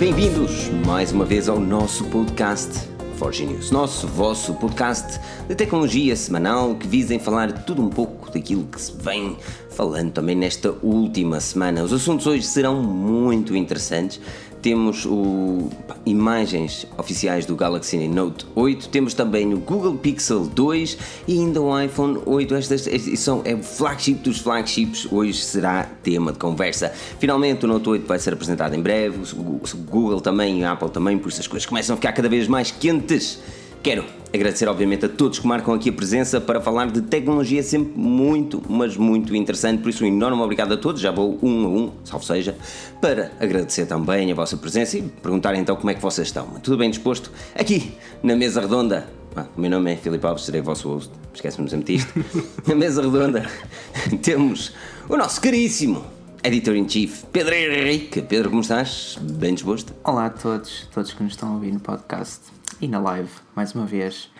Bem-vindos mais uma vez ao nosso podcast Forge News, nosso, vosso podcast de tecnologia semanal que visa em falar tudo um pouco daquilo que se vem falando também nesta última semana. Os assuntos hoje serão muito interessantes temos o, imagens oficiais do Galaxy Note 8, temos também o Google Pixel 2 e ainda o iPhone 8. Estas, são é o flagship dos flagships, hoje será tema de conversa. Finalmente o Note 8 vai ser apresentado em breve, o Google também e a Apple também, por isso as coisas começam a ficar cada vez mais quentes. Quero agradecer, obviamente, a todos que marcam aqui a presença para falar de tecnologia sempre muito, mas muito interessante. Por isso, um enorme obrigado a todos. Já vou um a um, salvo seja, para agradecer também a vossa presença e perguntar então como é que vocês estão. Tudo bem disposto? Aqui, na mesa redonda. Ah, o meu nome é Filipe Alves, serei vosso host. Esquece-me de dizer isto. na mesa redonda temos o nosso caríssimo Editor-in-Chief Pedro Henrique. Pedro, como estás? Bem disposto? Olá a todos, todos que nos estão a ouvir no podcast e na live, mais uma vez,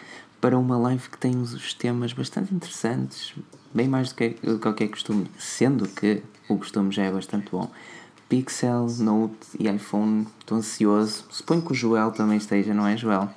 para uma live que tem os temas bastante interessantes, bem mais do que, qualquer costume, sendo que o costume já é bastante bom. Pixel, Note e iPhone, estou ansioso. Suponho que o Joel também esteja, não é, Joel?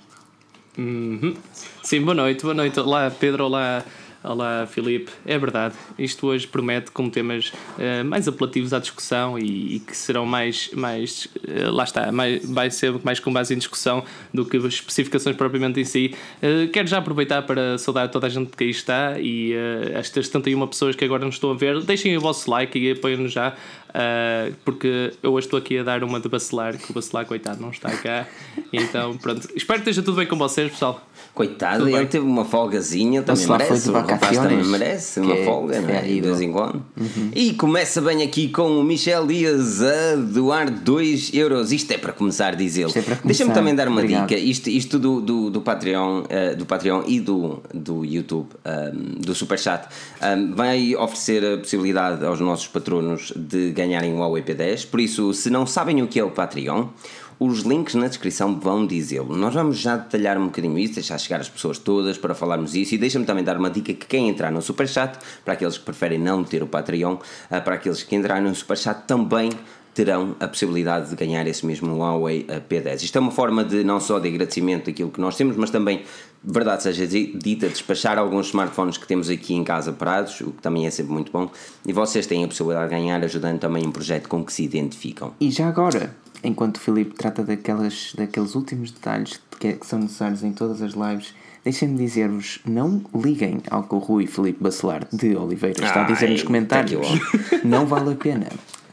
Uhum. Sim, boa noite, boa noite. Olá, Pedro, olá, Olá, Filipe. É verdade, isto hoje promete com temas uh, mais apelativos à discussão e, e, que serão mais. mais uh, lá está, mais, vai ser mais com base em discussão do que especificações propriamente em si. Uh, quero já aproveitar para saudar toda a gente que aí está e estas 71 pessoas que agora nos estão a ver. Deixem o vosso like e apoiem-nos já. Uh, porque eu hoje estou aqui a dar uma de bacelar, que o bacelar, coitado, não está cá. Então, pronto. Espero que esteja tudo bem com vocês, pessoal. Coitado, ele teve uma folgazinha, também merece. O rapaz também merece uma é folga, não é? De vez em quando. Uhum. E começa bem aqui com o Michel Dias a doar 2 euros. Isto é para começar, diz ele. É Deixa-me também dar uma Obrigado. dica. Isto, isto do, do, do Patreon, uh, do Patreon e do, do YouTube, um, ehm, do Superchat, um, ehm, vai oferecer a possibilidade aos nossos patronos de ganharem o Huawei P10. Por isso, se não sabem o que é o Patreon, os links na descrição vão dizê-lo. Nós vamos já detalhar um bocadinho isso, deixar chegar as pessoas todas para falarmos isso e deixa-me também dar uma dica que quem entrar no Superchat, para aqueles que preferem não ter o Patreon, ah, para aqueles que entrarem no Superchat também terão a possibilidade de ganhar esse mesmo Huawei P10. Isto é uma forma de não só de agradecimento daquilo que nós temos, mas também, verdade seja dita, despachar alguns smartphones que temos aqui em casa parados, o que também é sempre muito bom, e vocês têm a possibilidade de ganhar ajudando também um projeto com que se identificam. E já agora, enquanto o Filipe trata daquelas, daqueles últimos detalhes que, é, que são necessários em todas as lives, deixem-me dizer-vos: não liguem ao que o Rui Filipe Bacelar de Oliveira está a dizer nos comentários. Não vale a pena.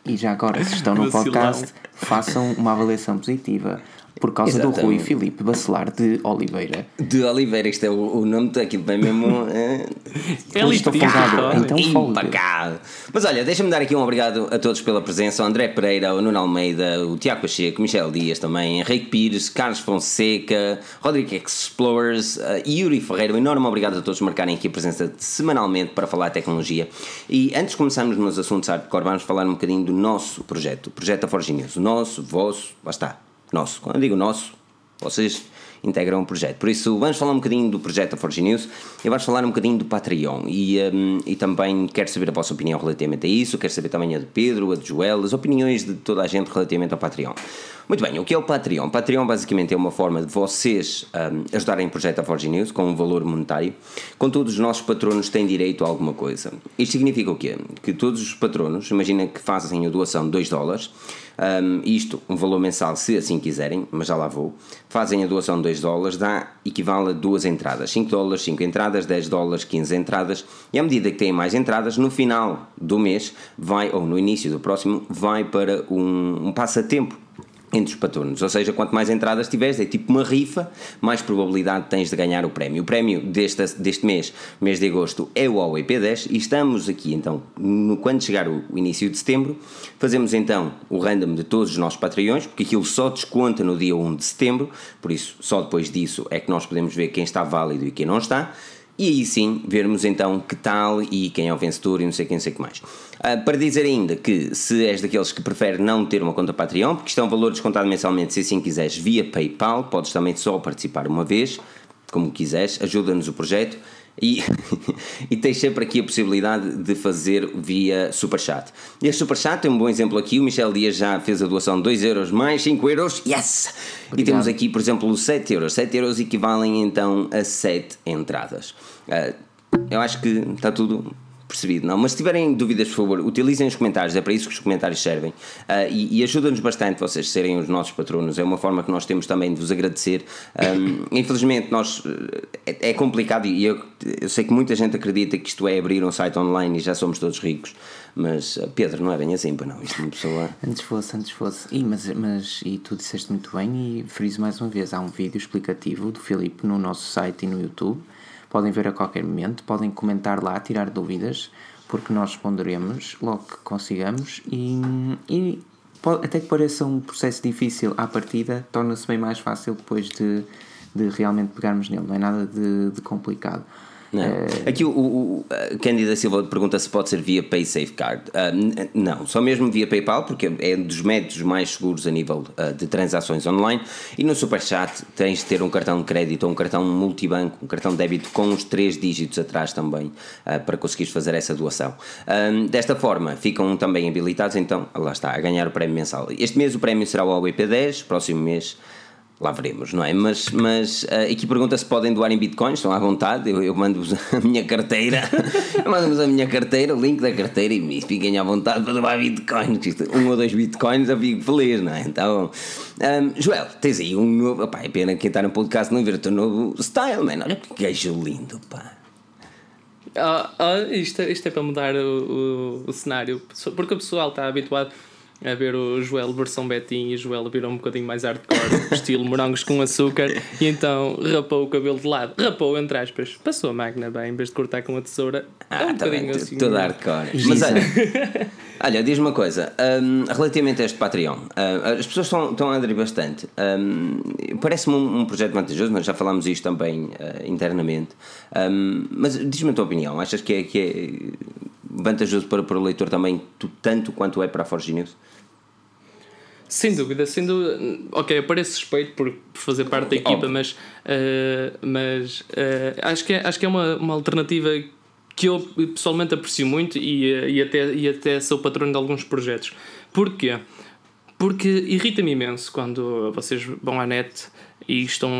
E já agora, se estão no podcast, façam uma avaliação positiva por causa Exatamente. do Rui Filipe Bacelar de Oliveira. De Oliveira, isto é o, o nome daquilo bem mesmo. É, é estou folgado, então empacado. Mas olha, deixa-me dar aqui um obrigado a todos pela presença: o André Pereira, o Nuno Almeida, o Tiago Pacheco, o Michel Dias também, Henrique Pires, Carlos Fonseca, Rodrigo Explorers, uh, Yuri Ferreira. Um enorme obrigado a todos por marcarem aqui a presença semanalmente para falar de tecnologia. E antes de começarmos nos assuntos hardcore, vamos falar um bocadinho do nosso projeto, o projeto da Forge News. O nosso, vosso, lá está nosso. Quando eu digo nosso, vocês integram o projeto. Por isso, vamos falar um bocadinho do projeto da Forge News e vamos falar um bocadinho do Patreon. E, um, e também quero saber a vossa opinião relativamente a isso, quero saber também a de Pedro, a de Joel, as opiniões de toda a gente relativamente ao Patreon. Muito bem, o que é o Patreon? O Patreon basicamente é uma forma de vocês um, ajudarem o projeto da Forge News com um valor monetário. Contudo, os nossos patronos têm direito a alguma coisa. Isto significa o quê? Que todos os patronos, imagina que fazem a doação de 2 dólares, um, isto, um valor mensal, se assim quiserem, mas já lá vou, fazem a doação de 2 dólares, dá, equivale a duas entradas. 5 dólares, 5 entradas, 10 dólares, 15 entradas. E à medida que têm mais entradas, no final do mês, vai, ou no início do próximo, vai para um, um passatempo entre os patronos. Ou seja, quanto mais entradas tiveres, é tipo uma rifa, mais probabilidade tens de ganhar o prémio. O prémio deste, deste mês, mês de agosto, é o Huawei P10 e estamos aqui então, no, quando chegar o, o, início de setembro, fazemos então o random de todos os nossos Patreons, porque aquilo só desconta no dia 1 de setembro, por isso só depois disso é que nós podemos ver quem está válido e quem não está e aí sim vermos então que tal e quem é o vencedor e não sei quem, não sei que mais. Uh, para dizer ainda que se és daqueles que prefere não ter uma conta Patreon, porque isto é um valor descontado mensalmente, se assim quiseres, via PayPal, podes também só participar uma vez, como quiseres, ajuda-nos o projeto E, e tens sempre aqui a possibilidade de fazer via Superchat. Este Superchat tem um bom exemplo aqui. O Michel Dias já fez a doação de 2 euros mais 5 euros. Yes! Obrigado. E temos aqui, por exemplo, 7 euros. 7 euros equivalem então a 7 entradas. Uh, eu acho que está tudo percebido, não? Mas se tiverem dúvidas, por favor, utilizem os comentários, é para isso que os comentários servem. Uh, e, e ajuda-nos bastante vocês serem os nossos patronos, é uma forma que nós temos também de vos agradecer. Um, infelizmente, nós é, é complicado e eu, eu, sei que muita gente acredita que isto é abrir um site online e já somos todos ricos. Mas ah, Pedro, não é bem assim, não? Isto uma pessoa. Antes fosse, antes fosse. E, mas, mas e tu disseste muito bem, e friso mais uma vez: há um vídeo explicativo do Filipe no nosso site e no YouTube podem ver a qualquer momento, podem comentar lá, tirar dúvidas, porque nós responderemos logo que consigamos e, e pode, até que pareça um processo difícil à partida, torna-se bem mais fácil depois de, de realmente pegarmos nele, não é nada de, de complicado. Não. É... Aqui o, o, o Cândida Silva pergunta se pode ser via Pay Safeguard. Uh, não, só mesmo via PayPal, porque é um dos métodos mais seguros a nível uh, de transações online. E no Superchat tens de ter um cartão de crédito ou um cartão multibanco, um cartão de débito com os três dígitos atrás também, uh, para conseguires fazer essa doação. desta forma, ficam também habilitados, então, lá está, a ganhar o prémio mensal. Este mês o prémio será o AWP10, próximo mês lá veremos, não é? Mas, mas uh, aqui pergunta se podem doar em bitcoins, estão à vontade, eu, eu mando-vos a minha carteira, mando-vos a minha carteira, o link da carteira e fiquem à vontade para doar bitcoins, um ou dois bitcoins eu fico feliz, não é? Então, um, Joel, tens aí um novo, pá, é pena quem está no podcast não ver o teu novo style, man, olha que gajo lindo, pá. Ah, ah, isto, isto é para mudar o, o, o cenário, porque o pessoal está habituado a ver o Joel versão Betinho e o Joel virou um bocadinho mais hardcore, estilo morangos com açúcar, e então rapou o cabelo de lado. Rapou, entre aspas. Passou a máquina bem, em vez de cortar com a tesoura. Ah, é um tá bocadinho assim. Todo hardcore. Mas olha, olha diz uma coisa. Um, relativamente a este Patreon, uh, as pessoas estão, estão a aderir bastante. Um, Parece-me um, um, projeto vantajoso, mas já falámos isto também uh, internamente. Um, mas diz-me a tua opinião. Achas que é, que é vantajoso para, para o leitor também, tanto quanto é para a Forge News? Sem dúvida, sem dúvida. Ok, eu pareço suspeito por fazer parte da equipa, Óbvio. mas, uh, mas uh, acho, que é, acho que é uma, uma alternativa que eu pessoalmente aprecio muito e, e, até, e até sou patrono de alguns projetos. Porquê? Porque irrita-me imenso quando vocês vão à net e estão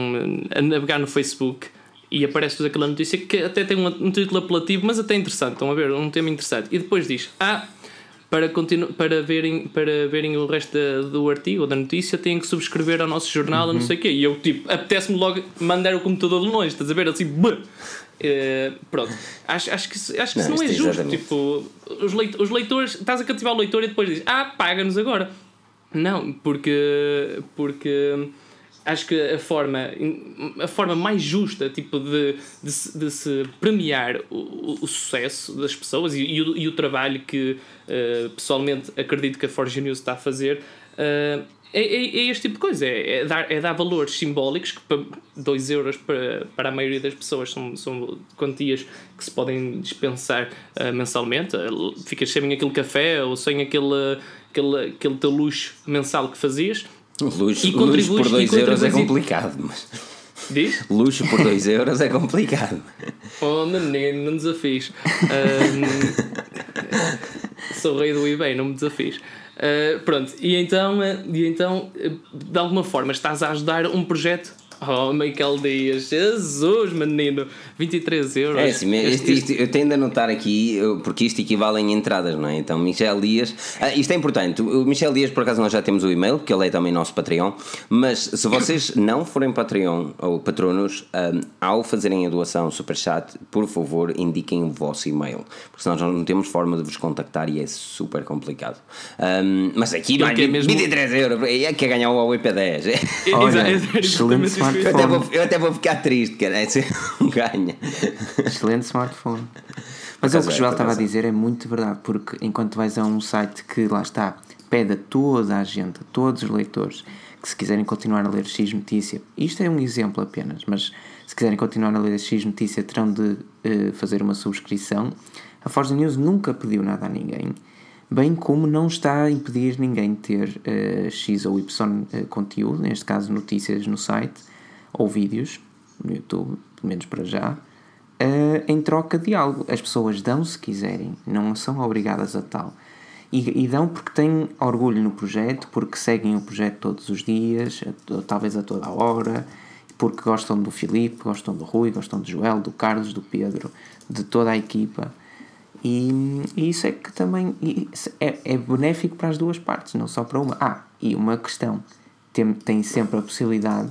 a navegar no Facebook e aparece-vos aquela notícia que até tem um, título apelativo, mas até interessante. Estão a ver? Um tema interessante. E depois diz: Ah para, continu para, verem, para verem o resto da, do artigo ou da notícia, têm que subscrever ao nosso jornal uhum. não sei o quê. E eu, tipo, apetece-me logo mandar o computador de longe, estás a ver? Assim, uh, pronto. Acho, acho que, acho que não, isso não é, é justo. Exatamente. Tipo, os, leit os leitores, estás a cativar o leitor e depois dizes, ah, paga-nos agora. Não, porque. porque acho que a forma, a forma mais justa tipo, de, de, de se premiar o, o, sucesso das pessoas e, e, o, e o trabalho que uh, pessoalmente acredito que a Forge News está a fazer uh, é, é, é, este tipo de coisa, é, é, dar, é dar valores simbólicos que 2 euros para, para a maioria das pessoas são, são quantias que se podem dispensar uh, mensalmente. Ficas sem aquele café ou sem aquele, aquele, aquele teu luxo mensal que fazias Luxo, e luxo por 2 euros é complicado, mas. Diz? Luxo por 2 euros é complicado. Oh, menino, não desafies. Um, sou rei do eBay, não me desafies. Uh, pronto, e então, eh, e então, eh, de alguma forma, estás a ajudar um projeto Oh, Michael Dias, Jesus, menino, 23 euros. É assim, este, isto, eu tendo a notar aqui, porque isto equivale em entradas, não é? Então, Michel Dias, ah, isto é importante. O Michel Dias, por acaso, nós já temos o e-mail, porque ele é também nosso Patreon. Mas se vocês não forem Patreon ou patronos, um, ao fazerem a doação Superchat, por favor, indiquem o vosso e-mail, porque senão nós não temos forma de vos contactar e é super complicado. Um, mas aqui não é mesmo... 23 euros, é que é ganhar o IP10. Olha, excelente eu até, vou, eu até vou ficar triste, cara. É um ganha. Excelente smartphone. Mas o que o Joel estava a dizer é muito verdade, porque enquanto vais a um site que lá está, pede a toda a gente, a todos os leitores, que se quiserem continuar a ler X notícia, isto é um exemplo apenas, mas se quiserem continuar a ler X notícia terão de uh, fazer uma subscrição. A Forza News nunca pediu nada a ninguém, bem como não está a impedir ninguém de ter uh, X ou Y uh, conteúdo, neste caso notícias no site, ou vídeos no YouTube, pelo menos para já. uh, em troca de algo. As pessoas dão se quiserem, não são obrigadas a tal. E, e, dão porque têm orgulho no projeto, porque seguem o projeto todos os dias, talvez a toda a hora, porque gostam do Filipe, gostam do Rui, gostam do Joel, do Carlos, do Pedro, de toda a equipa. E, e isso é que também é, é benéfico para as duas partes, não só para uma. Ah, e uma questão: tem, tem sempre a possibilidade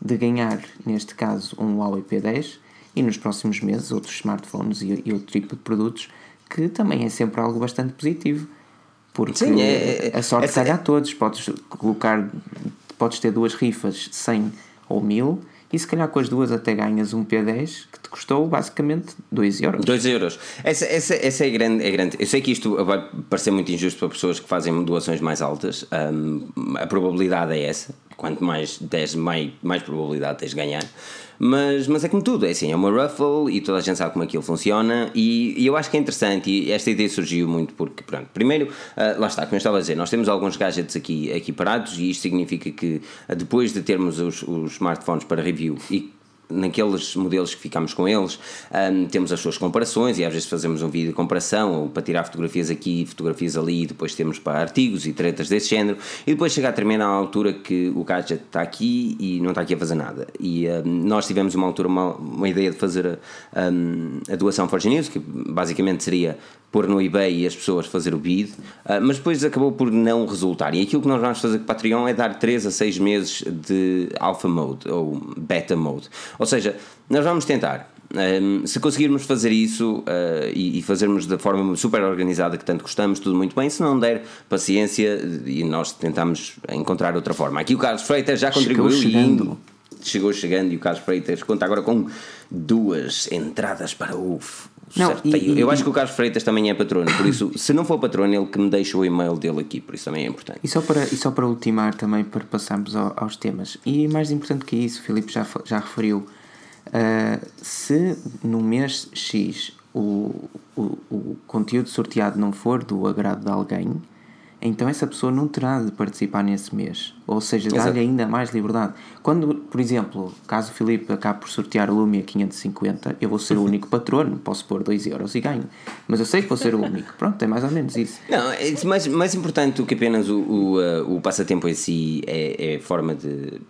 de ganhar, neste caso, um Huawei P10 e nos próximos meses outros smartphones e, e outro tipo de produtos, que também é sempre algo bastante positivo porque Sim, é, é, a sorte calha a todos. Podes colocar, podes ter duas rifas 100 ou 1000 e se calhar com as duas até ganhas um P10 que te custou basicamente 2 euros. 2 euros. Essa, essa, essa é, grande, é grande. Eu sei que isto vai parecer muito injusto para pessoas que fazem doações mais altas. Um, a probabilidade é essa. Quanto mais 10, mais, mais probabilidade tens de ganhar. Mas, mas é como tudo, é assim, é uma ruffle e toda a gente sabe como aquilo funciona e, e eu acho que é interessante e esta ideia surgiu muito porque, pronto, primeiro, uh, lá está, como eu estava a dizer, nós temos alguns gadgets aqui, aqui parados e isto significa que uh, depois de termos os, os smartphones para review e naqueles modelos que ficamos com eles, um, temos as suas comparações e às vezes fazemos um vídeo de comparação ou para tirar fotografias aqui, fotografias ali, e depois temos para artigos e tretas desse género, e depois chega a terminar a altura que o gadget está aqui e não está aqui a fazer nada. E um, nós tivemos uma altura uma, uma ideia de fazer a, um, a doação Forge News, que basicamente seria pôr no eBay e as pessoas fazer o bid, uh, mas depois acabou por não resultar. E aquilo que nós vamos fazer com o Patreon é dar 3 a 6 meses de alpha mode ou beta mode. Ou seja, nós vamos tentar. Um, se conseguirmos fazer isso uh, e, e, fazermos da forma super organizada que tanto gostamos, tudo muito bem. Se não der, paciência e nós tentamos encontrar outra forma. Aqui o Carlos Freitas já contribuiu chegou chegando. e chegou chegando e o Carlos Freitas conta agora com duas entradas para o não, e, e, eu acho que o Carlos Freitas também é patrono, por isso, se não for patrono, ele que me deixa o e-mail dele aqui, por isso também é importante. E só para, e só para ultimar também, para passarmos ao, aos temas, e mais importante que isso, Filipe já, já referiu, uh, se no mês X o, o, o conteúdo sorteado não for do agrado de alguém, então essa pessoa não terá de participar nesse mês. Ou seja, dá-lhe ainda mais liberdade. Quando, por exemplo, caso o Filipe acabe por sortear Lumia 550, eu vou ser o único patrono, posso pôr 2 euros e ganho. Mas eu sei que vou ser o único. Pronto, é mais ou menos isso. Não, é mais, mais importante do que apenas o, o, uh, o passatempo em si é, é forma de.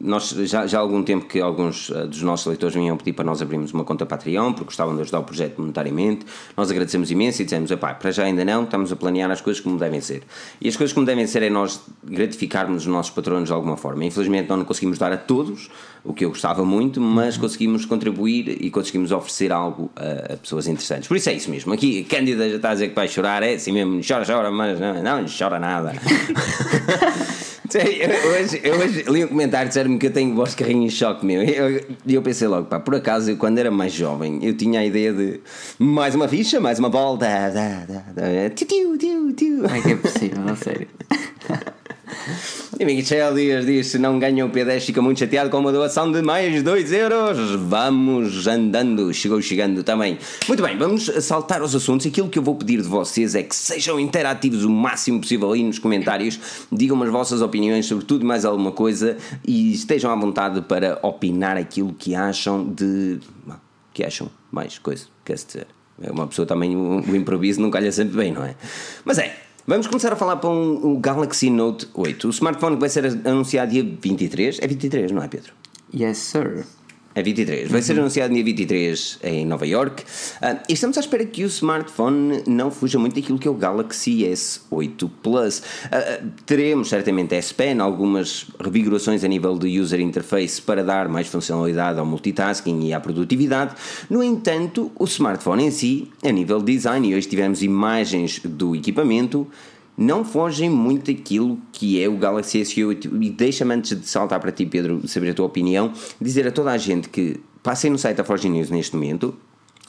Nós já, já há algum tempo que alguns uh, dos nossos leitores vinham pedir para nós abrirmos uma conta Patreon porque gostavam de ajudar o projeto monetariamente. Nós agradecemos imenso e dissemos: para já ainda não, estamos a planear as coisas como devem ser. E as coisas como devem ser é nós gratificarmos os nossos patronos de alguma forma. Infelizmente, não conseguimos dar a todos o que eu gostava muito, mas uhum. conseguimos contribuir e conseguimos oferecer algo a, a, pessoas interessantes. Por isso é isso mesmo. Aqui, Cândida já está a dizer que vai chorar, é assim mesmo, chora, chora, mas não, não chora nada. Eu hoje, eu hoje li um comentário disseram-me que eu tenho voz de carrinho em choque meu. E eu, eu, pensei logo, pá, por acaso, eu, quando era mais jovem, eu tinha a ideia de mais uma ficha, mais uma bola. Da, da, da, da, tiu, tiu, tiu, é que é possível, a sério? E Michel Dias diz: se não ganha o P10, fica muito chateado com uma doação de mais 2 euros. Vamos andando, chegou chegando também. Muito bem, vamos saltar aos assuntos. Aquilo que eu vou pedir de vocês é que sejam interativos o máximo possível aí nos comentários. Digam as vossas opiniões sobre tudo e mais alguma coisa e estejam à vontade para opinar aquilo que acham de. que acham mais coisa, quer dizer. É uma pessoa também, o, o improviso não calha sempre bem, não é? Mas é, Vamos começar a falar para um, Galaxy Note 8. O smartphone que vai ser anunciado dia 23. É 23, não é, Pedro? Yes, sir. É 23. Vai uhum. ser anunciado dia 23 em Nova York. Uh, e estamos à espera que o smartphone não fuja muito daquilo que é o Galaxy S8 Plus. Uh, teremos certamente S Pen, algumas revigorações a nível de user interface para dar mais funcionalidade ao multitasking e à produtividade. No entanto, o smartphone em si, a nível de design, e hoje tivemos imagens do equipamento, não fogem muito daquilo que é o Galaxy S8 e deixa-me antes de saltar para ti Pedro, saber a tua opinião, dizer a toda a gente que passem no site da Forge News neste momento,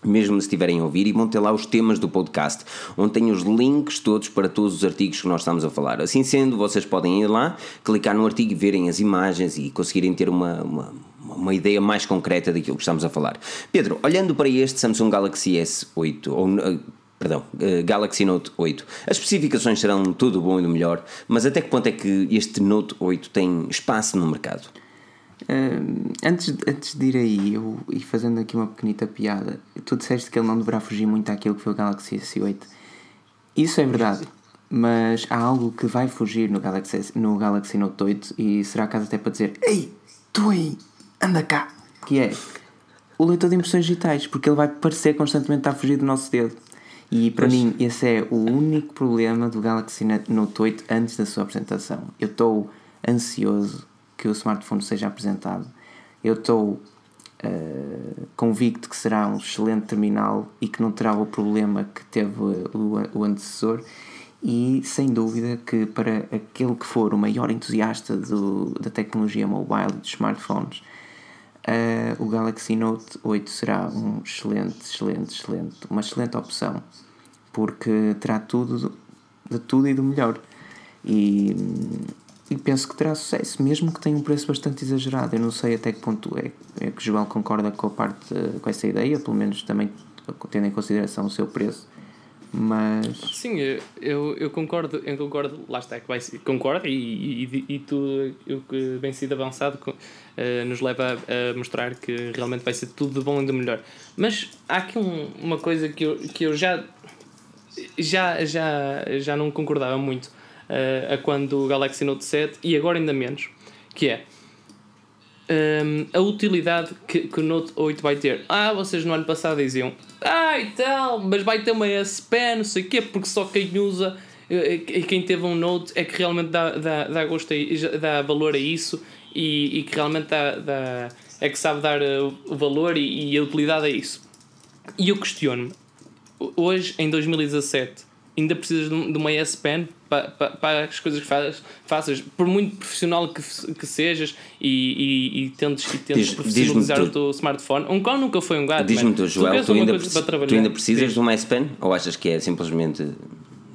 mesmo se estiverem a ouvir, e vão ter lá os temas do podcast, onde tem os links todos para todos os artigos que nós estamos a falar. Assim sendo, vocês podem ir lá, clicar no artigo e verem as imagens e conseguirem ter uma, uma, uma ideia mais concreta daquilo que estamos a falar. Pedro, olhando para este Samsung Galaxy S8, ou perdão, uh, Galaxy Note 8. As especificações serão tudo bom e do melhor, mas até que ponto é que este Note 8 tem espaço no mercado? Uh, antes, antes de ir aí, eu, e fazendo aqui uma pequenita piada, tu disseste que ele não deverá fugir muito àquilo que foi o Galaxy S8. Isso é verdade, mas há algo que vai fugir no Galaxy, no Galaxy Note 8 e será caso até para dizer: Ei, tu aí, anda cá! Que é o leitor de impressões digitais, porque ele vai parecer constantemente estar a fugir do nosso dedo. E para pois. mim, esse é o único problema do Galaxy Note 8 antes da sua apresentação. Eu estou ansioso que o smartphone seja apresentado. Eu estou uh, convicto que será um excelente terminal e que não terá o problema que teve o, o antecessor. E sem dúvida que para aquele que for o maior entusiasta do, da tecnologia mobile e dos smartphones, uh, o Galaxy Note 8 será um excelente, excelente, excelente, uma excelente opção, porque terá tudo de tudo e do melhor. E, e penso que terá sucesso, mesmo que tenha um preço bastante exagerado. Eu não sei até que ponto é, é que o Joel concorda com a parte com essa ideia, pelo menos também tendo em consideração o seu preço. Mas. Sim, eu, eu concordo, eu concordo, lá está, que vai concordo e, e, e tu, o que bem sido avançado, uh, nos leva a, mostrar que realmente vai ser tudo de bom e de melhor. Mas há aqui um, uma coisa que eu, que eu já, já, já, já não concordava muito uh, a quando o Galaxy Note 7 e agora ainda menos, que é um, a utilidade que, que o Note 8 vai ter. Ah, vocês no ano passado diziam, ah e tal, mas vai ter uma S Pen, não sei o quê, porque só quem usa eh, e quem teve um Note é que realmente dá, dá, dá, gosto a, dá valor a isso e, e que realmente dá, dá, é que sabe dar eh, o valor e, e a utilidade a isso. E eu questiono-me, hoje em 2017, ainda precisas de uma S Pen para, para, para as coisas que faças, por muito profissional que, que sejas e, e, e tentes, e tentes Diz, profissionalizar o teu smartphone. Um cão nunca foi um gato. Diz-me tu, Joel, tu ainda, tu ainda precisas Diz. de uma S Pen ou achas que é simplesmente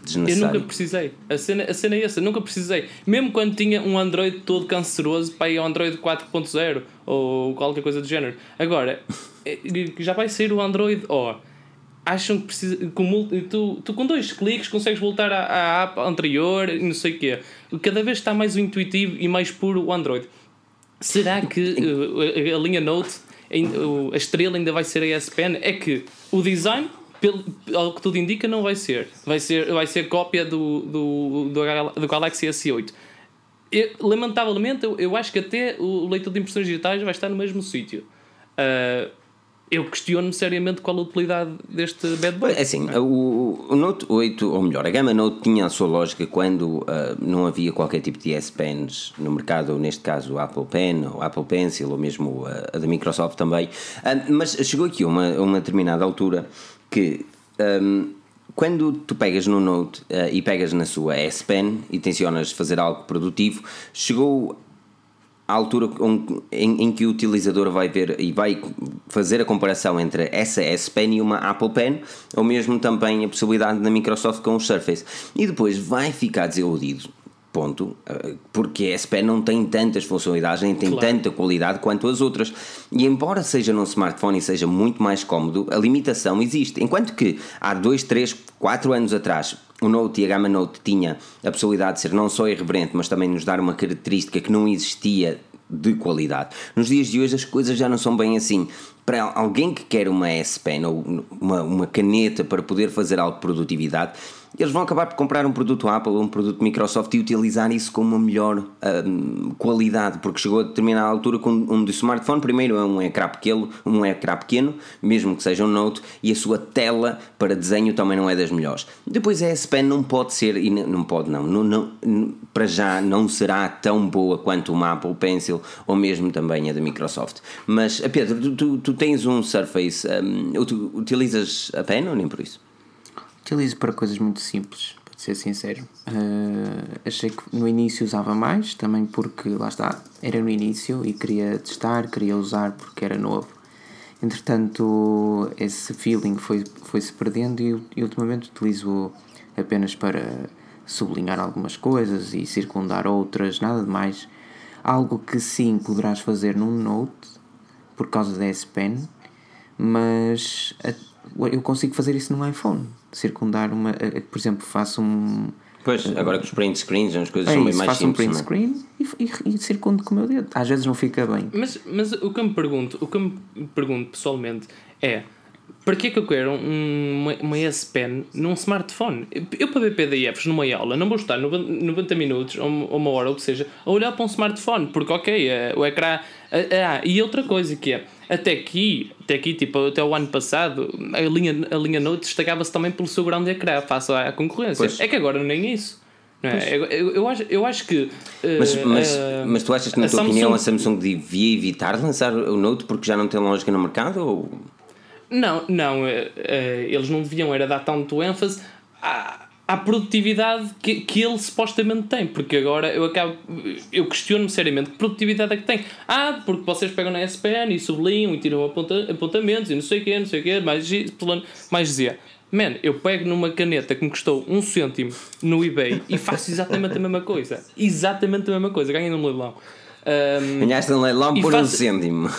desnecessário? Eu nunca precisei. A cena, a cena é essa, nunca precisei. Mesmo quando tinha um Android todo canceroso para ir ao Android 4.0 ou qualquer coisa do género. Agora, eh, já vai ser o Android O. Oh, acham que precisa. Com, tu, tu com dois cliques consegues voltar à, à app anterior e não sei o quê. Cada vez está mais intuitivo e mais puro o Android. Será que uh, a, linha Note, a estrela ainda vai ser a S Pen? É que o design, pelo, ao que tudo indica, não vai ser. Vai ser, vai ser cópia do, do, do, do Galaxy S8. Eu, lamentavelmente, eu, eu acho que até o leitor de impressões digitais vai estar no mesmo sítio. Uh, eu questiono seriamente qual a utilidade deste bad boy. É assim, o, o Note 8, ou melhor, a gama Note tinha a sua lógica quando uh, não havia qualquer tipo de S Pens no mercado, ou neste caso o Apple Pen, ou Apple Pencil, ou mesmo a, a da Microsoft também. Uh, mas chegou aqui uma, uma determinada altura que. Um, quando tu pegas no Note uh, e pegas na sua S Pen e tensionas fazer algo produtivo, chegou a altura em, em, que o utilizador vai ver e vai fazer a comparação entre essa S Pen e uma Apple Pen, ou mesmo também a possibilidade da Microsoft com o Surface. E depois vai ficar desiludido ponto, eh, porque a S Pen não tem tantas funcionalidades, nem tem claro. tanta qualidade quanto as outras. E embora seja num smartphone e seja muito mais cómodo, a limitação existe. Enquanto que há 2, 3, 4 anos atrás o Note e a gama Note tinha a possibilidade de ser não só irreverente, mas também nos dar uma característica que não existia de qualidade. Nos dias de hoje as coisas já não são bem assim. Para alguém que quer uma S Pen ou uma, uma caneta para poder fazer algo de produtividade, eles vão acabar por comprar um produto Apple um produto Microsoft e utilizar isso com uma melhor um, qualidade, porque chegou a determinada altura com um de smartphone, primeiro é um ecrã pequeno, um ecrã pequeno, mesmo que seja um Note, e a sua tela para desenho também não é das melhores. Depois a S Pen não pode ser, e não pode não, não, não, para já não será tão boa quanto uma Apple Pencil ou mesmo também a da Microsoft. Mas, Pedro, tu, tu, tu tens um Surface, um, utilizas a Pen ou nem por isso? Utilizo para coisas muito simples, para ser sincero. Uh, achei que no início usava mais, também porque, lá está, era no início e queria testar, queria usar porque era novo. Entretanto, esse feeling foi, foi-se perdendo e, e ultimamente utilizo apenas para sublinhar algumas coisas e circundar outras, nada de mais. Algo que sim poderás fazer num Note por causa da S Pen, mas eu consigo fazer isso num iPhone circundar uma. Por exemplo, faço um, Pois, agora com os print screens, as coisas É são bem mais faço um simples. print não é? screen e, e, e circundo com o meu dedo. Às vezes não fica bem. Mas, mas o que eu me pergunto, o que eu me pergunto pessoalmente é para que é que eu quero um- uma, uma S Pen num smartphone? Eu para ver PDFs numa aula não vou estar 90 90 minutos ou uma hora ou o que seja a olhar para um smartphone, porque ok, é, o ecrã. Ah, e outra coisa que é até aqui, até aqui, tipo, até o ano passado, a linha, a linha Note destacava-se também pelo seu grande ecrã face à concorrência. Pois. É que agora nem isso. É? eu, eu, eu acho, eu acho que. Mas, eh, mas, eh, mas tu achas que, na tua opinião, a Samsung- Samsung devia evitar lançar o Note porque já não tem lógica no mercado? Ou... Não, não, eh, eh, eles não deviam era dar tanto ênfase à, à produtividade que, que ele supostamente tem, porque agora eu acabo, eu questiono-me seriamente que produtividade é que tem. Ah, porque vocês pegam na SPN e sublinham e tiram aponta, apontamentos e não sei o quê, não sei o quê, mais, mais dizia. Man, eu pego numa caneta que me custou um cêntimo no eBay e faço exatamente a mesma coisa. Exatamente a mesma coisa, ganhei num leilão. Ahm, Ganhaste um leilão por um faz- cêntimo.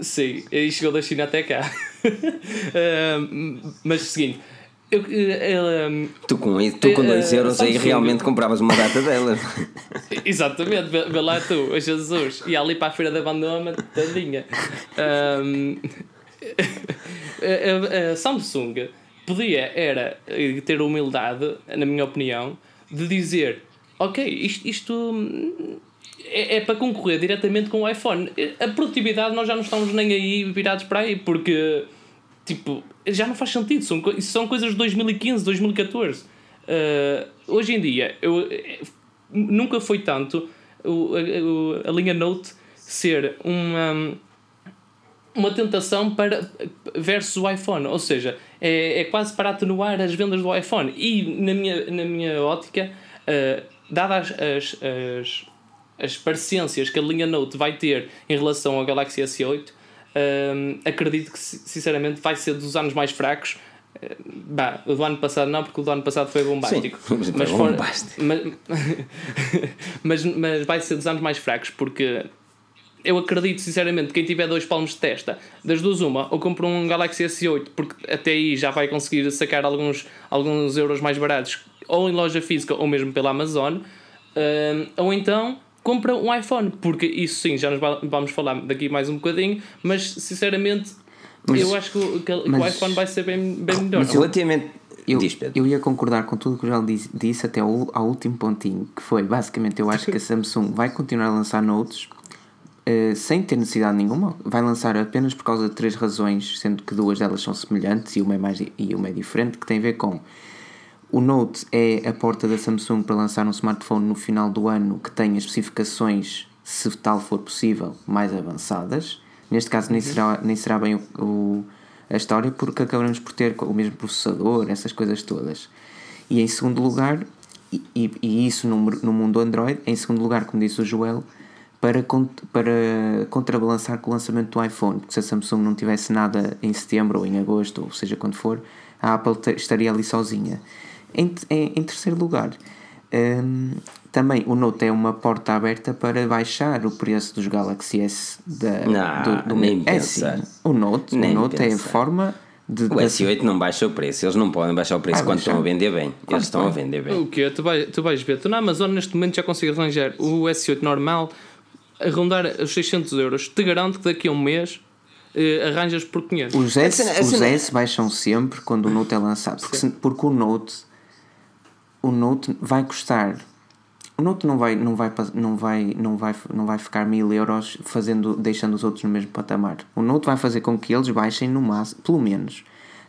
Sim, e chegou da China até cá. Ahm, mas o seguinte, eu, eh, ahm, Tu com, tu com Eh, 2 euros aí realmente compravas uma data delas. exatamente, vê, lá tu, o Jesus, e ali para a feira da Bandoma, tadinha. Ahm, a, a- Samsung podia era eh, ter a humildade, na minha opinião, de dizer ok, isto, isto hum, é, é para concorrer diretamente com o iPhone. A produtividade nós já não estamos nem aí virados para aí, porque tipo, já não faz sentido. São, são coisas de 2015, 2014. Uh, hoje em dia, eu, eh, nunca foi tanto o, a, a linha Note ser uma uma tentação para versus o iPhone, ou seja, é, é quase para atenuar as vendas do iPhone. E na minha, na minha ótica, uh, dadas as, as, as parecências que a linha Note vai ter em relação ao Galaxy S8, um, acredito que si- sinceramente vai ser dos anos mais fracos. Uh, Bah, o do ano passado não, porque o do ano passado foi bombástico. Sim, foi mas, for- bombástico. mas, mas, mas vai ser dos anos mais fracos, porque eu acredito sinceramente que quem tiver dois palmos de testa, das duas uma, ou compra um Galaxy S8, porque até aí já vai conseguir sacar alguns, alguns euros mais baratos, ou em loja física, ou mesmo pela Amazon, hum, ou então compra um iPhone, porque isso sim, já nos va- vamos falar daqui mais um bocadinho, mas sinceramente eu acho que, o- que o mas- iPhone vai ser bem, bem melhor. mas Relativamente. Eu, Diz, eu ia concordar com tudo o que o Joel disse, disse até ao, ao último pontinho, que foi basicamente eu acho que a Samsung vai continuar a lançar notes eh, sem ter necessidade nenhuma. Vai lançar apenas por causa de três razões, sendo que duas delas são semelhantes e uma é, mais, e uma é diferente, que tem a ver com o Note é a porta da Samsung para lançar um smartphone no final do ano que tenha especificações, se tal for possível, mais avançadas. Neste caso nem, será, nem será bem o, o- a história porque acabamos por ter o mesmo processador, essas coisas todas. E em segundo lugar, e, e- e isso no, no mundo Android, em segundo lugar, como disse o Joel, para, para contrabalançar com o lançamento do iPhone, porque se a Samsung não tivesse nada em setembro ou em agosto, ou seja quando for, a Apple estaria ali sozinha. Em, em, em terceiro lugar, hum, também o Note é uma porta aberta para baixar o preço dos Galaxy S da, Não, nem é sim, pensar. o Note, Nem o Note é a forma de, O da- S8 não baixa o preço, eles não podem baixar o preço Vai quando baixar. estão a vender bem. Eles estão a vender bem. O que tu, vai, tu vais ver, tu na Amazon neste momento já consegues arranjar o S8 normal a rondar os 600 euros. Te garanto que daqui a um mês eh, arranjas por 500. Os S, cena- a os cena- S baixam sempre quando o Note é lançado. Porque, se- porque o Note o Note vai custar. O Note não vai, não vai, não vai, não vai, não vai ficar mil euros fazendo, deixando os outros no mesmo patamar. O Note vai fazer com que eles baixem no máximo, pelo menos.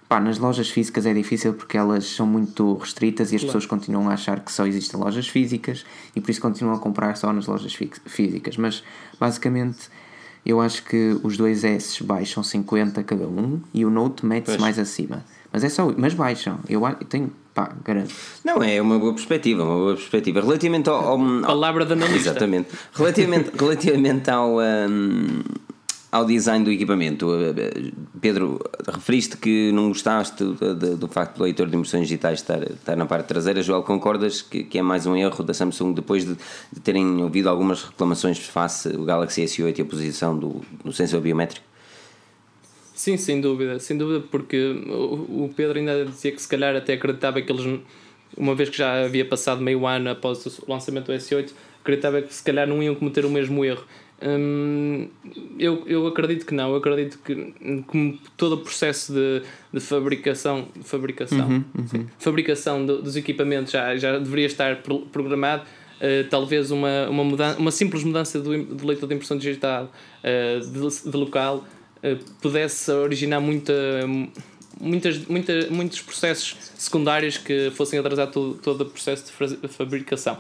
Pá, nas lojas físicas é difícil porque elas são muito restritas e as pessoas continuam a achar que só existem lojas físicas e por isso continuam a comprar só nas lojas fí- físicas. Mas basicamente eu acho que os dois S baixam 50 cada um e o Note mete-se mais acima. Mas é só, mas baixam. Eu tenho, pá, garanto. Não, é uma boa perspectiva, uma boa perspectiva. Relativamente ao. ao- ao- Palavra de analista. Exatamente. Relativamente, relativamente ao, hum, ao design do equipamento, uh, Pedro, referiste que não gostaste do, do- do facto do leitor de impressões digitais estar, estar na parte traseira. Joel, concordas que, que é mais um erro da Samsung depois de, de terem ouvido algumas reclamações face ao Galaxy S8 e a posição do, do sensor biométrico? Sim, sem dúvida, sem dúvida, porque o Pedro ainda dizia que se calhar até acreditava que eles uma vez que já havia passado meio ano após o lançamento do S8, acreditava que se calhar não iam cometer o mesmo erro. Hum, eu, eu acredito que não, eu acredito que como todo o processo de, de fabricação, fabricação, Uhum, uhum. sim, fabricação do- dos equipamentos já, já deveria estar pro- programado. Uh, talvez uma, uma, mudança, uma simples mudança do, do leitor de impressão digital uh, de, de local pudesse originar muita, muitas, muita, muitos processos secundários que fossem atrasar todo, todo o processo de fabricação.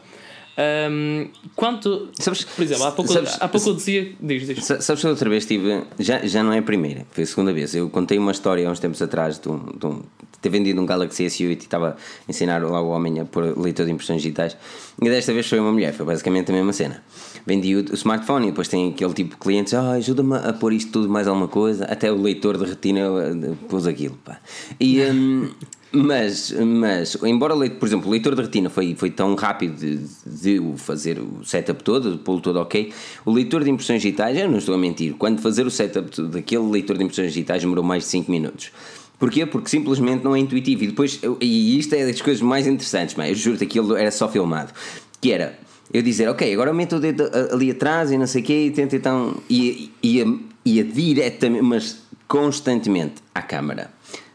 Um, quanto, Sabes- por exemplo, há pouco, sabes- há pouco eu dizia. Diz, diz. Sa- Sabes que outra vez tive. Já, já não é a primeira, foi a segunda vez. Eu contei uma história há uns tempos atrás de, um, de, um- ter vendido um Galaxy S8 e estava a ensinar lá o homem a pôr leitor de impressões digitais. E desta vez foi uma mulher, foi basicamente a mesma cena. Vendi o, smartphone e depois tem aquele tipo de clientes: ah, ajuda-me a pôr isto tudo mais alguma coisa. Até o leitor de retina eh, pôs aquilo. Pá. E. hum, mas, mas, embora, por exemplo, o leitor de retina foi, foi tão rápido de, de o fazer o setup todo, de pô-lo todo ok, o leitor de impressões digitais, eu não estou a mentir, quando fazer o setup daquele leitor de impressões digitais demorou mais de 5 minutos. Porquê? Porque simplesmente não é intuitivo. E depois, eu- e isto é das coisas mais interessantes, mas eu juro que aquilo era só filmado. Que era eu dizer, ok, agora eu meto o dedo ali atrás e não sei o quê, e tento então. Ia, ia, ia diretamente, mas constantemente à câmara.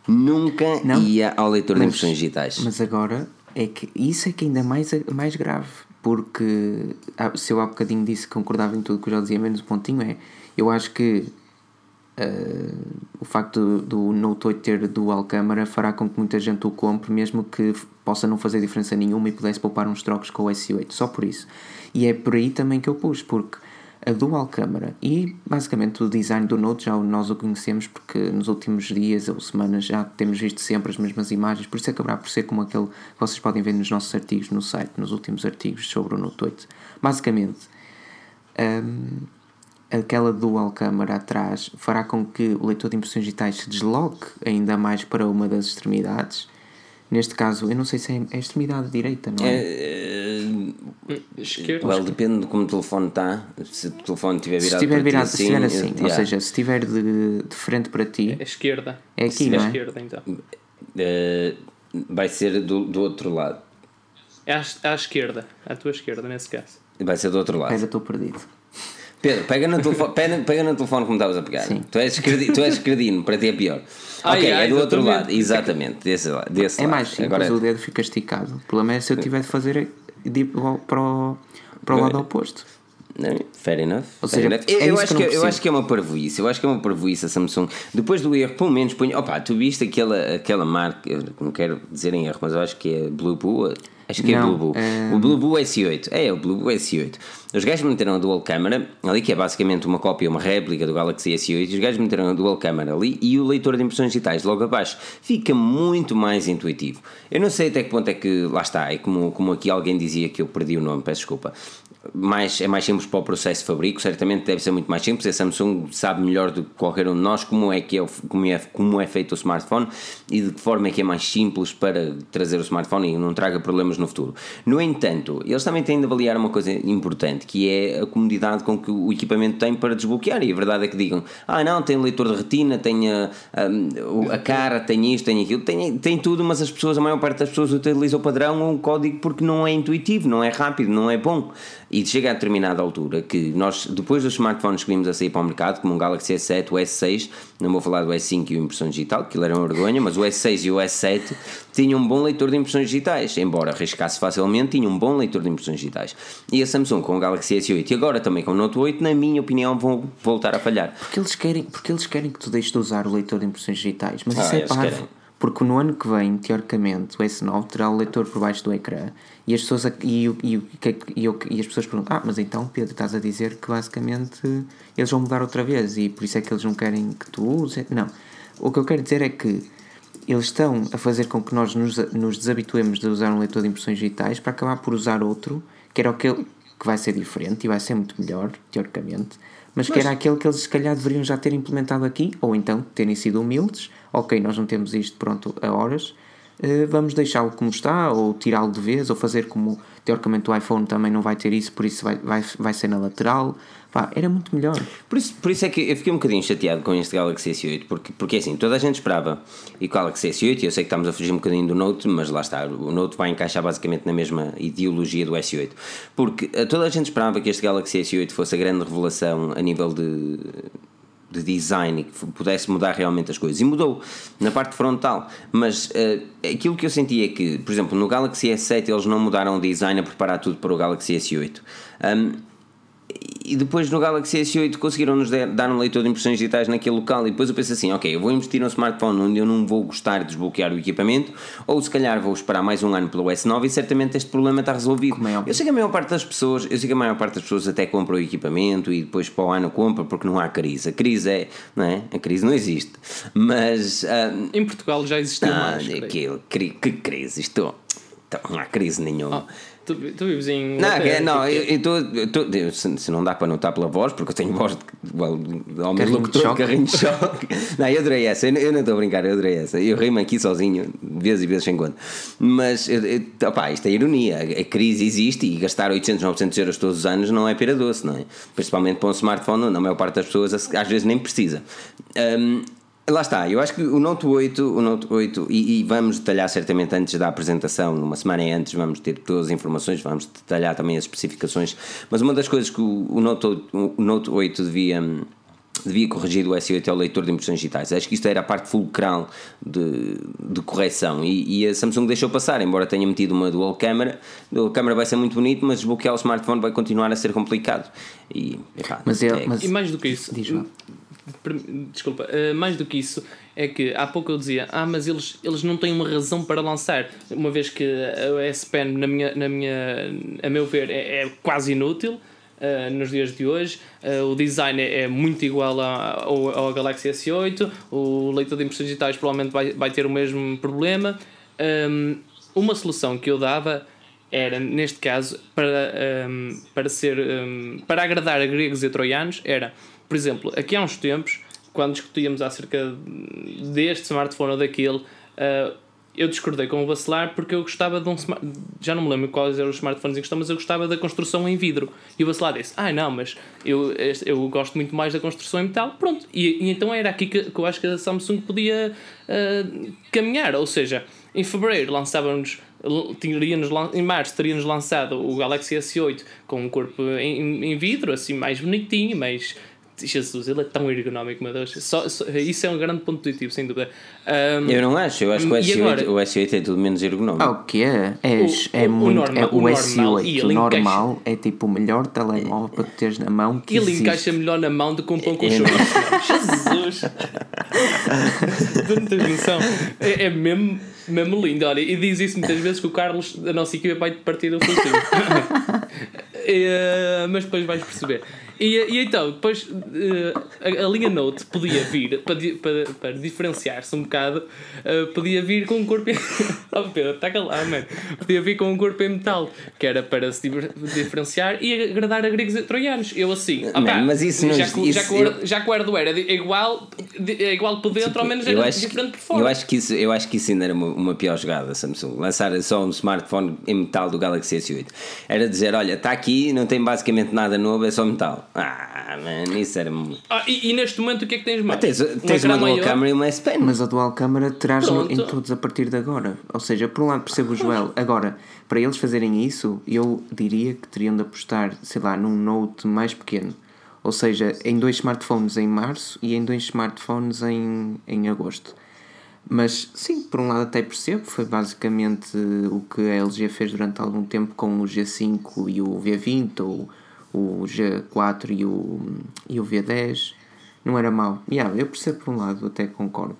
Nunca Não. ia ao leitor de Mas- impressões digitais. Mas agora é que isso é que ainda é mais, mais grave. Porque ah, se eu há bocadinho disse que concordava em tudo que eu já dizia, menos o pontinho é. Eu acho que ah, o facto do, Note 8 ter dual câmara fará com que muita gente o compre, mesmo que possa não fazer diferença nenhuma e pudesse poupar uns trocos com o S8, só por isso. E é por aí também que eu pus, porque a dual câmara e basicamente o design do Note já nós o conhecemos porque nos últimos dias ou semanas já temos visto sempre as mesmas imagens, por isso acabará por ser como aquele que vocês podem ver nos nossos artigos no site, nos últimos artigos sobre o Note 8. Basicamente, hum, aquela dual câmara atrás fará com que o leitor de impressões digitais se desloque ainda mais para uma das extremidades. Neste caso, eu não sei se é a extremidade direita, não é? Eh, Esquerdo. well, depende de como o telefone está. Se o telefone estiver se virado, estiver para ti virado, se estiver assim, eu- ou yeah. seja, se estiver de, de frente para ti, É esquerda. É aqui, é não é? esquerda, então. Eh, vai ser do, do outro lado. É à, à esquerda. À tua esquerda, nesse caso. Vai ser do outro lado. pega, estou perdido. Pedro, pega no telefone, pega, pega no telefone como estavas a pegar. Sim. Tu és, credi, tu és credino, para ti é pior. Ai, ok, ai, é do outro lado, exatamente, desse, desse É lado. mais simples, Agora, o dedo fica esticado. O problema é se eu tiver de fazer de ir para o, para o, lado oposto. Fair enough. Ou fair seja, enough. Eu, é eu acho que que, eu acho que é uma parvoíce. Eu acho que é uma parvoíce a Samsung. Depois do erro, pelo menos põe. Opa, tu viste aquela, aquela marca, não quero dizer em erro, mas eu acho que é Blue Boo. Acho que é Não, Blue Boo. é- O Blue Boo S8. É, o Blue Boo S8. Os gajos meteram a dual camera, ali que é basicamente uma cópia, uma réplica do Galaxy S8. Os gajos meteram a dual camera ali e o leitor de impressões digitais logo abaixo. Fica muito mais intuitivo. Eu não sei até que ponto é que. Lá está, é como, como aqui alguém dizia que eu perdi o nome, peço desculpa mais, é mais simples para o processo de fabrico, certamente deve ser muito mais simples. A Samsung sabe melhor do que qualquer um de nós como é, que é, como é, como é feito o smartphone e de que forma é que é mais simples para trazer o smartphone e não traga problemas no futuro. No entanto, eles também têm de avaliar uma coisa importante que é a comodidade com que o equipamento tem para desbloquear. E a verdade é que digam: ah, não, tem leitor de retina, tem a, a, a cara, tem isto, tem aquilo, tem, tem tudo, mas as pessoas, a maior parte das pessoas utilizam o padrão ou um código porque não é intuitivo, não é rápido, não é bom. E chega a determinada altura que nós, depois dos smartphones que vimos a sair para o mercado, como o Galaxy S7, o S6, não vou falar do S5 e o impressão digital, que era uma vergonha, mas o S6 e o S7 tinham um bom leitor de impressões digitais, embora arriscasse facilmente, tinham um bom leitor de impressões digitais. E a Samsung com o Galaxy S8 e agora também com o Note 8, na minha opinião, vão voltar a falhar. Porque eles querem, porque eles querem que tu deixes de usar o leitor de impressões digitais. Mas Ah, isso é parvo. querem. Porque no ano que vem, teoricamente, o S9 terá o leitor por baixo do ecrã e as pessoas, e, e, é e, e as pessoas perguntam: Ah, mas então, Pedro, estás a dizer que basicamente eles vão mudar outra vez e por isso é que eles não querem que tu uses. Não. O que eu quero dizer é que eles estão a fazer com que nós nos, nos desabituemos de usar um leitor de impressões digitais para acabar por usar outro, que era aquele que vai ser diferente e vai ser muito melhor, teoricamente, mas, que era aquele que eles se calhar deveriam já ter implementado aqui, ou então terem sido humildes, ok, nós não temos isto pronto a horas, eh, vamos deixá-lo como está, ou tirá-lo de vez, ou fazer como teoricamente o iPhone também não vai ter isso, por isso vai, vai, vai ser na lateral. Pá, era muito melhor. Por isso, por isso é que eu fiquei um bocadinho chateado com este Galaxy S8, porque, porque assim, toda a gente esperava e o Galaxy S8, eu sei que estamos a fugir um bocadinho do Note, mas lá está, o Note vai encaixar basicamente na mesma ideologia do S8, porque eh, toda a gente esperava que este Galaxy S8 fosse a grande revelação a nível de de design e que pudesse mudar realmente as coisas. E mudou na parte frontal. Mas uh, aquilo que eu senti é que, por exemplo, no Galaxy S7 eles não mudaram o design a preparar tudo para o Galaxy S8. Um, e depois no Galaxy S8 conseguiram-nos dar um leitor de impressões digitais naquele local e depois eu penso assim, ok, eu vou investir num smartphone onde eu não vou gostar de desbloquear o equipamento ou se calhar vou esperar mais um ano pelo S9 e certamente este problema está resolvido. É eu sei que a maior parte das pessoas, eu sei que a maior parte das pessoas até compra o equipamento e depois para o ano compra porque não há crise. A crise é, não é? A crise não existe. Mas... Uh, em Portugal já existiu ah, mais. Aquilo, que crise? Isto... Então, não há crise nenhuma. Oh. Tu, tu vives em. Não, é, não eu, eu, tô, eu tô, se, se, não dá para notar pela voz, porque eu tenho voz de, well, ao mesmo locutor, de carrinho de choque. não, eu adorei essa, eu, eu não estou a brincar, eu adorei essa. Eu rimo aqui sozinho, vezes e vezes sem quando. Mas, opá, isto é ironia. A crise existe e gastar 800, 900 euros todos os anos não é pera doce, não é? Principalmente para um smartphone, na maior parte das pessoas às vezes nem precisa. Um, Lá está, eu acho que o Note 8, o Note 8 e, e, vamos detalhar certamente antes da apresentação, uma semana antes, vamos ter todas as informações, vamos detalhar também as especificações. Mas uma das coisas que o, o, Note, 8, o Note 8 devia, devia corrigir do S8 é o leitor de impressões digitais. Acho que isto era a parte fulcral de, de correção e, e, a Samsung deixou passar, embora tenha metido uma dual camera. A dual camera vai ser muito bonito, mas desbloquear o smartphone vai continuar a ser complicado. E, epá, mas é, é, mas, e mais do que isso. Diz Desculpa, uh, mais do que isso, é que há pouco eu dizia, ah, mas eles, eles não têm uma razão para lançar, uma vez que a S Pen, na minha, na minha, a meu ver, é, é quase inútil uh, nos dias de hoje. Uh, o design é, é muito igual ao, ao Galaxy S8, o leitor de impressões digitais provavelmente vai, vai ter o mesmo problema. Um, uma solução que eu dava era, neste caso, para, um, para, ser, um, para agradar a gregos e troianos, era por exemplo, aqui há uns tempos, quando discutíamos acerca deste smartphone ou daquele, uh, eu discordei com o Bacelar porque eu gostava de um já não me lembro quais eram os smartphones em questão, mas eu gostava da construção em vidro. E o Bacelar disse: Ah, não, mas eu, eu gosto muito mais da construção em metal. Pronto, e, e então era aqui que, que, eu acho que a Samsung podia uh, caminhar. Ou seja, em fevereiro lançávamos teríamos, em março teríamos lançado o Galaxy S8 com um corpo em, em vidro, assim mais bonitinho, mais Jesus, ele é tão ergonómico, meu Deus. Só, só, isso é um grande ponto positivo, sem dúvida. Um, eu não acho, eu acho que o S8, agora, o S8 é tudo menos ergonómico. Ah, o que é? é, é o, muito. normal, é, o, o S8 normal, normal encaixa, é tipo o melhor telemóvel para teres na mão que Ele existe. encaixa melhor na mão do que um pão com é, Jesus! tu não tens noção. É, é mesmo, mesmo lindo. Olha, e diz isso muitas vezes que o Carlos, da nossa equipa, vai partir do focinho. é, mas depois vais perceber. E, e então, depois uh, a, a, linha Note podia vir, para, para, para diferenciar-se um bocado, uh, podia vir com um corpo. oh Pedro, está calado, mano. Podia vir com um corpo em metal, que era para se diferenciar e agradar a gregos e troianos. Eu assim, opa, não, mas isso não, já, isso, já, que o, já que o hardware é igual, é igual por dentro, tipo, ao menos era acho, diferente por fora. Eu acho que isso, eu acho que isso ainda era uma, uma pior jogada, Samsung. Lançar só um smartphone em metal do Galaxy S8. Era dizer: olha, está aqui, não tem basicamente nada novo, é só metal. Ah, man, isso era muito. Ah, e, e, neste momento o que é que tens mais? Ah, tens, tens uma, uma dual câmera e uma S Pen. Mas a dual câmera traz em todos a partir de agora. Ou seja, por um lado percebo o Joel. Agora, para eles fazerem isso, eu diria que teriam de apostar, sei lá, num Note mais pequeno. Ou seja, em dois smartphones em março e em dois smartphones em, em agosto. Mas sim, por um lado até percebo, foi basicamente o que a LG fez durante algum tempo com o G5 e o V20 ou o G4 e o, e o V10 não era mau. Yeah, eu percebo por um lado, até concordo.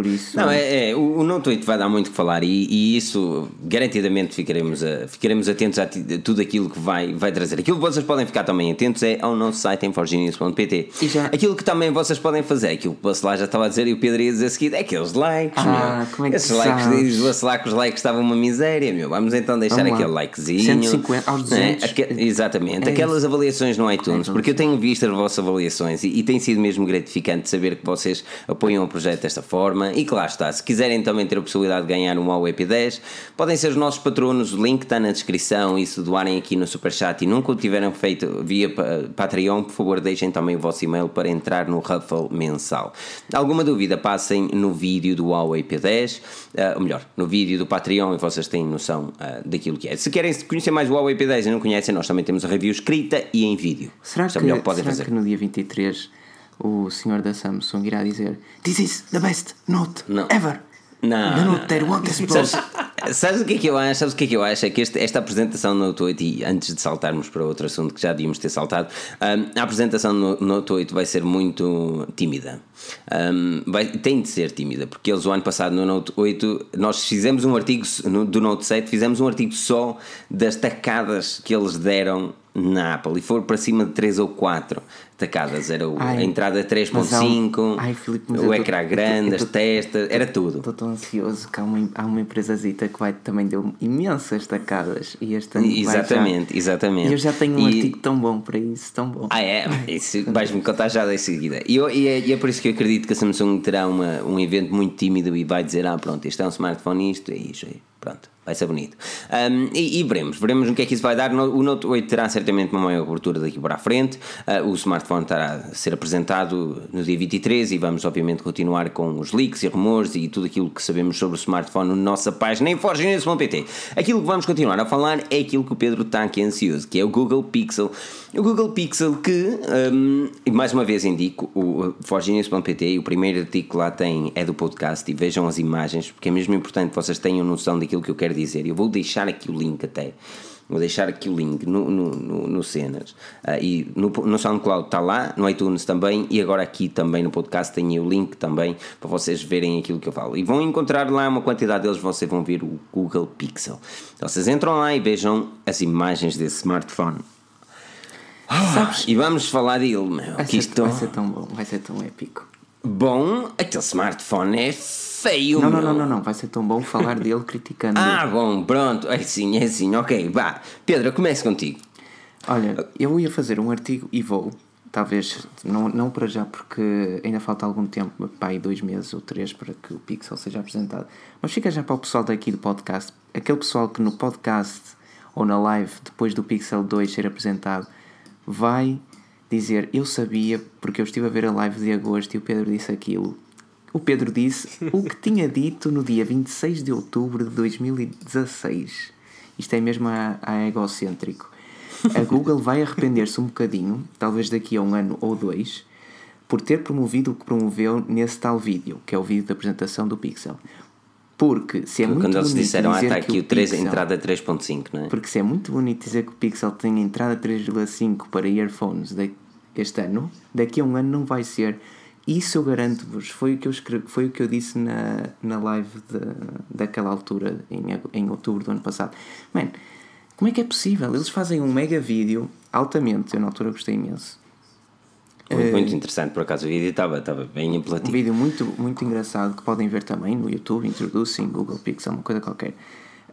Por isso. Não, é, é o, o Note 8 vai dar muito que falar e, e isso garantidamente ficaremos, a, ficaremos atentos a, tudo aquilo que vai, vai trazer. Aquilo que vocês podem ficar também atentos é ao nosso site em forgenius.pt. Aquilo que também vocês podem fazer, aquilo que o Bacelar já estava a dizer e o Pedro ia dizer a seguir, é aqueles likes, ah, meu. Como é que Esses likes, diz o Bacelar que os likes estavam uma miséria, meu. Vamos então deixar Vamos aquele likezinho. 150 aos 200. Né? Aque, exatamente. É Aquelas isso. avaliações no iTunes, é porque eu tenho visto as vossas avaliações e, e tem sido mesmo gratificante saber que vocês apoiam o projeto desta forma e que lá está. Se quiserem também ter a possibilidade de ganhar um Huawei P10, podem ser os nossos patronos, o link está na descrição e se doarem aqui no Superchat e nunca o tiveram feito via Patreon, por favor deixem também o vosso e-mail para entrar no Ruffle mensal. Alguma dúvida, passem no vídeo do Huawei P10, uh, eh, ou melhor, no vídeo do Patreon e vocês têm noção uh, daquilo que é. Se querem conhecer mais o Huawei P10 e não conhecem, nós também temos a review escrita e em vídeo. Será, que, é que, será fazer. que no dia 23 o senhor da Samsung irá dizer This is the best note não. ever. Não. The note that won't explode. Sabes o que é que eu acho? Sabes o que é que eu acho? É que este, esta apresentação no Note 8, e antes de saltarmos para outro assunto que já devíamos ter saltado, um, a apresentação no Note 8 vai ser muito tímida. Um, vai, tem de ser tímida, porque eles o ano passado no Note 8 nós fizemos um artigo no, do Note 7, fizemos um artigo só das tacadas que eles deram na Apple e for para cima de 3 ou 4 tacadas. Era o, ai, a entrada 3.5, o ecrã grande, as testas, era tudo. Estou tão ansioso que há uma, há uma empresazita que vai, também deu imensas tacadas e este ano Exatamente, já, exatamente. E eu já tenho um e, artigo tão bom para isso, tão bom. Ah, é? Isso vais-me contar já em seguida. E, eu, e, é, e, é, por isso que eu acredito que a Samsung terá uma, um evento muito tímido e vai dizer: ah, pronto, este é um smartphone, isto é isto. É. Pronto, vai ser bonito. Um, e, e, veremos, veremos no que é que isso vai dar. O Note 8 terá certamente uma maior cobertura daqui para a frente. Uh, o smartphone estará a ser apresentado no dia 23 e vamos, obviamente, continuar com os leaks e rumores e tudo aquilo que sabemos sobre o smartphone na nossa página em forgenews.pt. Aquilo que vamos continuar a falar é aquilo que o Pedro está aqui ansioso, que é o Google Pixel. O Google Pixel que, um, mais uma vez indico, o forgenews.pt e o primeiro artigo lá tem é do podcast e vejam as imagens, porque é mesmo importante que vocês tenham noção daquilo que eu quero dizer. Eu vou deixar aqui o link até. Vou deixar aqui o link no, no, no, no Cenas. Uh, e no, no SoundCloud está lá, no iTunes também, e agora aqui também no podcast tem o link também para vocês verem aquilo que eu falo. E vão encontrar lá uma quantidade deles, vocês vão ver o Google Pixel. Então vocês entram lá e vejam as imagens desse smartphone. Sabes? E vamos falar dele, meu. Vai, ser, isto... vai ser tão bom, vai ser tão épico. Bom, aquele smartphone é feio. Não, não, não, não, não, vai ser tão bom falar dele criticando. ah, bom, pronto, é assim, é assim, ok, vá. Pedro, comece contigo. Olha, eu ia fazer um artigo e vou, talvez, não, não para já, porque ainda falta algum tempo, pai, dois meses ou três, para que o Pixel seja apresentado. Mas fica já para o pessoal daqui do podcast, aquele pessoal que no podcast ou na live, depois do Pixel 2 ser apresentado, vai dizer eu sabia porque eu estive a ver a live de agosto e o Pedro disse aquilo o Pedro disse o que tinha dito no dia 26 de outubro de 2016. Isto é mesmo a, a egocêntrico. A Google vai arrepender-se um bocadinho, talvez daqui a um ano ou dois, por ter promovido o que promoveu nesse tal vídeo, que é o vídeo da apresentação do Pixel. Porque se é porque muito quando eles disseram, ah, está aqui o 3, Pixel, entrada 3.5, não é? Porque se é muito bonito dizer que o Pixel tem entrada 3.5 para earphones este ano, daqui a um ano não vai ser isso eu garanto-vos, foi o que eu escrevi, foi o que eu disse na, na live de, daquela altura, em, em outubro do ano passado. Man, como é que é possível? Eles fazem um mega vídeo, altamente, eu na altura gostei imenso. Muito, muito interessante, por acaso o vídeo estava, estava bem apelativo. Um vídeo muito, muito engraçado que podem ver também no YouTube, Introducing, Google Pixel, uma coisa qualquer.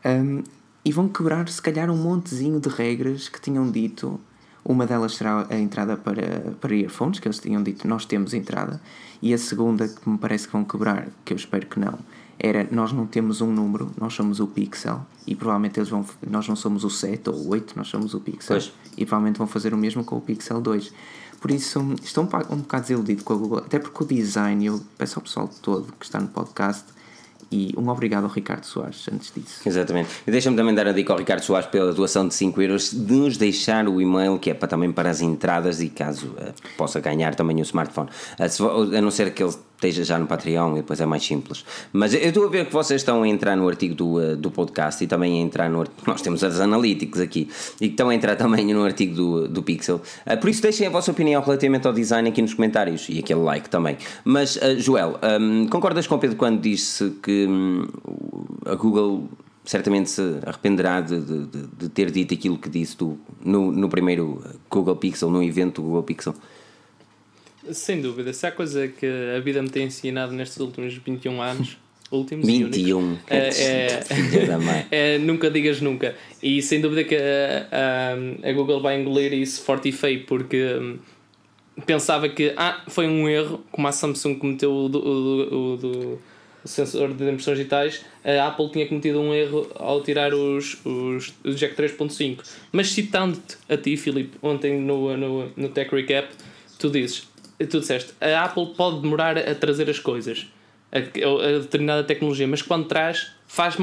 Um, e vão quebrar, se calhar, um montezinho de regras que tinham dito uma delas será a entrada para, para earphones, que eles tinham dito nós temos entrada, e a segunda que me parece que vão quebrar, que eu espero que não, era nós não temos um número, nós somos o Pixel, e provavelmente eles vão, nós não somos o 7 ou o 8, nós somos o Pixel, pois. e provavelmente vão fazer o mesmo com o Pixel 2. Por isso, estou um, um bocado desiludido com a Google, até porque o design, eu peço ao pessoal todo que está no podcast e um obrigado ao Ricardo Soares antes disso. Exatamente. E deixa-me também dar a dica ao Ricardo Soares pela doação de 5 euros de nos deixar o e-mail que é para, também para as entradas e caso uh, possa ganhar também o smartphone. Uh, se, a não ser que ele esteja já no Patreon e depois é mais simples. Mas eu estou a ver que vocês estão a entrar no artigo do, uh, do podcast e também a entrar no Nós temos as analíticos aqui e que estão a entrar também no artigo do, do Pixel. Uh, por isso deixem a vossa opinião relativamente ao design aqui nos comentários e aquele like também. Mas, uh, Joel, um, concordas com o Pedro quando disse que um, a Google certamente se arrependerá de, de, de, ter dito aquilo que disse do, no, no primeiro Google Pixel, no evento do Google Pixel? Sem dúvida, se há coisa que a vida me tem ensinado nestes últimos 21 anos, últimos 21, é, é, é, nunca digas nunca. E sem dúvida que a, a, a, Google vai engolir isso forte e feio, porque hum, pensava que ah, foi um erro, como a Samsung cometeu o do, o o do sensor de impressões digitais, a Apple tinha cometido um erro ao tirar os, os, o jack 3.5. Mas citando-te a ti, Filipe, ontem no, no, no Tech Recap, tu dizes, tu disseste, a Apple pode demorar a trazer as coisas, a, a determinada tecnologia, mas quando traz, faz,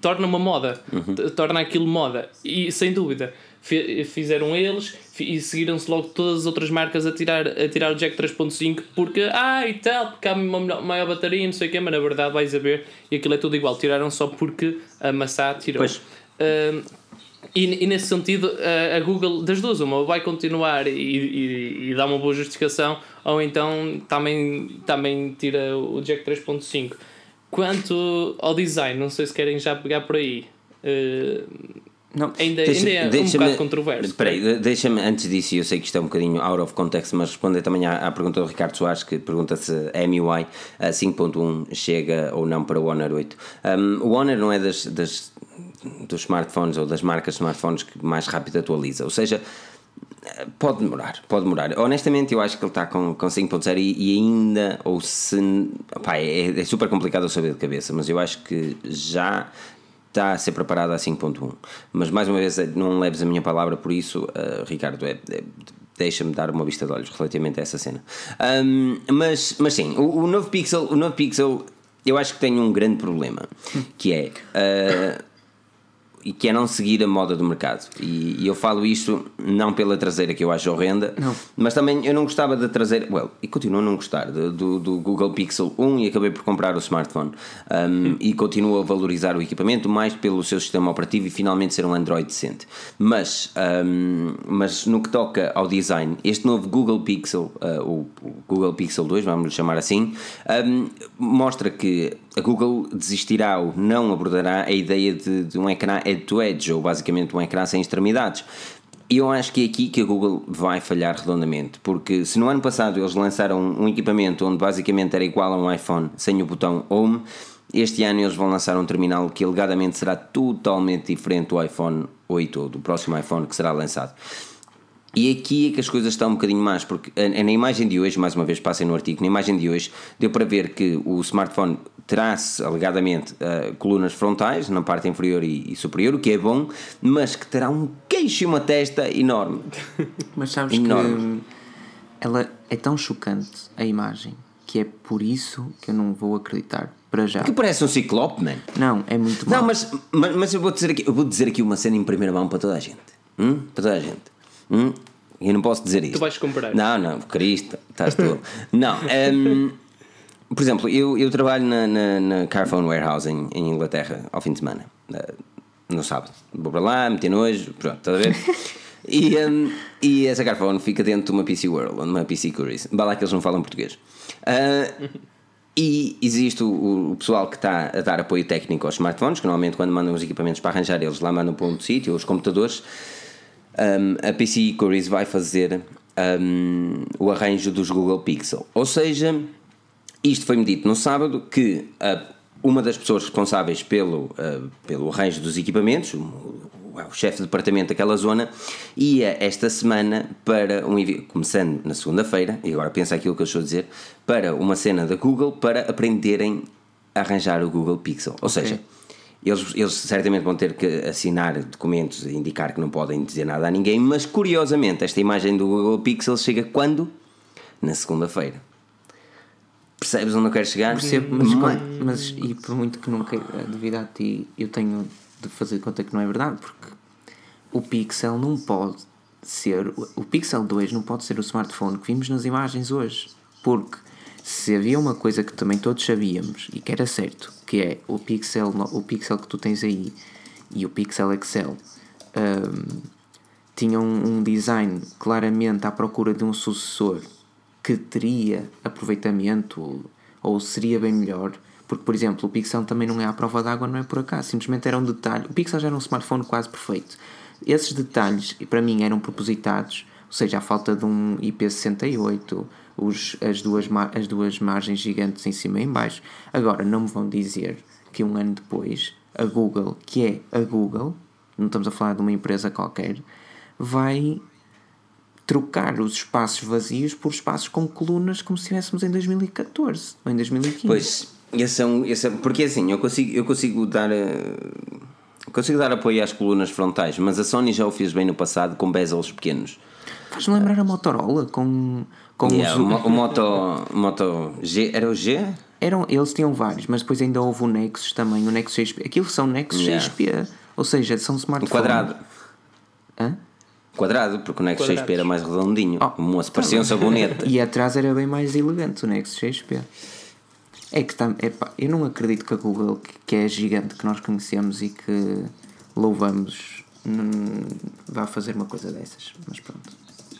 torna uma moda, uhum. torna aquilo moda. E sem dúvida, fizeram eles e seguiram-se logo todas as outras marcas a tirar, a tirar o jack 3.5 porque, ah e tal, porque há uma maior bateria, não sei o quê, mas na verdade vais a ver e aquilo é tudo igual. Tiraram só porque a Massá tirou. Pois. Uh, e, e, nesse sentido, a, Google, das duas, uma vai continuar e, e, e dá uma boa justificação, ou então também, também tira o jack 3.5. Quanto ao design, não sei se querem já pegar por aí. Uh, não, ainda, deixa, ainda é um bocado controverso. Espera aí, deixa-me, antes disso, eu sei que isto é um bocadinho out of context, mas responder também à, à pergunta do Ricardo Soares, que pergunta se a MUI 5.1 chega ou não para o Honor 8. Um, o Honor não é das, das, dos smartphones ou das marcas de smartphones que mais rápido atualiza, ou seja, Pode demorar, pode demorar. Honestamente, eu acho que ele está com, com 5.0 e, e, ainda, ou se. Pá, é, é, super complicado eu saber de cabeça, mas eu acho que já está a ser preparada a 5.1. Mas mais uma vez, não leves a minha palavra por isso, uh, Ricardo, é, é, deixa-me dar uma vista de olhos relativamente a essa cena. Um, mas, mas sim, o, o, novo Pixel, o novo Pixel, eu acho que tem um grande problema, que é. Uh, e que é não seguir a moda do mercado. E, e, eu falo isto não pela traseira que eu acho horrenda, não. mas também eu não gostava da traseira, well, e continuo a não gostar do, do, do Google Pixel 1 e acabei por comprar o smartphone. Um, hum. E continuo a valorizar o equipamento mais pelo seu sistema operativo e finalmente ser um Android decente. Mas, um, mas no que toca ao design, este novo Google Pixel, uh, o, o, Google Pixel 2, vamos chamar assim, um, mostra que a Google desistirá ou não abordará a ideia de, de um ecrã edge-to-edge, ou basicamente um ecrã sem extremidades. E eu acho que é aqui que a Google vai falhar redondamente, porque se no ano passado eles lançaram um equipamento onde basicamente era igual a um iPhone sem o botão Home, este ano eles vão lançar um terminal que alegadamente será totalmente diferente do iPhone 8 ou do próximo iPhone que será lançado. E aqui é que as coisas estão um bocadinho mais, porque na imagem de hoje, mais uma vez passem no artigo, na imagem de hoje deu para ver que o smartphone terá-se alegadamente uh, colunas frontais na parte inferior e, e, superior, o que é bom, mas que terá um queixo e uma testa enorme. Mas sabes enorme. que ela é tão chocante a imagem que é por isso que eu não vou acreditar para já. Que parece um ciclope, man. Não, é muito Não, mas, mas, mas, eu, vou dizer aqui, eu vou dizer aqui uma cena em primeira mão para toda a gente. Hum? Para toda a gente. Hum? Eu não posso dizer isso. Tu vais comprar. Não, não, Cristo, estás tu. não, um, por exemplo, eu, eu trabalho na, na, na Carphone Warehouse em, em, Inglaterra ao fim de semana, no sábado. Vou para lá, meter nojo, pronto, estás a ver? e, um, e essa Carphone fica dentro de uma PC World, uma PC Curious. Vai lá que eles não falam português. Uh, e existe o, o, pessoal que está a dar apoio técnico aos smartphones, que normalmente quando mandam os equipamentos para arranjar, eles lá mandam para um sítio, os computadores. Um, a PC Curious vai fazer um, o arranjo dos Google Pixel. Ou seja, isto foi-me dito no sábado que uh, uma das pessoas responsáveis pelo, uh, pelo arranjo dos equipamentos, o, o, o chefe de departamento daquela zona, ia esta semana para um começando na segunda-feira, e agora pensa aquilo que eu estou a dizer, para uma cena da Google para aprenderem a arranjar o Google Pixel. Ou okay. seja, eles, eles certamente vão ter que assinar documentos a indicar que não podem dizer nada a ninguém, mas curiosamente esta imagem do Google Pixel chega quando? Na segunda-feira. Percebes onde eu quero chegar? Percebo, mas, mas e por muito que não queira duvidar de ti, eu tenho de fazer conta que não é verdade, porque o Pixel não pode ser. O Pixel 2 não pode ser o smartphone que vimos nas imagens hoje. Porque se havia uma coisa que também todos sabíamos e que era certo, que é o Pixel, o Pixel que tu tens aí e o Pixel Excel um, tinham um design claramente à procura de um sucessor que teria aproveitamento ou, ou seria bem melhor, porque, por exemplo, o Pixel também não é à prova d'água, não é por acaso, simplesmente era um detalhe. O Pixel já era um smartphone quase perfeito. Esses detalhes, para mim, eram propositados, ou seja, a falta de um IP68, os, as, duas, as duas margens gigantes em cima e em baixo. Agora, não me vão dizer que um ano depois, a Google, que é a Google, não estamos a falar de uma empresa qualquer, vai trocar os espaços vazios por espaços com colunas como se estivéssemos em 2014 ou em 2015. Pois, Esse é um, esse é, porque assim, eu consigo, eu consigo dar. eh, Consigo dar apoio às colunas frontais, mas a Sony já o fez bem no passado com bezels pequenos. Faz-me lembrar a Motorola com, com Yeah, os. o, o Moto, Moto G. Era o G? Eram, eles tinham vários, mas depois ainda houve o Nexus também, o Nexus 6P. Aquilo são Nexus Yeah. 6P, ou seja, são O smartphones. quadrado. Hã? Quadrado, porque o Nexus 6P Quadrados. era mais redondinho. Oh, o moço parecia um sabonete. E atrás era bem mais elegante o Nexus 6P. É que está. epá, eu não acredito que a Google, que- que é a gigante que nós conhecemos e que louvamos, vá fazer uma coisa dessas. Mas pronto.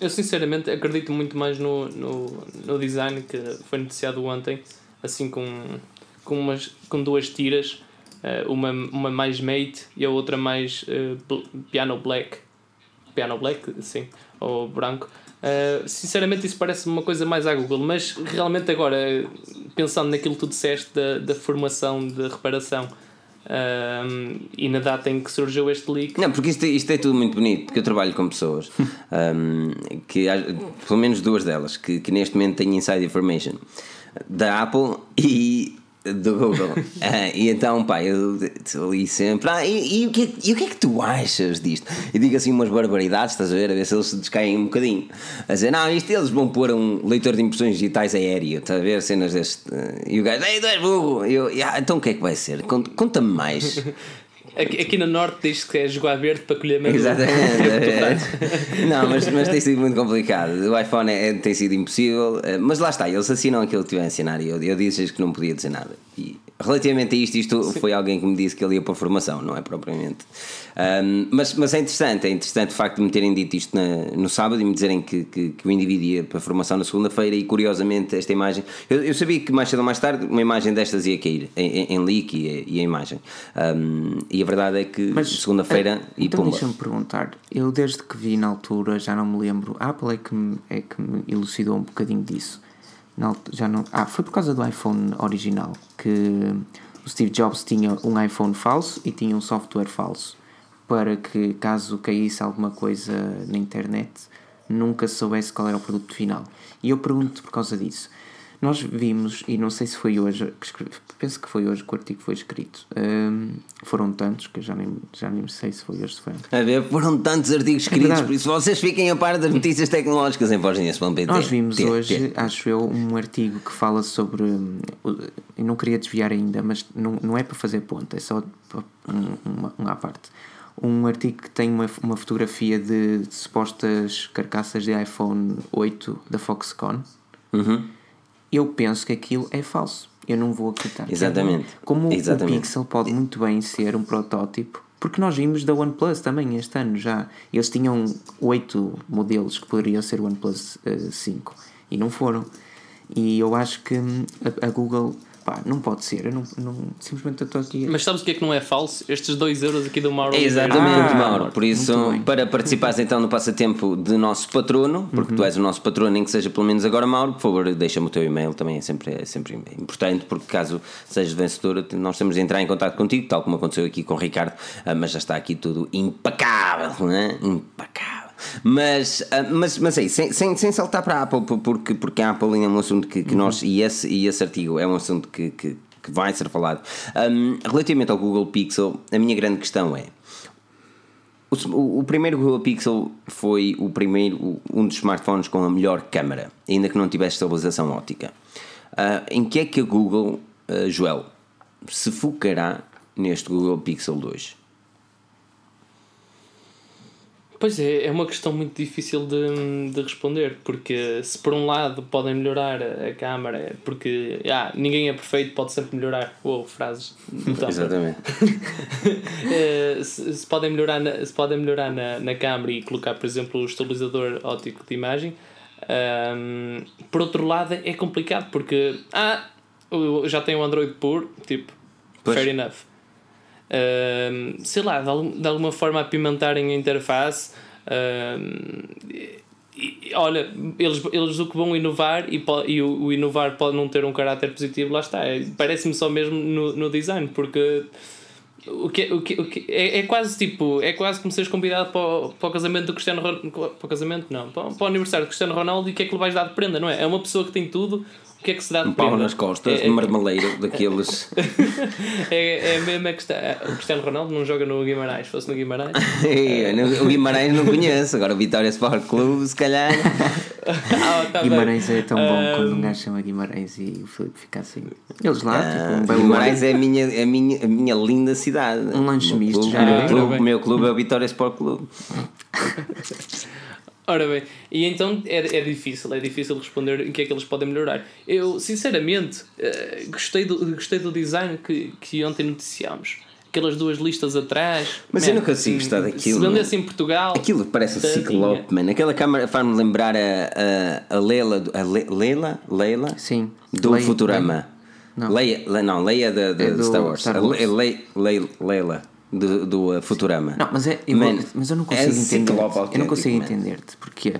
Eu sinceramente acredito muito mais no, no, no design que foi noticiado ontem, assim com, com, umas, com duas tiras, eh, uma, uma mais mate e a outra mais bl- piano black. Piano black, sim, ou branco. Eh, sinceramente isso parece uma coisa mais à Google, mas realmente agora, pensando naquilo que tu disseste da, da formação de reparação eh, e na data em que surgiu este leak, Não, porque isto, é- isto é tudo muito bonito, porque eu trabalho com pessoas, um, que há- pelo menos duas delas, que, que neste momento têm inside information da Apple e do Google. Ah, e então, pá, eu li sempre, ah, e, e o que é, e o que é que tu achas disto? E digo assim umas barbaridades, estás a ver, a ver se eles se descaem um bocadinho. A dizer, não, isto eles vão pôr um leitor de impressões digitais aéreo, estás a ver, cenas deste. E o gajo, ei, tu és burro! Eu, "Ah, então o que é que vai ser? Conta- Conta-me mais. aqui, aqui no Norte diz que é jogar verde para colher maduro. Exatamente. não, mas, mas tem sido muito complicado. O iPhone é- tem sido impossível. eh, Mas lá está, eles assinam aquilo que tiver a assinar e eu, eu disse-lhes que não podia dizer nada. E relativamente a isto, isto foi alguém que me disse que ele ia para a formação, não é propriamente. Ahm, mas, mas é interessante, é interessante o facto de me terem dito isto na- no sábado e me dizerem que, que, que o indivíduo ia para a formação na segunda-feira e curiosamente esta imagem. Eu, eu sabia que mais cedo ou mais tarde uma imagem destas ia cair em, em, leak e, a- e a imagem. Ahm, e a verdade é que segunda-feira eh, e Então pumba. deixa-me perguntar. Eu desde que vi na altura, já não me lembro. A Apple é que me, é que me elucidou um bocadinho disso. Altu- já não, ah, foi por causa do iPhone original que o Steve Jobs tinha um iPhone falso e tinha um software falso para que caso caísse alguma coisa na internet nunca se soubesse qual era o produto final. E eu pergunto por causa disso. Nós vimos, e não sei se foi hoje, que escre- penso que foi hoje que o artigo foi escrito. Hum, foram tantos que eu já nem, já nem sei se foi hoje se foi. A ver, foram tantos artigos escritos, verdade. por isso vocês fiquem a par das notícias tecnológicas em vozinhas.pt. Nós vimos T, hoje, T. acho eu, um artigo que fala sobre. hum, Eu não queria desviar ainda, mas não, não é para fazer ponto, é só um, uma, uma à parte. Um artigo que tem uma, uma fotografia de, de supostas carcaças de iPhone 8 da Foxconn. Uhum. Eu penso que aquilo é falso. Eu não vou acreditar. Exatamente. Como Exatamente. o Pixel pode muito bem ser um protótipo, porque nós vimos da OnePlus também este ano já. Eles tinham oito modelos que poderiam ser o OnePlus eh, 5 e não foram. E eu acho que hum, a, a Google, pá, não pode ser. Eu não, não, simplesmente eu estou aqui. Mas sabes o que é que não é falso? Estes 2 euros aqui do Mauro. Exatamente, Ah, Mauro. Por isso, para participares então no passatempo de nosso patrono, porque tu és o nosso patrono, nem que seja pelo menos agora, Mauro, por favor, deixa-me o teu e-mail, também é sempre, é sempre importante, porque caso sejas vencedor, nós temos de entrar em contato contigo, tal como aconteceu aqui com o Ricardo, ah, mas já está aqui tudo impecável, não é? Impecável. Mas, ah, mas, mas é isso, sem, sem, sem saltar para a Apple, por- porque, porque a Apple é um assunto que, que nós, e esse, e esse artigo é um assunto que, que, que vai ser falado. Ahm, relativamente ao Google Pixel, a minha grande questão é. O, o- primeiro Google Pixel foi o primeiro, um dos smartphones com a melhor câmara, ainda que não tivesse estabilização óptica. Ah, em que é que a Google, ah, Joel, se focará neste Google Pixel 2? Pois é, é uma questão muito difícil de, de responder, porque se por um lado podem melhorar a câmara, porque ah, ninguém é perfeito, pode sempre melhorar. Uou, frases. Então, Exatamente. eh, se, se podem melhorar, na, se podem melhorar na, na câmara e colocar, por exemplo, o estabilizador óptico de imagem. ahm, por outro lado, é complicado porque ah, já tenho o Android puro, tipo, Pois. fair enough. Sei lá, de, de alguma forma apimentarem a interface. ahm, e- olha, eles, eles o que vão inovar e, e o, o inovar pode não ter um caráter positivo, lá está. É- Parece-me só mesmo no, no design, porque o que, o que, o que, é, é quase tipo, é quase como seres convidado para o, para o casamento do Cristiano Ronaldo. Para o casamento, não, para, para o aniversário do Cristiano Ronaldo e o que é que lhe vais dar de prenda, não é? É uma pessoa que tem tudo, O que é que se dá de Um pau nas costas, É- de marmeleiro, daqueles. É, é mesmo é que está. O Cristiano Ronaldo não joga no Guimarães. Se fosse no Guimarães. Ei, o Guimarães não conheço, agora o Vitória Sport Clube, se calhar. ah, tá bem. Guimarães é tão bom quando um gajo chama Guimarães e o Filipe fica assim. Eles lá, Ah, tipo, um Guimarães é a minha, a, minha, a minha linda cidade. Um lanche misto, já o meu clube- bem. O meu clube é o Vitória Sport Clube. Ora bem, e então é, é difícil, é difícil responder em que é que eles podem melhorar. Eu, sinceramente, eh, gostei, do, gostei do design que, que ontem noticiámos. Aquelas duas listas atrás. Mas eu não consigo gostar daquilo, Se vendesse em Portugal. Aquilo parece o tadinha. Ciclope, mano. Aquela câmara faz-me lembrar a, a, a Leila. do- A Le, Leila? Leila? Sim. Do Leia- Futurama. Não. Leia, Le- não, Leia da da É do Star Wars. Star A Wars. Le- Le- Le- Leila do, do uh, Futurama. Não, mas, é, eu, Man, mas eu não é consigo entender. Ciclope Eu não consigo entender-te. Porque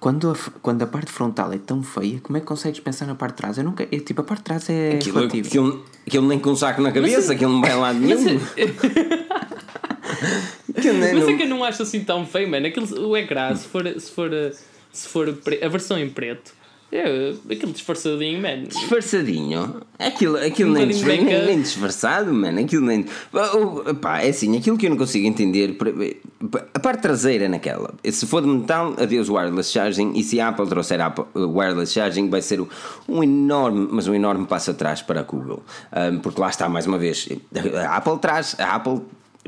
quando a, quando a parte frontal é tão feia, como é que consegues pensar na parte de trás? Eu nunca. Eu, tipo, a parte de trás é Aquilo, relativo. aquilo, aquilo nem com um saco na cabeça, aquilo não vai lá nenhum. Aquilo nem- Mas não- é que eu não acho assim tão feio, mano. Aquilo, o ecrã, se for, se for, se for pre- a versão em preto, é aquele disfarçadinho, mano. Disfarçadinho. Aquilo, aquilo Um nem, disfar- nem, nem disfarçado, mano. Aquilo nem. Pá, é assim, aquilo que eu não consigo entender. A parte traseira naquela. Se for de metal, adeus wireless charging. E se a Apple trouxer Apple, uh, wireless charging, vai ser um enorme, mas um enorme passo atrás para a Google. Um, porque lá está, mais uma vez. A Apple traz. A Apple.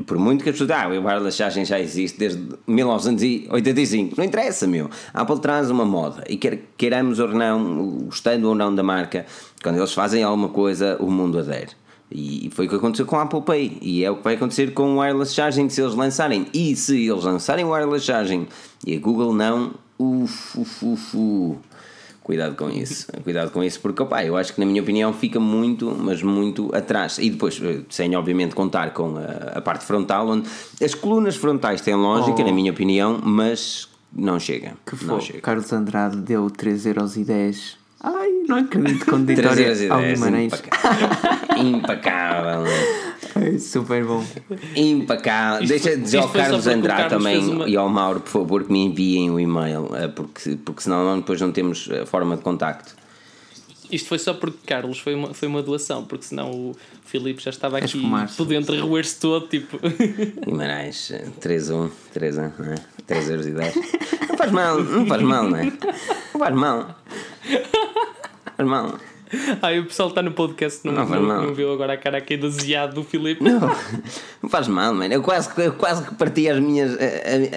Por muito que as pessoas ah, o wireless charging já existe desde 1985, não interessa, meu. A Apple traz uma moda e quer queiramos ou não, gostando ou não da marca, quando eles fazem alguma coisa, o mundo adere. E foi o que aconteceu com a Apple Pay e é o que vai acontecer com o wireless charging se eles lançarem. E se eles lançarem o wireless charging e a Google não, uf, uf, uf. Cuidado com isso, cuidado com isso, porque opa, eu acho que na minha opinião fica muito, mas muito atrás. E depois, eh, sem obviamente contar com a, a parte frontal, onde as colunas frontais têm lógica, Oh. na minha opinião, mas não chega. Que não chega. Carlos Andrade deu 3,10€. Ai, não acredito com 3 vitória euros e ao 10, Guimarães. impecável. impecável. Ai, super bom. Impecável. Isto Deixa foi- dizer ao Carlos Andrade Carlos também uma- e ao Mauro, por favor, que me enviem o e-mail, eh, porque, porque senão depois não temos eh, forma de contacto. Isto foi só porque Carlos foi uma, foi uma doação, porque senão o Filipe já estava aqui esfumar-se. por dentro a roer-se todo, tipo. Guimarães, 3-1, 3 não é? 3 euros e 10. Não faz mal, não faz mal, não é? Não faz mal. Não faz mal. Ai, o pessoal está no podcast, não, Não não, não viu agora a cara aqui desejado do Filipe. Não, não faz mal, mano. Eu quase, que- eu quase que parti as minhas,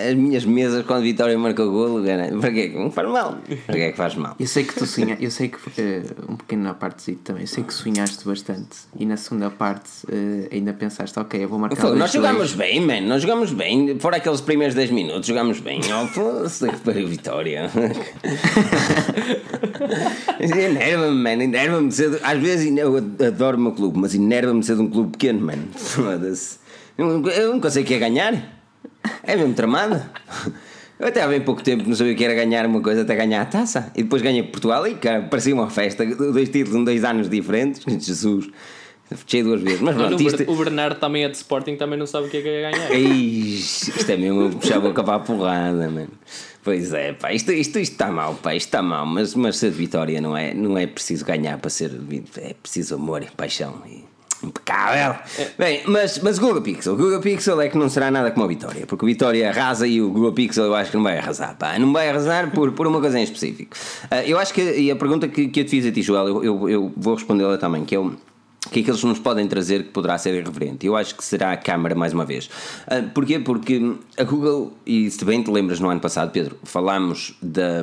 as minhas mesas quando a Vitória marcou golo, cara. Para que Não faz mal. Para que é que faz mal? Eu sei que tu sonha, eu sei que eh, um pequeno na parte também, eu sei que sonhaste bastante e na segunda parte eh, ainda pensaste, ok, eu vou marcar dois nós jogámos bem, man. Nós jogámos bem. Fora aqueles primeiros 10 minutos, jogámos bem. Oh, foda-se, para a vitória. enerva-me, man. Enerva-me ser. Às vezes eu adoro o meu clube, mas enerva-me ser de um clube pequeno, man. Foda-se. Eu nunca- eu nunca sei o que é ganhar. É mesmo tramado. Eu até há bem pouco tempo não sabia o que era ganhar uma coisa até ganhar a taça. E depois ganhei Portugal e cara, parecia uma festa. Dois títulos em dois anos diferentes. Jesus. Fechei duas vezes. Mas pronto, o, isto, o Bernardo também é de Sporting, também não sabe o que é que é ganhar. Eish, isto é mesmo eu puxar a boca para a porrada, mano. Pois é, pá, isto, isto, isto está mal, pá, isto está mal, mas, mas ser vitória não é, não é preciso ganhar para ser. É preciso amor e paixão. E impecável! Bem, mas, mas Google Pixel, Google Pixel é que não será nada como a Vitória, porque o Vitória arrasa e o Google Pixel eu acho que não vai arrasar, pá, não vai arrasar por, por uma coisa em específico. Ah, eu acho que, e a pergunta que, que eu te fiz a ti, Joel, eu, eu, eu vou respondê-la também, que é o. Que é que eles nos podem trazer que poderá ser irreverente? Eu acho que será a câmara mais uma vez. Ah, porquê? Porque a Google, e se bem te lembras no ano passado, Pedro, falámos da,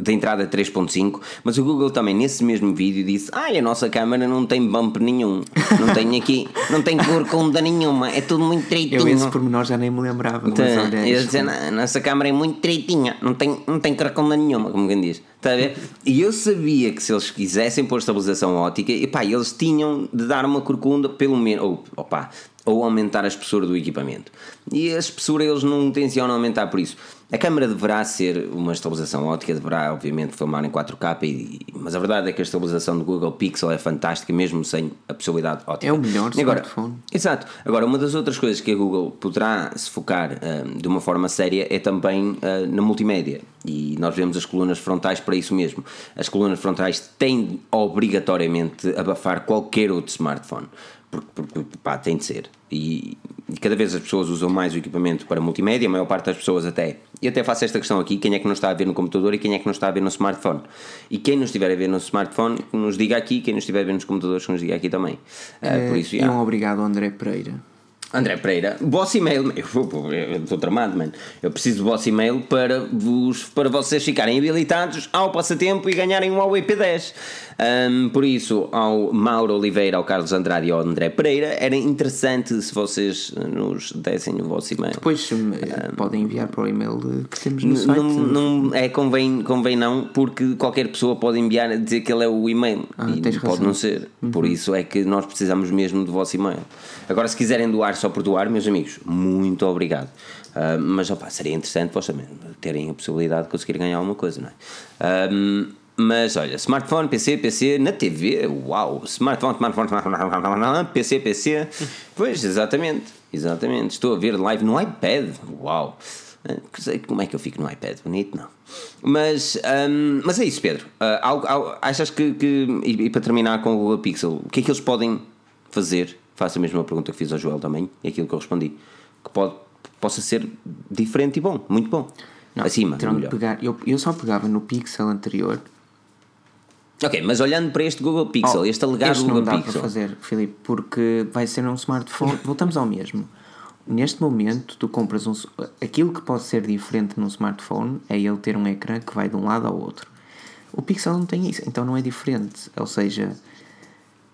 da entrada 3.5, mas o Google também nesse mesmo vídeo disse: Ai, a nossa câmara não tem bump nenhum, não tem aqui, não tem corcunda nenhuma, é tudo muito treitinho. Eu esse pormenor já nem me lembrava, mas Então, olha, eles dizem, "Não, a nossa câmara é muito treitinha, não tem, não tem caracunda nenhuma, como quem diz. Está a ver? E eu sabia que se eles quisessem pôr estabilização ótica, epá, eles tinham de dar uma corcunda, pelo menos, ou, opa, ou aumentar a espessura do equipamento. E a espessura eles não tencionam aumentar por isso. A câmara deverá ser uma estabilização ótica, deverá obviamente filmar em 4K e, mas a verdade é que a estabilização do Google Pixel é fantástica, mesmo sem a possibilidade ótica. É o melhor Agora, smartphone. Exato. Agora, uma das outras coisas que a Google poderá se focar ah, de uma forma séria é também ah, na multimédia. E nós vemos as colunas frontais para isso mesmo. As colunas frontais têm obrigatoriamente abafar qualquer outro smartphone. Porque, porque pá, tem de ser. E, e cada vez as pessoas usam mais o equipamento para multimédia, a maior parte das pessoas até. E até faço esta questão aqui: quem é que não está a ver no computador e quem é que não está a ver no smartphone? E quem nos estiver a ver no smartphone, que nos diga aqui, quem nos estiver a ver nos computadores, que nos diga aqui também. Ah, por isso, e já. um obrigado, André Pereira. André Pereira, vosso e-mail, eu eu estou tramado, mano. Eu preciso do vosso e-mail para, vos, para vocês ficarem habilitados ao passatempo e ganharem um Huawei P10. Ahm, por isso, ao Mauro Oliveira, ao Carlos Andrade e ao André Pereira, era interessante se vocês nos dessem o vosso e-mail. Depois hum, podem enviar para o e-mail eh, que temos no site. Não, não, é, convém, convém não, porque qualquer pessoa pode enviar dizer que ele é o e-mail Ah, e pode razão. não ser. Por isso é que nós precisamos mesmo do vosso e-mail. Agora, se quiserem doar só por doar, meus amigos, muito obrigado. Ah, mas opá, seria interessante vocês também terem a possibilidade de conseguir ganhar alguma coisa, não é? Ah, mas olha, smartphone, PC, PC, na TV, uau! Smartphone, smartphone, smartphone, PC, PC. Pois, exatamente, exatamente. Estou a ver live no iPad, uau! Sei- Como é que eu fico no iPad? Bonito, não. Mas, ahm, mas é isso, Pedro. Algo- algo- achas que. que- e, e para terminar com o Google Pixel, o que é que eles podem fazer? Faço a mesma pergunta que fiz ao Joel também, e aquilo que eu respondi. Que pode, possa ser diferente e bom, muito bom. Não, Acima, melhor. pegar, eu, eu só pegava no Pixel anterior. Ok, mas olhando para este Google Pixel, Oh, este alegado este não Google dá para Pixel. fazer, Filipe, porque vai ser um smartphone. Voltamos ao mesmo. Neste momento, tu compras um. Aquilo que pode ser diferente num smartphone é ele ter um ecrã que vai de um lado ao outro. O Pixel não tem isso, então não é diferente. Ou seja,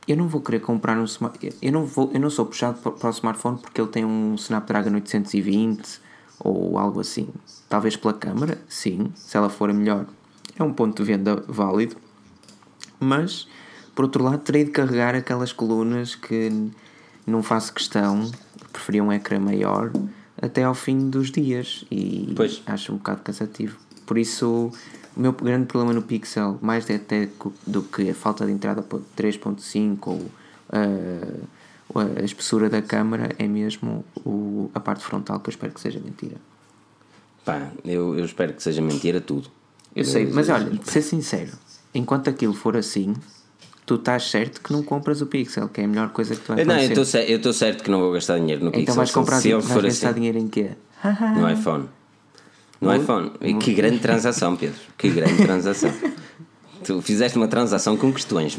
eu não vou querer comprar um smartphone. Eu não, vou, eu não sou puxado para para o smartphone porque ele tem um Snapdragon 820 ou algo assim. Talvez pela câmera, sim, se ela for a melhor, é um ponto de venda válido. Mas, por outro lado, terei de carregar aquelas colunas que não faço questão, preferia um ecrã maior até ao fim dos dias e Pois. acho um bocado cansativo. Por isso, o meu grande problema no Pixel, mais até do que a falta de entrada para 3.5 ou ah, a espessura da câmera, é mesmo o, a parte frontal que eu espero que seja mentira. Pá, eu, eu espero que seja mentira tudo. Eu sei, mas olha, de ser sincero, enquanto aquilo for assim, tu estás certo que não compras o Pixel, que é a melhor coisa que tu vai Eu, não, eu estou certo que não vou gastar dinheiro no Pixel. Então vais comprar se eu vais gastar assim, dinheiro em quê? no iPhone. No Muito- iPhone. Que grande transação, Pedro. Que grande transação. Tu fizeste uma transação com questões.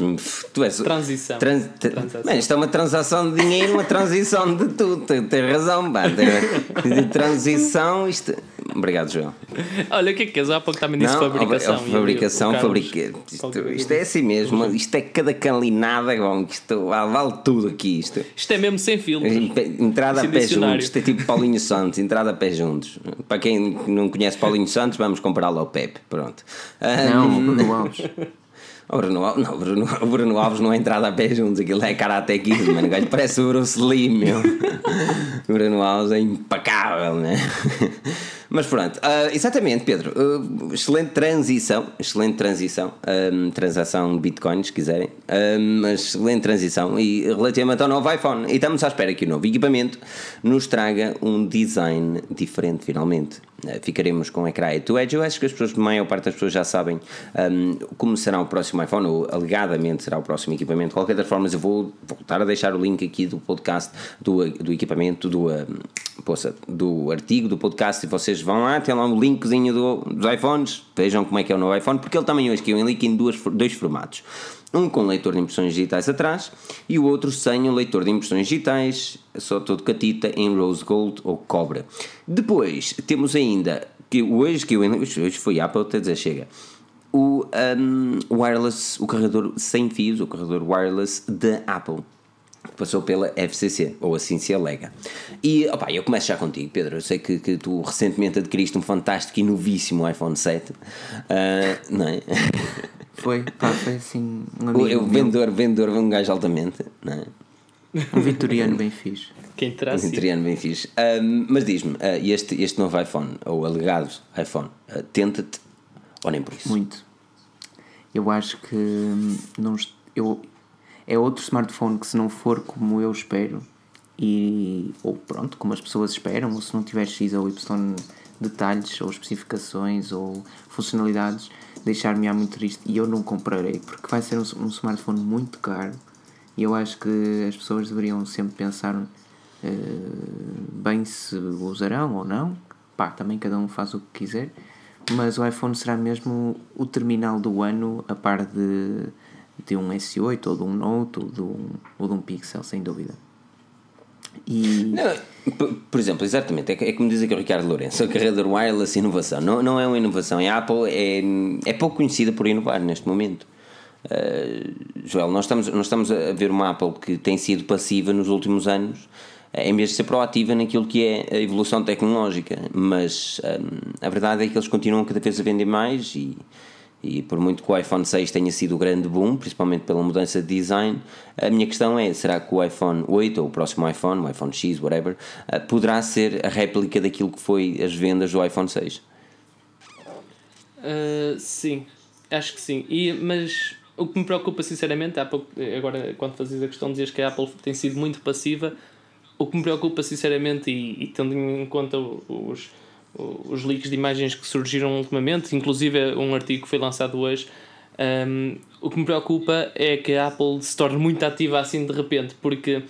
Tu és. Transição. Trans, tra- Transação. Mano, isto é uma transação de dinheiro, uma transição de tudo. Tens razão, pá. Transição, isto. Obrigado, João. Olha, o que é que queres? Há pouco também disse Não, fabricação. a- a fabricação, Carlos- fabrica. Isto, isto é assim mesmo. Isto é cada calinada, bom, isto vale, vale tudo aqui. Isto. Isto é mesmo sem filtros. Entrada a pé juntos, isto é tipo Paulinho Santos, entrada a pé juntos. Para quem não conhece Paulinho Santos, vamos compará-lo ao Pepe. Pronto. Não, o Bruno Alves. o Bruno, Al- não, o Bruno, o Bruno Alves não é entrada a pé juntos, aquilo é Karate Kid, mano. O gajo parece o Bruce Lee, meu. O Bruno Alves é impecável, né? Mas pronto, ah, exatamente, Pedro. ah, excelente transição, excelente transição. ah, transação de bitcoins, se quiserem. mas excelente transição. E relativamente ao novo iPhone. E estamos à espera que o novo equipamento nos traga um design diferente, finalmente. Ah, ficaremos com o ecrã Edge. Eu acho que as pessoas, a maior parte das pessoas já sabem ah, como será o próximo iPhone, ou alegadamente será o próximo equipamento. De qualquer das formas, eu vou voltar a deixar o link aqui do podcast, do, do equipamento, do, ah, poça, do artigo do podcast. E vocês vão lá, tem lá um linkzinho do, dos iPhones, vejam como é que é o novo iPhone, porque ele também hoje caiu em link em duas, dois formatos. Um com leitor de impressões digitais atrás e o outro sem o leitor de impressões digitais, só todo catita em rose gold ou cobra. Depois temos ainda, que hoje, que eu, hoje foi Apple, até dizer chega, o um, wireless, o carregador sem fios, o carregador wireless da Apple. que Passou pela FCC, ou assim se alega. E opa, eu começo já contigo, Pedro. Eu sei que, que tu recentemente adquiriste um fantástico e novíssimo iPhone 7, ah, não é? Foi, pá, foi assim um O, amigo o meu, vendedor, vendedor, um gajo altamente, não é? Um vitoriano bem fixe. Quem terá Um sido? italiano bem fixe. Ahm, mas diz-me, ah, este, este novo iPhone, ou alegado iPhone, ah, tenta-te ou nem por isso? Muito. Eu acho que hum, não, eu, é outro smartphone que se não for como eu espero, e, ou pronto, como as pessoas esperam, ou se não tiver X ou Y detalhes ou especificações ou funcionalidades, deixar-me muito triste e eu não comprarei porque vai ser um, um, smartphone muito caro e eu acho que as pessoas deveriam sempre pensar uh, bem se o usarão ou não. Pá, também cada um faz o que quiser, mas o iPhone será mesmo o terminal do ano a par de, de um S8 ou de um Note ou de um, ou de um Pixel, sem dúvida. E... Não, por, exemplo, exatamente, é, é como diz aqui o Ricardo Lourenço, a carreira do wireless inovação. Não, não é uma inovação, a Apple é, é pouco conhecida por inovar neste momento. Uh, Joel, nós estamos, nós estamos a ver uma Apple que tem sido passiva nos últimos anos, em vez de ser proativa naquilo que é a evolução tecnológica. Mas um, a verdade é que eles continuam cada vez a vender mais e e por muito que o iPhone 6 tenha sido o grande boom, principalmente pela mudança de design, a minha questão é: será que o iPhone 8 ou o próximo iPhone, o iPhone X, whatever, eh, poderá ser a réplica daquilo que foi as vendas do iPhone 6? Uh, eh, sim, acho que sim. E, mas o que me preocupa sinceramente, há pouco, agora quando fazias a questão dizias que a Apple tem sido muito passiva, o que me preocupa sinceramente e, e tendo em conta os os leaks de imagens que surgiram ultimamente, inclusive um artigo que foi lançado hoje. Um, o que me preocupa é que a Apple se torne muito ativa assim de repente, porque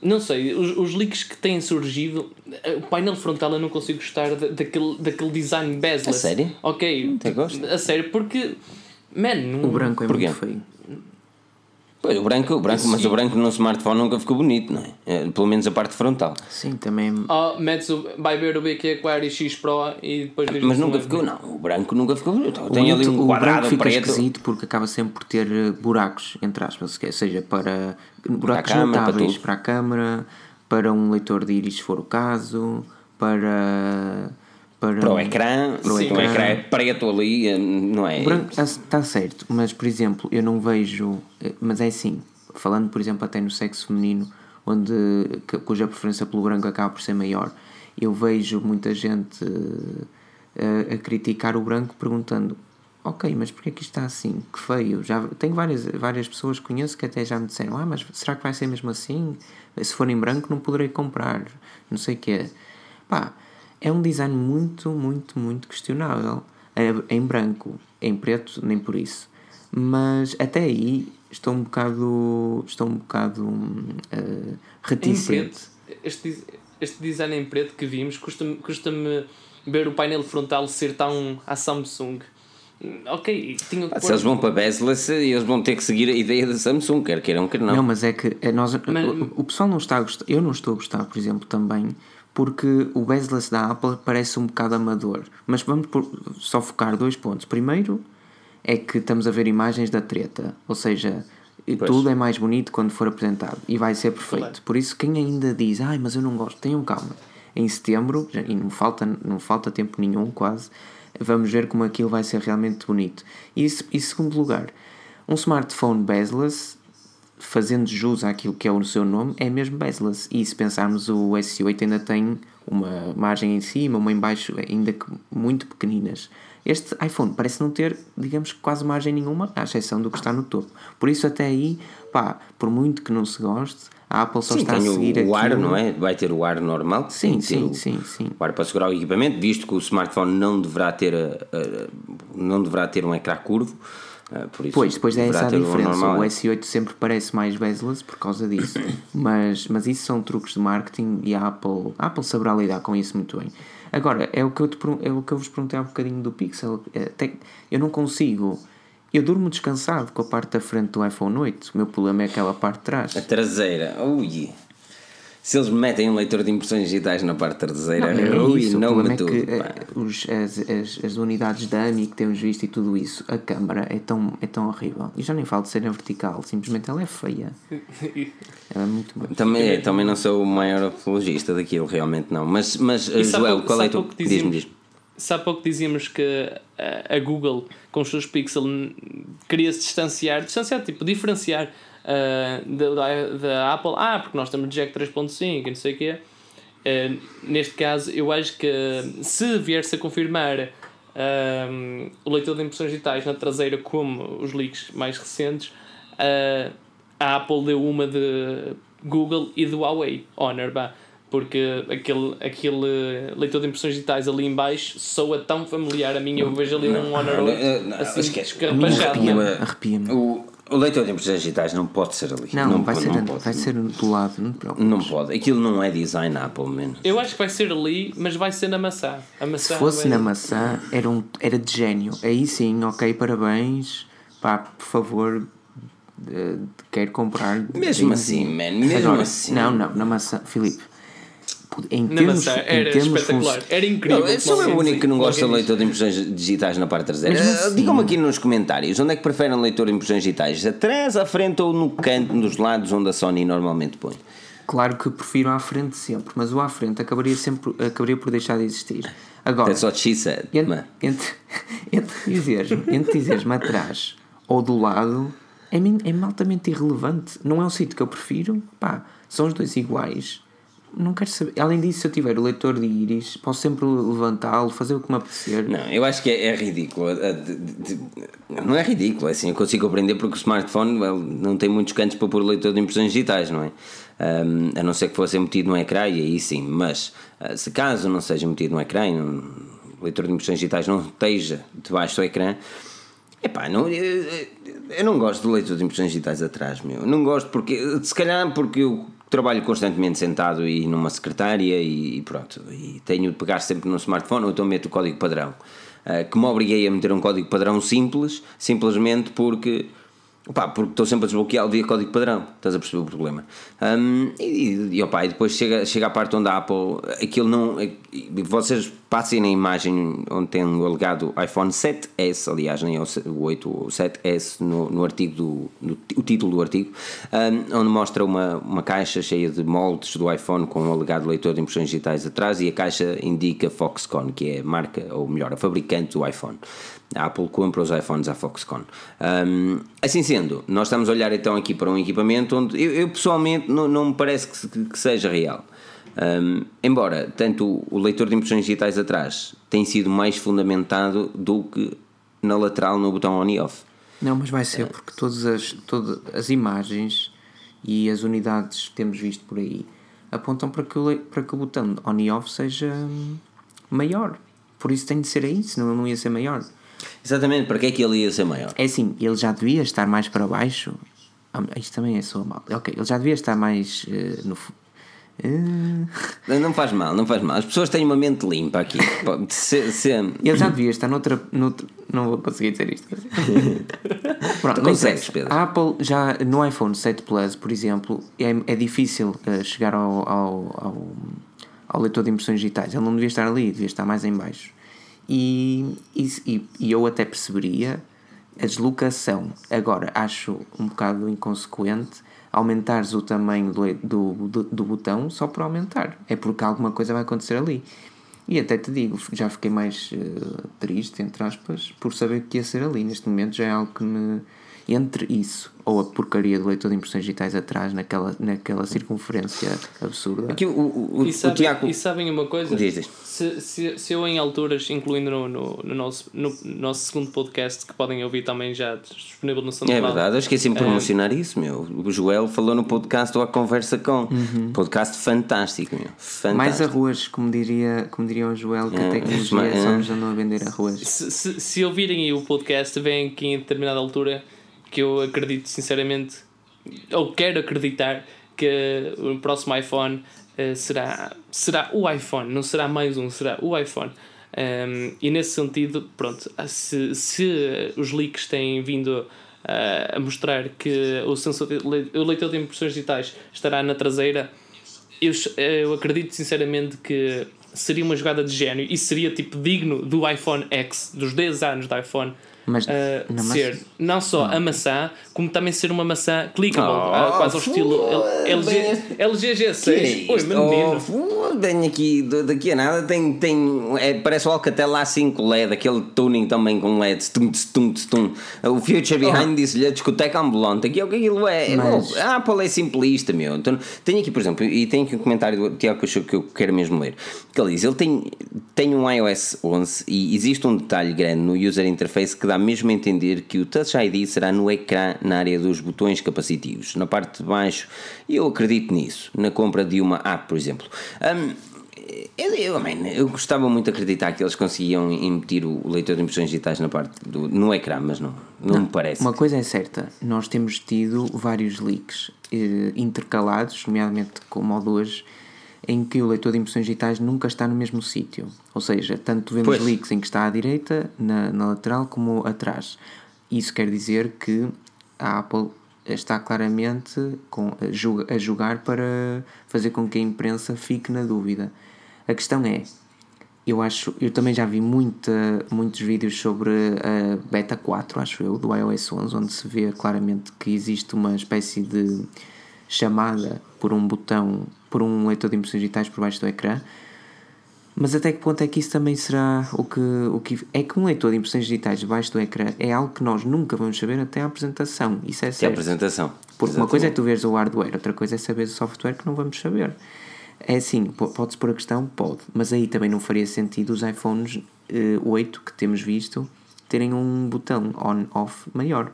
não sei, os, os leaks que têm surgido, o painel frontal eu não consigo gostar daquele, daquele design bezel. A sério? Ok, a sério, porque man, o branco é muito feio. Pois, o branco, o branco mas o branco no smartphone nunca ficou bonito, não é? é? Pelo menos a parte frontal. Sim, também. Oh, metes o, vai ver o BQ Aquario X Pro e depois ah, Mas nunca ficou, não. O branco nunca ficou bonito. Tem ali um quadrado fica preto. esquisito porque acaba sempre por ter eh, buracos, entre aspas, seja para buracos para notáveis para, para a câmera, para um leitor de íris, se for o caso, para para, para o ecrã, para o, ecrã. o ecrã é preto ali, não é? Está certo, mas por exemplo, eu não vejo. Eh, mas é assim, falando por exemplo até no sexo feminino, onde, cuja preferência pelo branco acaba por ser maior, eu vejo muita gente a, eh, a criticar o branco perguntando ok, mas porquê que isto está assim? Que feio. Já, tenho várias, várias pessoas que conheço que até já me disseram, ah, mas será que vai ser mesmo assim? Se for em branco não poderei comprar, não sei o que é. Pá, é um design muito, muito, muito questionável. É, em branco, em preto, nem por isso. Mas até aí estou um bocado, estou um bocado uh, reticente. Este, este design em preto que vimos, custa-me custa ver o painel frontal ser tão a Samsung. Ok, tinha ah, Se eles vão para bezeless, eles vão ter que seguir a ideia da Samsung, quer queiram, quer não. Não, mas é que é nós, mas, o, o pessoal não está a gostar, eu não estou a gostar, por exemplo, também porque o bezeless da Apple parece um bocado amador. Mas vamos por, só focar dois pontos. Primeiro é que estamos a ver imagens da treta, ou seja, pois. tudo é mais bonito quando for apresentado e vai ser perfeito. Claro. Por isso, quem ainda diz, ai, mas eu não gosto, tenham calma. Em setembro, e não falta, não falta tempo nenhum, quase, vamos ver como aquilo vai ser realmente bonito. E, e segundo lugar, um smartphone bezeless fazendo jus àquilo que é o seu nome, é mesmo bezeless. E se pensarmos, o S8 ainda tem uma margem em cima, uma em baixo, ainda muito pequeninas. Este iPhone parece não ter, digamos, quase margem nenhuma, à exceção do que está no topo. Por isso, até aí, pá, por muito que não se goste, a Apple só sim, está a seguir o, o ar, não é? Vai ter o ar normal. Sim, sim, o, sim, sim. O ar para segurar o equipamento, visto que o smartphone não deverá ter, a, a, não deverá ter um ecrã curvo. Uh, por isso pois, depois é essa a diferença. O, o S8 sempre parece mais bezeless por causa disso. mas, mas isso são truques de marketing e a Apple, a Apple saberá lidar com isso muito bem. Agora, é o que eu, te, é o que eu vos perguntei há um bocadinho do Pixel. É, até, eu não consigo. Eu durmo descansado com a parte da frente do iPhone 8. O meu problema é aquela parte de trás. A traseira. Ui se eles metem um leitor de impressões digitais na parte traseira, não, é isso, não me é tudo. Que, eh, os, as, as, as, unidades da AMI que temos visto e tudo isso, a câmara é tão, é tão horrível. E já nem falo de ser na vertical, simplesmente ela é feia. ela é muito boa. Também, é, também não sou o maior apologista daquilo, realmente não. Mas, mas Joel, qual é tu? Diz-me, diz Se há pouco dizíamos que a, a Google, com os seus pixels, queria se distanciar, distanciar, tipo, diferenciar uh, da, da Apple, ah, porque nós temos Jack 3.5 e não sei o quê. Uh, neste caso, eu acho que se vier-se a confirmar um, o leitor de impressões digitais na traseira, como os leaks mais recentes, uh, a Apple deu uma de Google e do Huawei Honor, bah, porque aquele, aquele leitor de impressões digitais ali em baixo soa tão familiar a mim, eu vejo ali um Honor não, não, assim, esquece. escarrapachado. Arrepia-me. Arrepia-me. O, leitor de impressões digitais não pode ser ali. Não, vai, ser, não pode. vai ser do lado, não te. Não pode. Aquilo não é design Apple, menos. Eu acho que vai ser ali, mas vai ser na maçã. A maçã Se fosse vai- na maçã, era, um, era de gênio. Aí sim, ok, parabéns. Pá, por favor, eh, quero comprar. Mesmo benzinho. assim, man, mesmo Agora, assim. Não, não, na maçã, Filipe. Em termos, maçã em era termos espetacular. func- Era incrível. Não, eu sou o único que não gosta de leitor de impressões digitais na parte traseira. Assim. Digam-me aqui nos comentários onde é que preferem leitor de impressões digitais? Atrás, à frente ou no canto, nos lados onde a Sony normalmente põe? Claro que prefiro à frente sempre, mas o à frente acabaria, sempre, acabaria por deixar de existir. Agora, That's what she said. entre, man. entre, entre, dizeres, entre dizeres-me atrás ou do lado, é, é altamente irrelevante. Não é o sítio que eu prefiro, pá, são os dois iguais. Não quero saber. Além disso, se eu tiver o leitor de íris, posso sempre levantá-lo, fazer o que me apetecer. Não, eu acho que é, é ridículo. Não é ridículo, é assim, eu consigo compreender porque o smartphone não tem muitos cantos para pôr leitor de impressões digitais, não é? Ahm, a não ser que fosse metido no ecrã, e aí sim, mas ah, se caso não seja metido no ecrã, e o leitor de impressões digitais não esteja debaixo do ecrã, Epá, não, eu, eu não gosto de leitor de impressões digitais atrás, meu. Não gosto porque, se calhar porque eu trabalho constantemente sentado e numa secretária e, e pronto. E tenho de pegar sempre no smartphone ou então meto o código padrão. Ah, que me obriguei a meter um código padrão simples, simplesmente porque. Opá, porque estou sempre a desbloquear via código padrão, estás a perceber o problema. Hum, e, e, opá, e depois chega, chega a parte onde a Apple, aquilo não. e Vocês passem na imagem onde tem o alegado iPhone 7S, aliás, nem é o 8, o 7S no, no artigo do. O título do artigo, hum, onde mostra uma, uma caixa cheia de moldes do iPhone com o alegado leitor de impressões digitais atrás e a caixa indica Foxconn, que é a marca, ou melhor, a fabricante do iPhone. A Apple compra os iPhones à Foxconn. Um, assim sendo, nós estamos a olhar então aqui para um equipamento onde eu, eu pessoalmente não, não me parece que, que seja real. Um, embora tanto o leitor de impressões digitais atrás tem sido mais fundamentado do que na lateral no botão on e off. Não, mas vai ser porque todas as, todas as imagens e as unidades que temos visto por aí apontam para que o, para que o botão on e off seja maior. Por isso tem de ser aí, senão não ia ser maior. Exatamente, para que é que ele ia ser maior? É assim, ele já devia estar mais para baixo. Ah, isto também é só mal. Ok, ele já devia estar mais eh, no. Eh, Não faz mal, não faz mal. As pessoas têm uma mente limpa aqui. Pode ser- ser- ele já devia estar noutra. noutra não vou conseguir dizer isto. Pronto, não consegues. Pedro. A Apple já no iPhone 7 Plus, por exemplo, é, é difícil eh, chegar ao, ao, ao, ao leitor de impressões digitais. Ele não devia estar ali, devia estar mais em baixo. E, e, e- eu até perceberia a deslocação. Agora, acho um bocado inconsequente aumentares o tamanho do, do, do, do botão só por aumentar. É porque alguma coisa vai acontecer ali. E até te digo, já fiquei mais eh, triste, entre aspas, por saber que ia ser ali. Neste momento já é algo que me. Entre isso ou a porcaria do leitor de impressões digitais atrás, naquela, naquela circunferência absurda. Aqui o, o, o, E, o sabem, Tiago. e sabem uma coisa? Diz. Se, se, se eu em alturas, incluindo no, no, no nosso, no nosso segundo podcast, que podem ouvir também já disponível no É SoundCloud. verdade, eu esqueci-me de promocionar isso, meu. O Joel falou no podcast ou a conversa com. Podcast fantástico, meu. Fantástico. Mais arroz, como, diria, como diria o Joel, que a É, tecnologia é. só nos andou a vender arroz. Se, se, se ouvirem aí o podcast, veem aqui em determinada altura que eu acredito sinceramente, ou quero acreditar, que o próximo iPhone eh, será, será o iPhone, não será mais um, será o iPhone. Um, e nesse sentido, pronto, se, se os leaks têm vindo a, a mostrar que o, sensor de, o leitor de impressões digitais estará na traseira, eu, eu acredito sinceramente que seria uma jogada de gênio e seria tipo digno do iPhone X, dos 10 anos do iPhone. Mas maçã- ser não só a maçã, como também ser uma maçã clickable, Oh, ah, quase ao estilo fu- LG, bem- LG Que é G6. Oi, menino. Oh, tenho aqui, daqui a nada, tem, tem, é, parece o Alcatel A5 LED, aquele tuning também com LEDs. Tum, tum, tum, O Future Behind oh. disse-lhe a discoteca ambulante. Aqui é o que aquilo é. Mas... A Apple é simplista, meu. Então, tenho aqui, por exemplo, e tenho aqui um comentário do Tiago que eu quero mesmo ler. Que ele diz: ele tem, tem um iOS 11 e existe um detalhe grande no user interface que dá mesmo a entender que o Touch ID será no ecrã na área dos botões capacitivos, na parte de baixo. E eu acredito nisso, na compra de uma app, por exemplo. Um, eu, eu, man, eu, gostava muito de acreditar que eles conseguiam emitir o leitor de impressões digitais na parte do, no ecrã, mas não, não, não, me parece. Uma coisa é certa, nós temos tido vários leaks eh, intercalados, nomeadamente como o de hoje, em que o leitor de impressões digitais nunca está no mesmo sítio. Ou seja, tanto vemos pois. leaks em que está à direita, na, na lateral, como atrás. Isso quer dizer que a Apple está claramente com, a, julgar para fazer com que a imprensa fique na dúvida. A questão é, eu acho, eu também já vi muita, muitos vídeos sobre a beta 4, acho eu, do iOS 11, onde se vê claramente que existe uma espécie de chamada por um botão, por um leitor de impressões digitais por baixo do ecrã. Mas até que ponto é que isso também será o que, o que. É que um leitor de impressões digitais debaixo do ecrã é algo que nós nunca vamos saber até a apresentação. Isso é certo. Até a apresentação. Porque Exatamente. uma coisa é tu veres o hardware, outra coisa é saber o software que não vamos saber. É assim, pode-se pôr a questão? Pode. Mas aí também não faria sentido os iPhones eh, 8 que temos visto terem um botão on-off maior.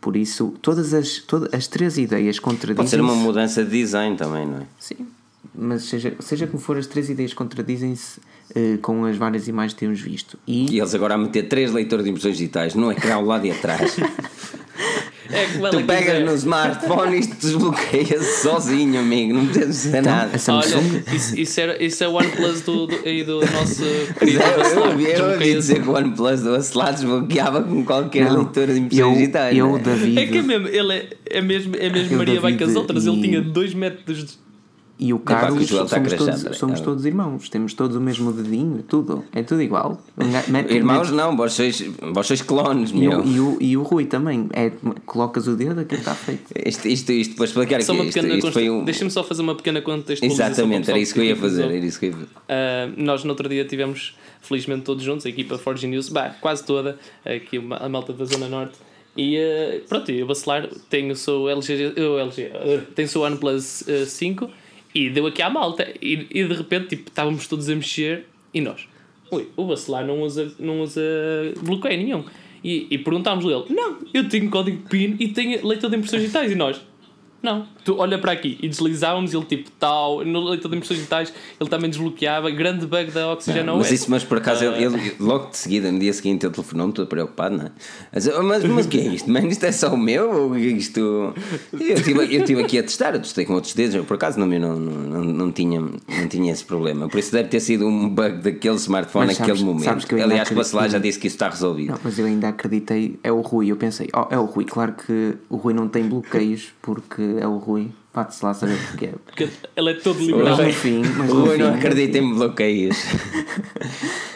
Por isso, todas as, todas as três ideias contradizem. Pode ser uma mudança de design também, não é? Sim. Mas seja, seja como for, as três ideias contradizem-se uh, com as várias imagens que temos visto. E, e eles agora a meter três leitores de impressões digitais no ecrã ao lado e atrás. É que tu pegas quiser. no smartphone e isto desbloqueia sozinho, amigo. Não precisas dizer então, nada. Olha, isso, isso, era, isso é o OnePlus do, do, do nosso querido Eu, ouvi, eu ouvi dizer que o OnePlus do Acelar desbloqueava com qualquer não, leitura de impressões digitais. Eu, né? David, é que é mesmo, ele é, é mesmo, é mesmo Maria vai com as outras. E... Ele tinha 2 metros de e o Carlos, somos, todos, somos todos irmãos, temos todos o mesmo dedinho, tudo, é tudo igual. Mete, irmãos mete... não, vós sois, vós sois clones, e meu. O, e, o, e o Rui também, é, colocas o dedo, aquilo está feito. Isto, isto, isto para explicar só aqui, isto, isto foi um... Deixa-me só fazer uma pequena contextualização. Exatamente, era isso que eu ia fazer. Era isso que eu fazer. Uh, nós no outro dia tivemos, felizmente todos juntos, a equipa Forge News, bah, quase toda, aqui a malta da Zona Norte, e uh, pronto, eu vacilar, tenho o seu LG, o LG uh, tenho o seu OnePlus uh, 5 e deu aqui à malta. E, e de repente, tipo, estávamos todos a mexer e nós, ui, o Bacelar não usa, não usa bloqueio nenhum. E, e perguntámos-lhe não, eu tenho código PIN e tenho leitor de impressões digitais. E nós, não, tu olha para aqui e deslizávamos, ele tipo tal, no leitor de impressões digitais ele também desbloqueava, grande bug da Oxygen não, mas isso, mas por acaso uh, ele, ele, logo de seguida, no dia seguinte, ele telefonou-me todo preocupado, não é? Mas, mas, mas o que é isto? Man, isto é só o meu? Ou é isto. Eu estive eu tive aqui a testar, eu testei com outros dedos, eu, por acaso não, não, não, não, tinha, não tinha esse problema. Por isso deve ter sido um bug daquele smartphone sabes, naquele momento. Aliás, o lá já disse que isso está resolvido. Não, mas eu ainda acreditei, é o Rui, eu pensei, oh, é o Rui, claro que o Rui não tem bloqueios porque é o Rui. Pode-se lá saber porquê. Porque ele é todo liberal. Mas no fim, mas o Rui não acredita em bloqueios.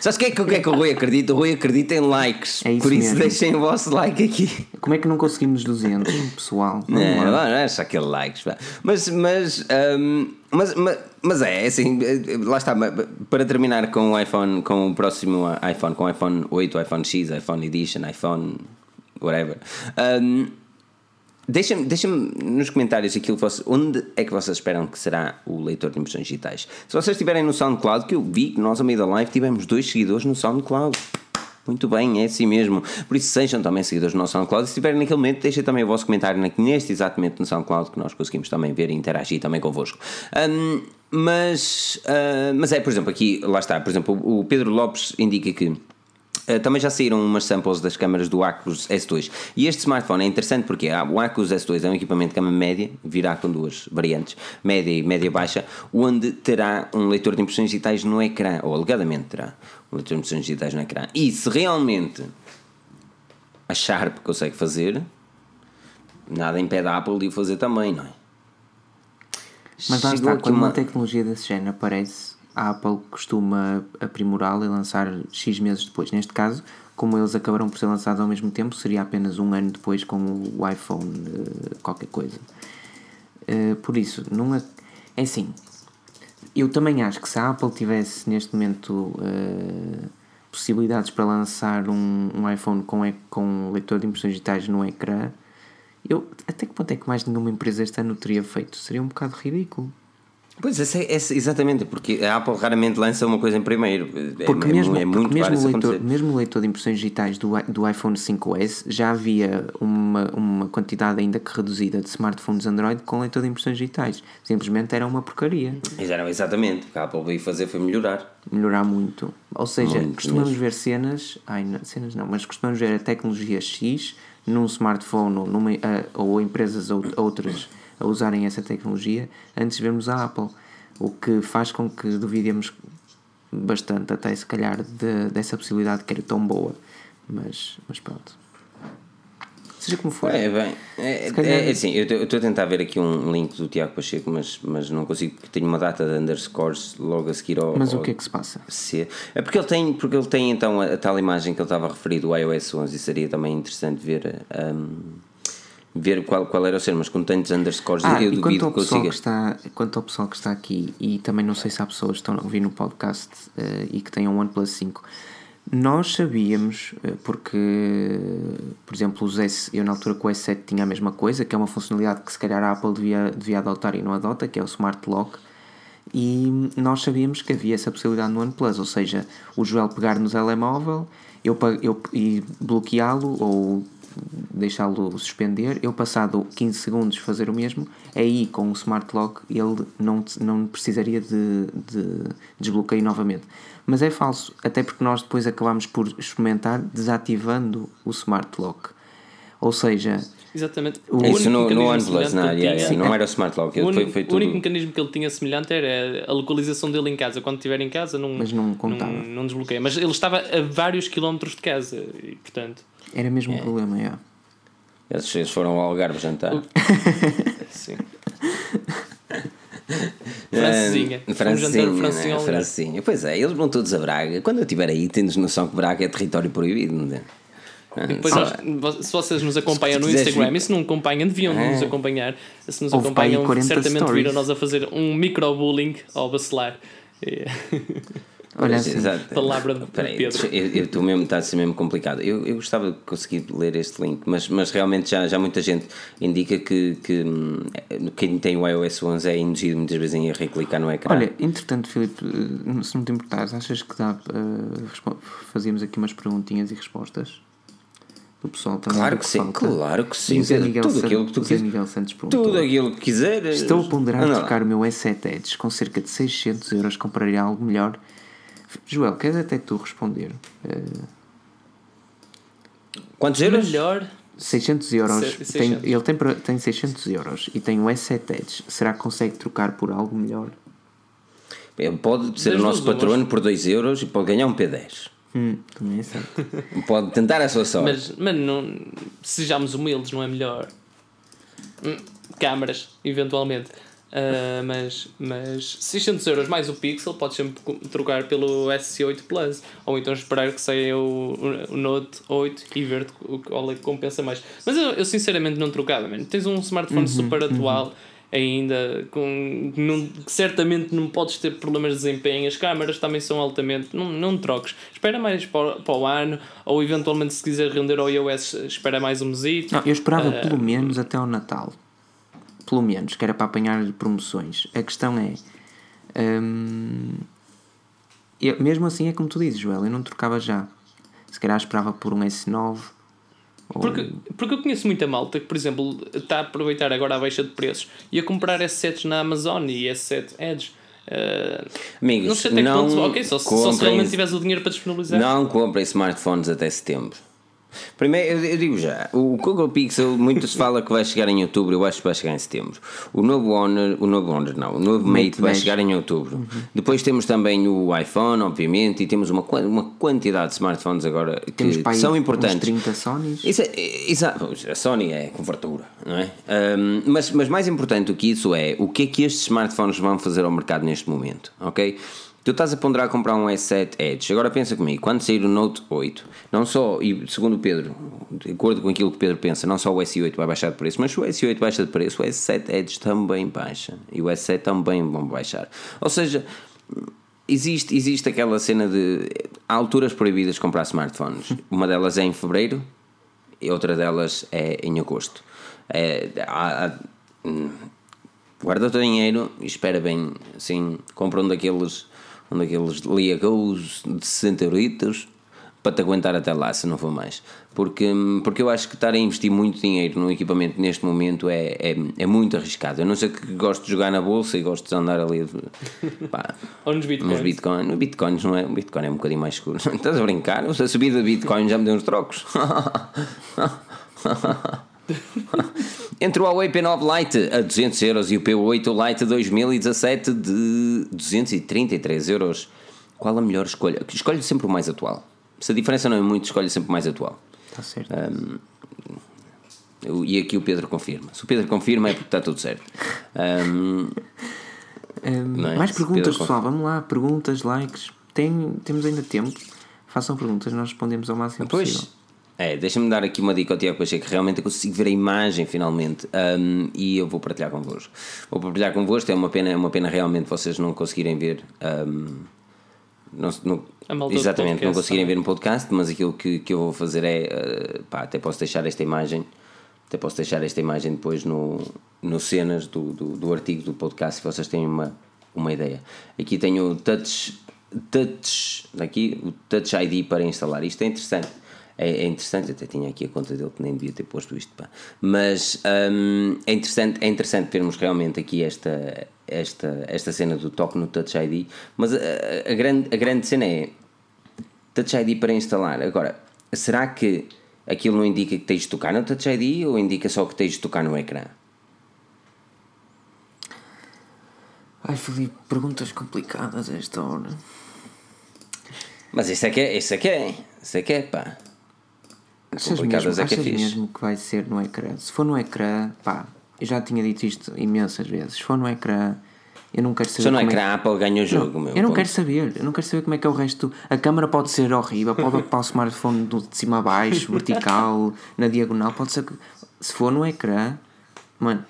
Sabes o que, é que, que é que o Rui acredita? O Rui acredita em likes. É isso Por isso mesmo. deixem o vosso like aqui. Como é que não conseguimos 200, pessoal? Não, não, não, não é só aquele likes. Mas, mas, um, mas, mas, mas é, assim, lá está. Para terminar com o iPhone, com o próximo iPhone, com o iPhone 8, iPhone X, iPhone Edition, iPhone whatever. Um, Deixem-me deixem nos comentários aquilo vocês, onde é que vocês esperam que será o leitor de impressões digitais. Se vocês estiverem no SoundCloud, que eu vi que nós, a meio da live, tivemos dois seguidores no SoundCloud. Muito bem, é assim mesmo. Por isso, sejam também seguidores do nosso SoundCloud. Se estiverem naquele momento, deixem também o vosso comentário neste exatamente no SoundCloud, que nós conseguimos também ver e interagir também convosco. Um, mas, uh, mas é, por exemplo, aqui, lá está, por exemplo, o Pedro Lopes indica que também já saíram umas samples das câmaras do Acus S2 e este smartphone é interessante porque ah, o Acus S2 é um equipamento de câmara média, virá com duas variantes, média e média baixa, onde terá um leitor de impressões digitais no ecrã, ou alegadamente terá um leitor de impressões digitais no ecrã. E se realmente a Sharp consegue fazer, nada impede a Apple de o fazer também, não é? Mas lá está, quando uma... uma tecnologia desse género aparece a Apple costuma aprimorá-la e lançar X meses depois. Neste caso, como eles acabaram por ser lançados ao mesmo tempo, seria apenas um ano depois com o iPhone uh, qualquer coisa. Uh, por isso, não é, é assim. eu também acho que se a Apple tivesse neste momento uh, possibilidades para lançar um, um iPhone com, com leitor de impressões digitais no ecrã, eu, até que ponto é que mais nenhuma empresa este ano teria feito? Seria um bocado ridículo. Pois, esse é, esse- exatamente, porque a Apple raramente lança uma coisa em primeiro. É, Porque é, mesmo, é muito porque mesmo, o leitor, mesmo o leitor de impressões digitais do, do iPhone 5S já havia uma, uma quantidade ainda que reduzida de smartphones Android com leitor de impressões digitais. Simplesmente era uma porcaria. Era exatamente, o que a Apple veio fazer foi melhorar. Melhorar muito. Ou seja, Muito costumamos mesmo. ver cenas. Ai, não, cenas não, mas costumamos ver a tecnologia X num smartphone ou, numa, ah, ou empresas ou, outras a usarem essa tecnologia antes de vermos a Apple. O que faz com que duvidemos bastante, até se calhar, de- dessa possibilidade que era tão boa. Mas, mas pronto. Seja como for. É, bem, é, Se calhar- é, é assim, eu estou a tentar ver aqui um link do Tiago Pacheco, mas, mas não consigo, porque tenho uma data de underscores logo a seguir ao. Mas o ao que é que se passa? C. É porque ele tem, porque ele tem então a, a tal imagem que ele estava a referir do iOS 11 e seria também interessante ver, um, ver qual, qual era o ser, mas com tantos underscores Ah, eu e duvido que consiga. está, quanto ao pessoal que está aqui, e também não sei se há pessoas que estão a ouvir no podcast eh, e que tenham OnePlus 5, nós sabíamos, eh, porque, por exemplo, os S, eu na altura com o S7 tinha a mesma coisa, que é uma funcionalidade que se calhar a Apple devia, devia adotar e não adota, que é o Smart Lock, e nós sabíamos que havia essa possibilidade no OnePlus, ou seja, o Joel pegar no telemóvel eu, eu, e bloqueá-lo ou deixá-lo suspender, eu passado 15 segundos fazer o mesmo, aí com o Smart Lock ele não, não precisaria de, de desbloqueio novamente. Mas é falso, até porque nós depois acabámos por experimentar desativando o Smart Lock. Ou seja, Exatamente. O- Isso único no, no não, que ele yeah, não era o Smart Lock, O foi, único, foi o tudo. único mecanismo que ele tinha semelhante era a localização dele em casa. Quando estiver em casa, não, Mas não contava. não, não desbloqueia. Mas ele estava a vários quilómetros de casa e, portanto, era mesmo É. um problema. Eles, eles foram ao Algarve jantar. sim. Francesinha. Francesinha, francesinha né? Francesinha. Pois é, eles vão todos a Braga. Quando eu estiver aí, tendes noção que Braga é território proibido, não é? Ah, Depois, nós- se vocês nos acompanham no Instagram, vir- e se não acompanham, deviam É. nos acompanhar. Se nos Houve acompanham, 40 certamente stories. viram nós a fazer um microbullying ao bacelar. Olha assim, exato. Palavra de Espera aí, Pedro. eu estou mesmo, está a ser mesmo complicado. Eu, eu gostava de conseguir ler este link, mas, mas realmente já, já muita gente indica que, que hum, quem tem o iOS 11 é induzido muitas vezes em erro e clicar no ecrã. Olha, entretanto, Filipe, eh, se não te importares, achas que dá eh, respo- fazíamos aqui umas perguntinhas e respostas do pessoal também? claro do que sim, falta? claro que sim. O Zé Miguel, tudo San- aquilo que tu o Zé quiseres. Miguel Santos perguntou. Tudo aquilo que quiseres. Estou a ponderar trocar o meu S7 Edge com cerca de 600 euros, compraria algo melhor. Joel, queres até tu responder? Eh, Quantos euros? Melhor. 600 euros, Se- tem- 600. ele tem, tem 600 euros e tem o S7 Edge. Será que consegue trocar por algo melhor? Ele pode ser Das o nosso patrono por 2 euros e pode ganhar um P10. Hum, também é certo. Pode tentar a sua sorte. Mas, mas não, sejamos humildes, não é melhor? Hum, Câmaras, eventualmente. Ah, mas, mas 600 euros mais o Pixel, podes sempre trocar pelo S8 Plus. Ou então esperar que saia o, o Note 8 e ver o qual é que compensa mais. Mas eu, eu sinceramente não trocava, mano. Tens um smartphone super atual ainda com não, que certamente não podes ter problemas de desempenho as câmaras também são altamente não, não troques espera mais para, o- para o ano ou eventualmente se quiser render ao iOS espera mais um mesito Não, eu esperava Ah. pelo menos até ao Natal. Pelo menos, que era para apanhar promoções. A questão é. hum, eu- mesmo assim é como tu dizes, Joel, eu não trocava já. Se calhar esperava por um S9. Ou, Porque, porque eu conheço muita malta que, por exemplo, está a aproveitar agora a baixa de preços e a comprar S7s na Amazon e S7 Edge. Ah, Amigos, não sei até que não ponto. Ok, só, se- só se comprem- realmente tiveres o dinheiro para disponibilizar. Não comprem smartphones até setembro. Primeiro, eu, digo já, o Google Pixel, muito se fala que vai chegar em outubro, eu acho que vai chegar em setembro. O novo Honor, o novo Honor não, o novo Mate, Mate vai 10. chegar em outubro. Depois temos também o iPhone, obviamente, e temos uma, uma quantidade de smartphones agora que, temos que são importantes. 30 Sonys. Isso é, exato, a Sony é com fartura, não é? Ahm, mas, mas mais importante do que isso é o que é que estes smartphones vão fazer ao mercado neste momento, ok? Tu estás a ponderar comprar um S7 Edge. Agora pensa comigo, quando sair o Note 8, não só, e segundo o Pedro, de acordo com aquilo que o Pedro pensa, não só o S8 vai baixar de preço, mas se o S8 baixa de preço, o S7 Edge também baixa. E o S7 também vão baixar. Ou seja, existe, existe aquela cena de há alturas proibidas de comprar smartphones. Uma delas é em fevereiro e outra delas é em agosto. É, há, há, hum, guarda o teu dinheiro e espera bem, assim, compra um daqueles, um daqueles Liagos de 60 euritos para te aguentar até lá, se não for mais. Porque, porque eu acho que estar a investir muito dinheiro no equipamento neste momento é, é, é muito arriscado. Eu não sei que gosto de jogar na bolsa e gosto de andar ali. Pá, Ou nos bitcoins. nos bitcoins. No bitcoins não é. O bitcoin é um bocadinho mais escuro. Estás a brincar? A subida de bitcoin já me deu uns trocos. Entre o Huawei P9 Lite a 200 euros e o P8 Lite 2017 de 233 euros, qual a melhor escolha? Escolhe sempre o mais atual. Se a diferença não é muito, escolhe sempre o mais atual. Está certo. Eu- E aqui o Pedro confirma. Se o Pedro confirma é porque está tudo certo. Um, não é? Mais perguntas, pessoal. Vamos lá. Perguntas, likes. Tem, temos ainda tempo. Façam perguntas, nós respondemos ao máximo Pois, possível. É, deixa-me dar aqui uma dica ao Tiago Pacheco, que realmente eu consigo ver a imagem finalmente um, e eu vou partilhar convosco. Vou partilhar convosco, é uma pena, é uma pena realmente vocês não conseguirem ver. um, não, não- exatamente, não podcast conseguirem também. ver no podcast, mas aquilo que, que eu vou fazer é. uh, pá, até posso deixar esta imagem. Até posso deixar esta imagem depois no, no cenas do, do, do artigo do podcast se vocês têm uma, uma ideia. Aqui tenho o touch, touch, aqui o Touch ID para instalar. Isto é interessante. É, é interessante, até tinha aqui a conta dele que nem devia ter posto isto. Pá. Mas hum, é, interessante, é interessante vermos realmente aqui esta, esta, esta cena do toque no Touch ID. Mas a, a- a grande, a grande cena é Touch ID para instalar. Agora, será que aquilo não indica que tens de tocar no Touch ID ou indica só que tens de tocar no ecrã? Ai, Filipe, perguntas complicadas a esta hora. Mas isso é que é, isso é que é, isso é que é, pá. Achas, Complicadas mesmo, é que é fixe. mesmo que vai ser no ecrã? Se for no ecrã, pá, eu já tinha dito isto imensas vezes. Se for no ecrã, eu não quero saber. Se não é como ecrã, a Apple ganha o jogo, meu. Eu não ponto. quero saber, eu não quero saber como é que é o resto. A câmara pode ser horrível, pode ocupar o smartphone do- de cima a baixo, vertical, na diagonal, pode ser. Se for no ecrã, mano,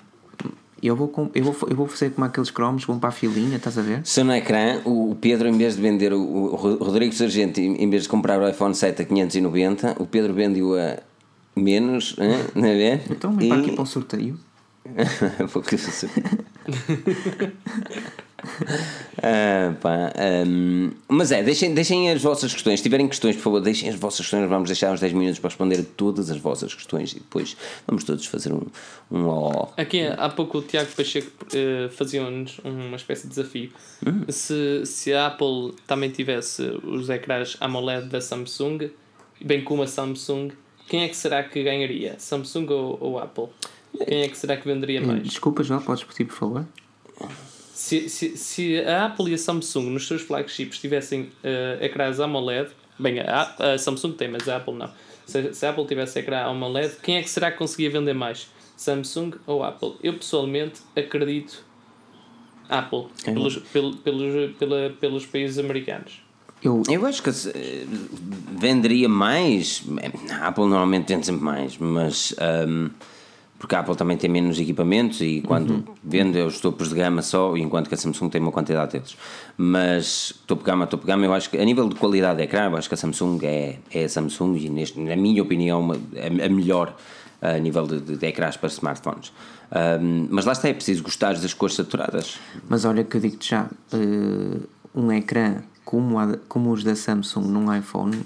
eu vou, eu vou, eu vou fazer como aqueles cromos, vão para a filinha, estás a ver? Se no ecrã, o Pedro, em vez de vender o, o Ro- Rodrigo Sargento, em vez de comprar o iPhone 7 a 590, o Pedro vende-o a menos, não é? Então, vem para aqui para o sorteio. Vou que fazer. Ah, pá, hum, mas é, deixem, deixem as vossas questões. Se tiverem questões, por favor, deixem as vossas questões. Vamos deixar uns 10 minutos para responder a todas as vossas questões e depois vamos todos fazer um, um ó. Aqui há pouco o Tiago Pacheco eh, fazia-nos uma espécie de desafio. Hum. Se, se a Apple também tivesse os ecrãs AMOLED da Samsung, bem como a Samsung, quem é que será que ganharia? Samsung ou, ou Apple? Quem é que será que venderia mais? Desculpa, João, podes repetir, por favor? Se, se, se a Apple e a Samsung nos seus flagships tivessem eh, ecrãs AMOLED, bem, a, a Samsung tem, mas a Apple não. Se, se a Apple tivesse ecrã AMOLED, quem é que será que conseguia vender mais? Samsung ou Apple? Eu pessoalmente acredito Apple, pelos, pel- pelos, pela, pelos países americanos. Eu, Eu acho que eh, venderia mais. A Apple normalmente vende sempre mais, mas. hum, porque a Apple também tem menos equipamentos e quando vende é os topos de gama só, enquanto que a Samsung tem uma quantidade deles. Mas topo de gama, topo de gama, eu acho que a nível de qualidade de ecrã, eu acho que a Samsung é, é a Samsung e, neste, na minha opinião, a, a melhor a nível de, de, de ecrãs para smartphones. Hum, mas lá está, é preciso gostar das cores saturadas. Mas olha que eu digo-te já, eh, um ecrã como, a- como os da Samsung num iPhone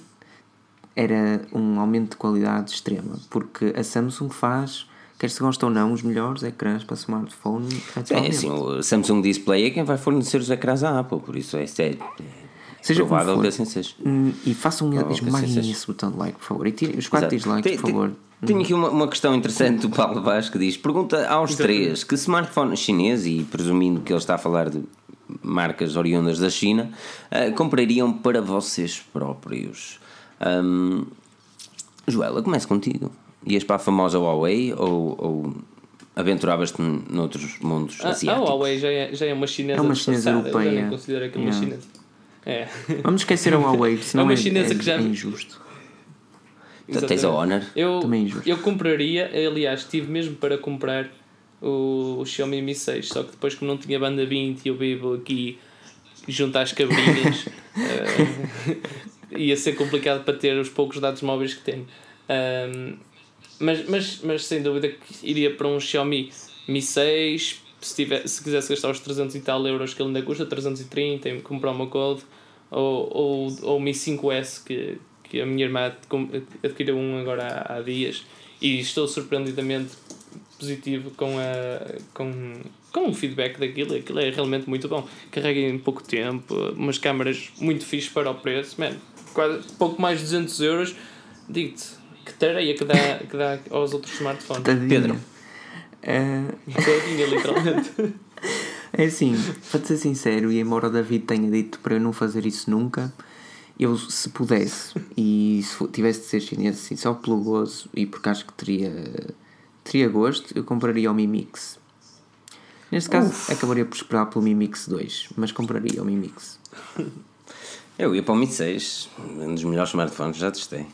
era um aumento de qualidade extrema, porque a Samsung faz, quer se gosta ou não, os melhores ecrãs para smartphone É assim, o Samsung Display é quem vai fornecer os ecrãs à Apple, por isso é, é, é Seja provável que assim seja. Hum, E façam esmaguem assim esse botão de like, por favor. E tirem os 4 Exato. dislikes, por favor. Tenho aqui uma, uma questão interessante do Paulo Vaz que diz: pergunta aos três que smartphone chinês, e presumindo que ele está a falar de marcas oriundas da China, ah, comprariam para vocês próprios. Ahm, Joela, começo contigo. Ias para a famosa Huawei ou, ou aventuravas-te noutros mundos A, a asiáticos? Huawei já é, já é uma chinesa É uma chinesa disfarçada, Eu já europeia. nem considero aquilo uma Yeah. chinesa. É. Vamos esquecer a Huawei, senão uma é, chinesa é- que já- é injusto. Tens a Exatamente. Honor. Eu, Também é injusto. eu compraria, aliás, tive mesmo para comprar o, o Xiaomi Mi 6, só que depois, como não tinha banda 20 e eu vivo aqui junto às cabrinhas, eh, ia ser complicado para ter os poucos dados móveis que tenho. Ahm, mas, mas, mas sem dúvida que iria para um Xiaomi Mi 6. Se, tiver, se quisesse gastar os 300 e tal euros que ele ainda custa, 330, e comprar uma Gold, ou, ou, ou o Mi 5S que, que a minha irmã adquiriu um agora há, há dias e estou surpreendidamente positivo com, a, com, com o feedback daquilo. Aquilo é realmente muito bom. Carrega em pouco tempo, umas câmaras muito fixe para o preço, man, quase pouco mais de 200 euros. Digo-te que tareia que dá, que dá aos outros smartphones. Tadinha. Pedro. Eh, Tadinha, literalmente. É assim, para te ser sincero, e embora o David tenha dito para eu não fazer isso nunca, eu se pudesse e se tivesse de ser chinês assim, só pelo gozo e porque acho que teria, teria gosto, eu compraria o Mi Mix. Neste caso, acabaria por esperar pelo Mi Mix 2, mas compraria o Mi Mix. Eu ia para o Mi 6, um dos melhores smartphones que já testei.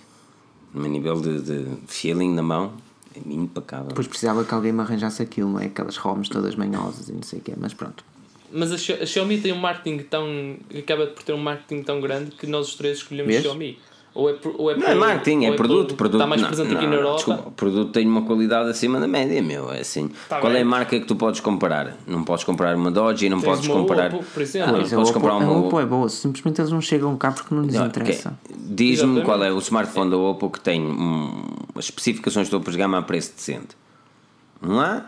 No nível de, de feeling na mão, é impecável. Depois precisava que alguém me arranjasse aquilo, não é? Aquelas ROMs todas manhosas e não sei o quê, mas pronto. Mas a, a Xiaomi tem um marketing tão. acaba por ter um marketing tão grande que nós os três escolhemos Vês? Xiaomi. Ou é, por- ou é Não é marketing, ou é produto. produto Está mais não, presente não, aqui na Europa. Desculpa, o produto tem uma qualidade acima da média, meu. É assim. Tá Qual é a bem. marca que tu podes comparar? Não podes comparar uma Dodge e não Tens podes uma comparar. Oppo, por exemplo. Ah, Pois, a podes Oppo, comprar a uma. Oppo é boa, simplesmente eles não chegam cá porque não lhes interessa. Diz-me Exatamente. qual é o smartphone da Oppo que tem hum, as especificações de topo de gama a preço decente. Não há? é?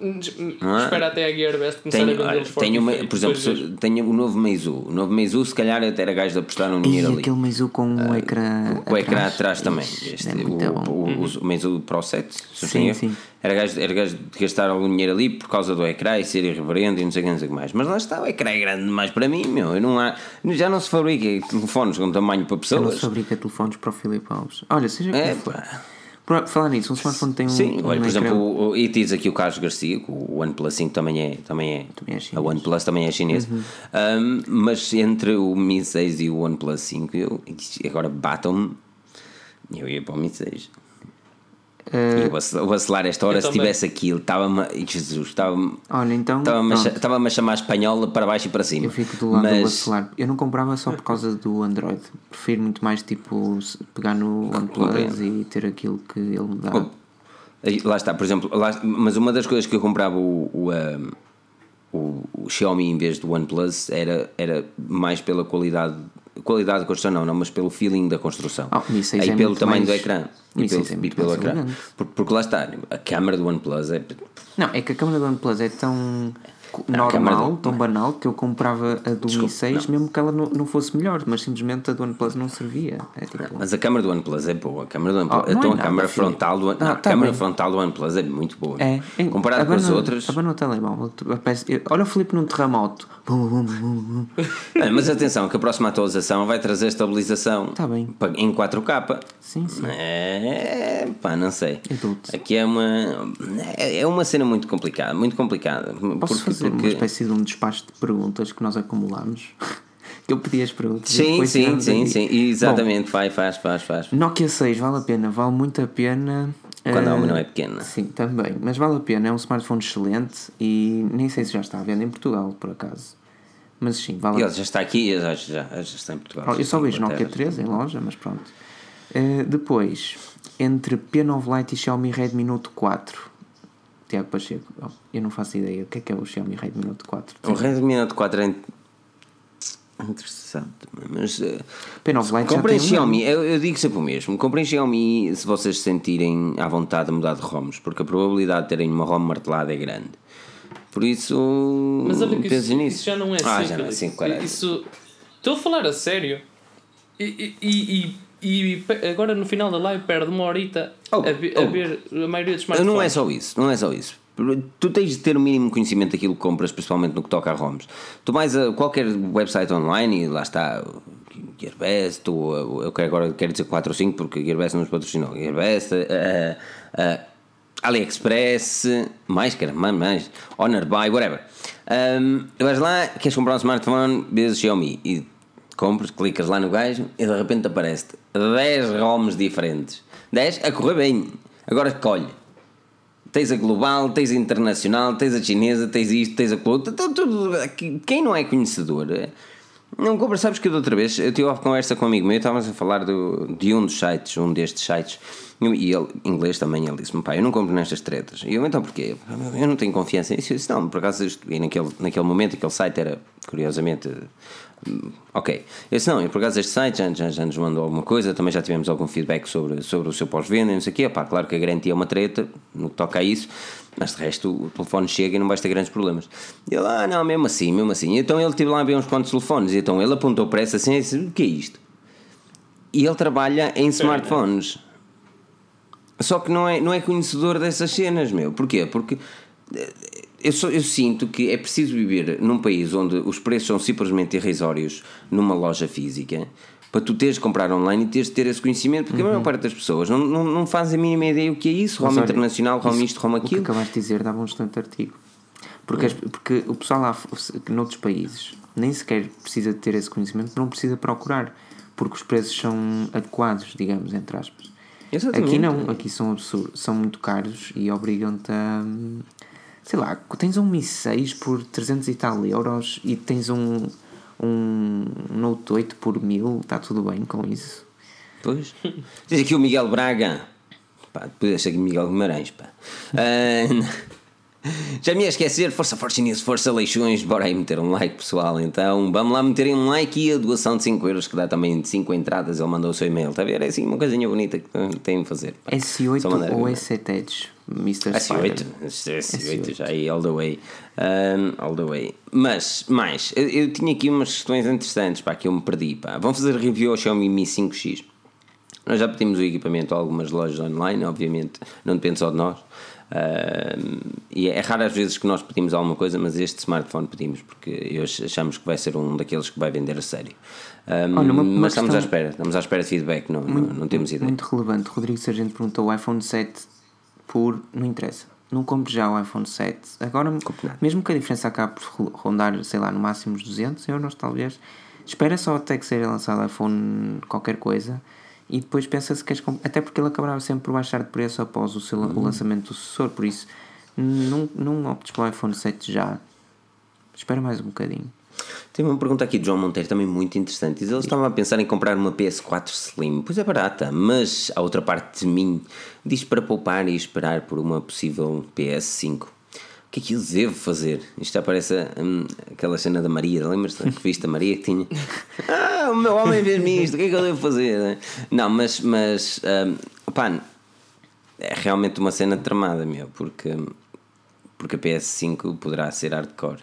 Espera até a Gearbest começar a Tenho, vender olha, os tenho uma- por e exemplo, tenho o novo Meizu. O novo Meizu, se calhar até era gajo de apostar um E dinheiro ali. aquele Meizu com o ecrã Com o ecrã atrás também. é Este, muito o, bom. o, o, o Meizu Pro 7, se não Sim, sim. Era gajo, era gajo de gastar algum dinheiro ali por causa do ecrã e ser irreverente e não sei o que, não sei o que mais. Mas lá está, o ecrã é grande demais para mim, meu. Eu não há, já não se fabrica telefones com tamanho para Eu não pessoas. se fabrica telefones para o Filipe Alves. Olha, seja É, como for. Por falar nisso, um smartphone tem um. Sim, um olha, por ecrã- exemplo, o, o, e diz aqui o Carlos Garcia, que o OnePlus 5 também é, também é, Também é a chinês. Uhum. OnePlus também é chinês. Um, mas entre o Mi 6 e o OnePlus 5, eu, agora batam-me, eu ia para o Mi 6. Eh, E o Bacelar- o Bacelar, esta hora, Eu se também. tivesse aquilo, estava-me. Jesus, estava-me. Olha, então. Estava-me a, chamar espanhola para baixo e para cima. eu fico do lado do mas, vacilar. Eu não comprava só por causa do Android. Prefiro muito mais, tipo, pegar no OnePlus e ter aquilo que ele me dá. Lá está, por exemplo, lá- mas uma das coisas que eu comprava o, o, um, o, o Xiaomi em vez do OnePlus era, era mais pela qualidade, qualidade da construção, não, não, mas pelo feeling da construção. Ah, o Mi 6 Aí é pelo tamanho mais- do ecrã. E pelo, 6 é e pelo ecrã. elegante. Por- Porque lá está, a câmara do OnePlus é. Não, é que a câmera do OnePlus é tão Não, a normal, do- tão banal, que eu comprava a do Mi 6 mesmo que ela não, não fosse melhor, mas simplesmente a do OnePlus não servia. É tipo. Mas a câmara do OnePlus é boa. A câmara do OnePlus, Oh, não então é a filho. frontal do, não, Ah, a tá câmara bem. frontal do OnePlus é muito boa. É, Comparado com as outras. Abana o telemóvel. Olha o Filipe num terremoto. É, mas atenção, que a próxima atualização vai trazer estabilização Tá bem. em 4K. Sim, sim. É, pá, não sei. Aqui é uma é é uma cena muito complicada, muito complicada. Posso porque, fazer porque- uma espécie de um despacho de perguntas que nós acumulamos? que eu pedi as perguntas. Sim, sim, sim, sim, exatamente, vai, faz, faz, faz. Nokia 6 vale a pena, vale muito a pena. Quando a eh, alma não é pequena. Sim, também. Mas vale a pena, é um smartphone excelente e nem sei se já está à venda em Portugal, por acaso. Mas sim, vale E a ele já está aqui, já, já, já está em Portugal. Eu só vejo Nokia Inglaterra. 3 em loja, mas pronto. Eh, depois, entre P9 Lite e Xiaomi Redmi Note 4. Tiago Pacheco, oh, eu não faço ideia. O que é que é o Xiaomi Redmi Note 4? O Redmi Note 4 é in- interessante, mas eh, P9 Lite já comprem Xiaomi, eu, eu digo sempre o mesmo. Comprem Xiaomi se vocês se sentirem à vontade de mudar de ROMs, porque a probabilidade de terem uma ROM martelada é grande. Por isso, Mas olha que isso, nisso. isso já não é ah, assim. já não é assim. Estou a falar a sério. E, e, e, e- agora no final da live perde uma horita Oh, a, ver, a oh. ver a maioria dos Não smartphones. é só isso, não é só isso. Tu tens de ter o mínimo conhecimento daquilo que compras, principalmente no que toca a ROMs. Tu vais a qualquer website online e lá está Gearbest, ou eu quero agora quero dizer 4 ou 5 porque Gearbest não nos patrocinou. Gearbest, a, a, AliExpress, mais, cara, mais, mais, Honor Buy, whatever. Um, vais lá, queres comprar um smartphone, vezes Xiaomi e compras, clicas lá no gajo e de repente aparece-te 10 ROMs diferentes. 10 a correr bem. Agora escolhe. Tens a global, tens a internacional, tens a chinesa, tens isto, tens a tudo, tudo, Quem não é conhecedor não compra. Sabes que da outra vez eu tive uma conversa com um amigo meu, estávamos a falar do, de um dos sites, um destes sites, e ele, inglês também, ele disse-me: pai, eu não compro nestas tretas. E eu, então porquê? Eu não tenho confiança nisso. Eu disse: não, por acaso, e naquele, naquele momento, aquele site era, curiosamente, Ok. Eu disse, não, e por acaso este site já, já, já, nos mandou alguma coisa, também já tivemos algum feedback sobre, sobre o seu pós-venda e não sei o quê. Pá, claro que a garantia é uma treta, no que toca a isso, mas de resto o telefone chega e não vais ter grandes problemas. E ele, ah, não, mesmo assim, mesmo assim. E então ele teve lá a ver uns quantos telefones, e então ele apontou para essa assim e disse, o que é isto? E ele trabalha em smartphones. Só que não é, não é conhecedor dessas cenas, meu. Porquê? Porque eu, só, eu, sinto que é preciso viver num país onde os preços são simplesmente irrisórios numa loja física para tu teres de comprar online e teres de ter esse conhecimento, porque uhum. a maior parte das pessoas não, não, não faz a mínima ideia o que é isso, Roma internacional, Roma isto, Roma aquilo. O que acabaste de dizer dava um excelente artigo. Porque, uhum. porque o pessoal lá, noutros países, nem sequer precisa de ter esse conhecimento, não precisa procurar, porque os preços são adequados, digamos, entre aspas. Exatamente. Aqui não, aqui são absurdos, são muito caros e obrigam-te a sei lá, tens um Mi 6 por 300 e tal euros e tens um, um Note 8 por 1000, está tudo bem com isso? Pois. Diz aqui o Miguel Braga. Pá, ser aqui Miguel Guimarães, pá. Uh, já me ia esquecer, força, força nisso, força leixões, bora aí meter um like pessoal, então vamos lá meterem um like e a doação de 5 euros que dá também de 5 entradas, ele mandou o seu e-mail, está a ver? É assim uma coisinha bonita que tem de fazer. Pá. S8 ou S7 Edge? Mr. S8, S8, S8, já aí all the way, um, all the way. Mas, mais, eu, eu, tinha aqui umas questões interessantes, pá, que eu me perdi, pá. Vamos fazer review ao Xiaomi Mi 5X. Nós já pedimos o equipamento a algumas lojas online, obviamente, não depende só de nós. Uh, e é raro às vezes que nós pedimos alguma coisa, mas este smartphone pedimos porque achamos que vai ser um daqueles que vai vender a sério. Um, Olha, uma, uma mas estamos à espera, estamos à espera de feedback, não, muito, não, não, temos ideia. Muito relevante. Rodrigo Sargento perguntou: o iPhone 7 por. Não interessa. Não compre já o iPhone 7. Agora, mesmo que a diferença acabe por rondar, sei lá, no máximo uns 200 euros, talvez, espera só até que seja lançado iPhone qualquer coisa e depois pensa se queres comprar. Até porque ele acabará sempre por baixar de preço após o, seu, uhum. o lançamento do sucessor, por isso não, não optes pelo iPhone 7 já. Espera mais um bocadinho. Tem uma pergunta aqui de João Monteiro também muito interessante. Eles estavam a pensar em comprar uma PS4 Slim. Pois é barata, mas a outra parte de mim diz para poupar e esperar por uma possível PS5 o que é que eu devo fazer? Isto já parece hum, aquela cena da Maria, lembras-te da revista Maria que tinha? ah, o meu homem fez-me isto, o que é que eu devo fazer? Não, mas, mas um, pá, é realmente uma cena tramada, meu, porque, porque a PS5 poderá ser hardcore.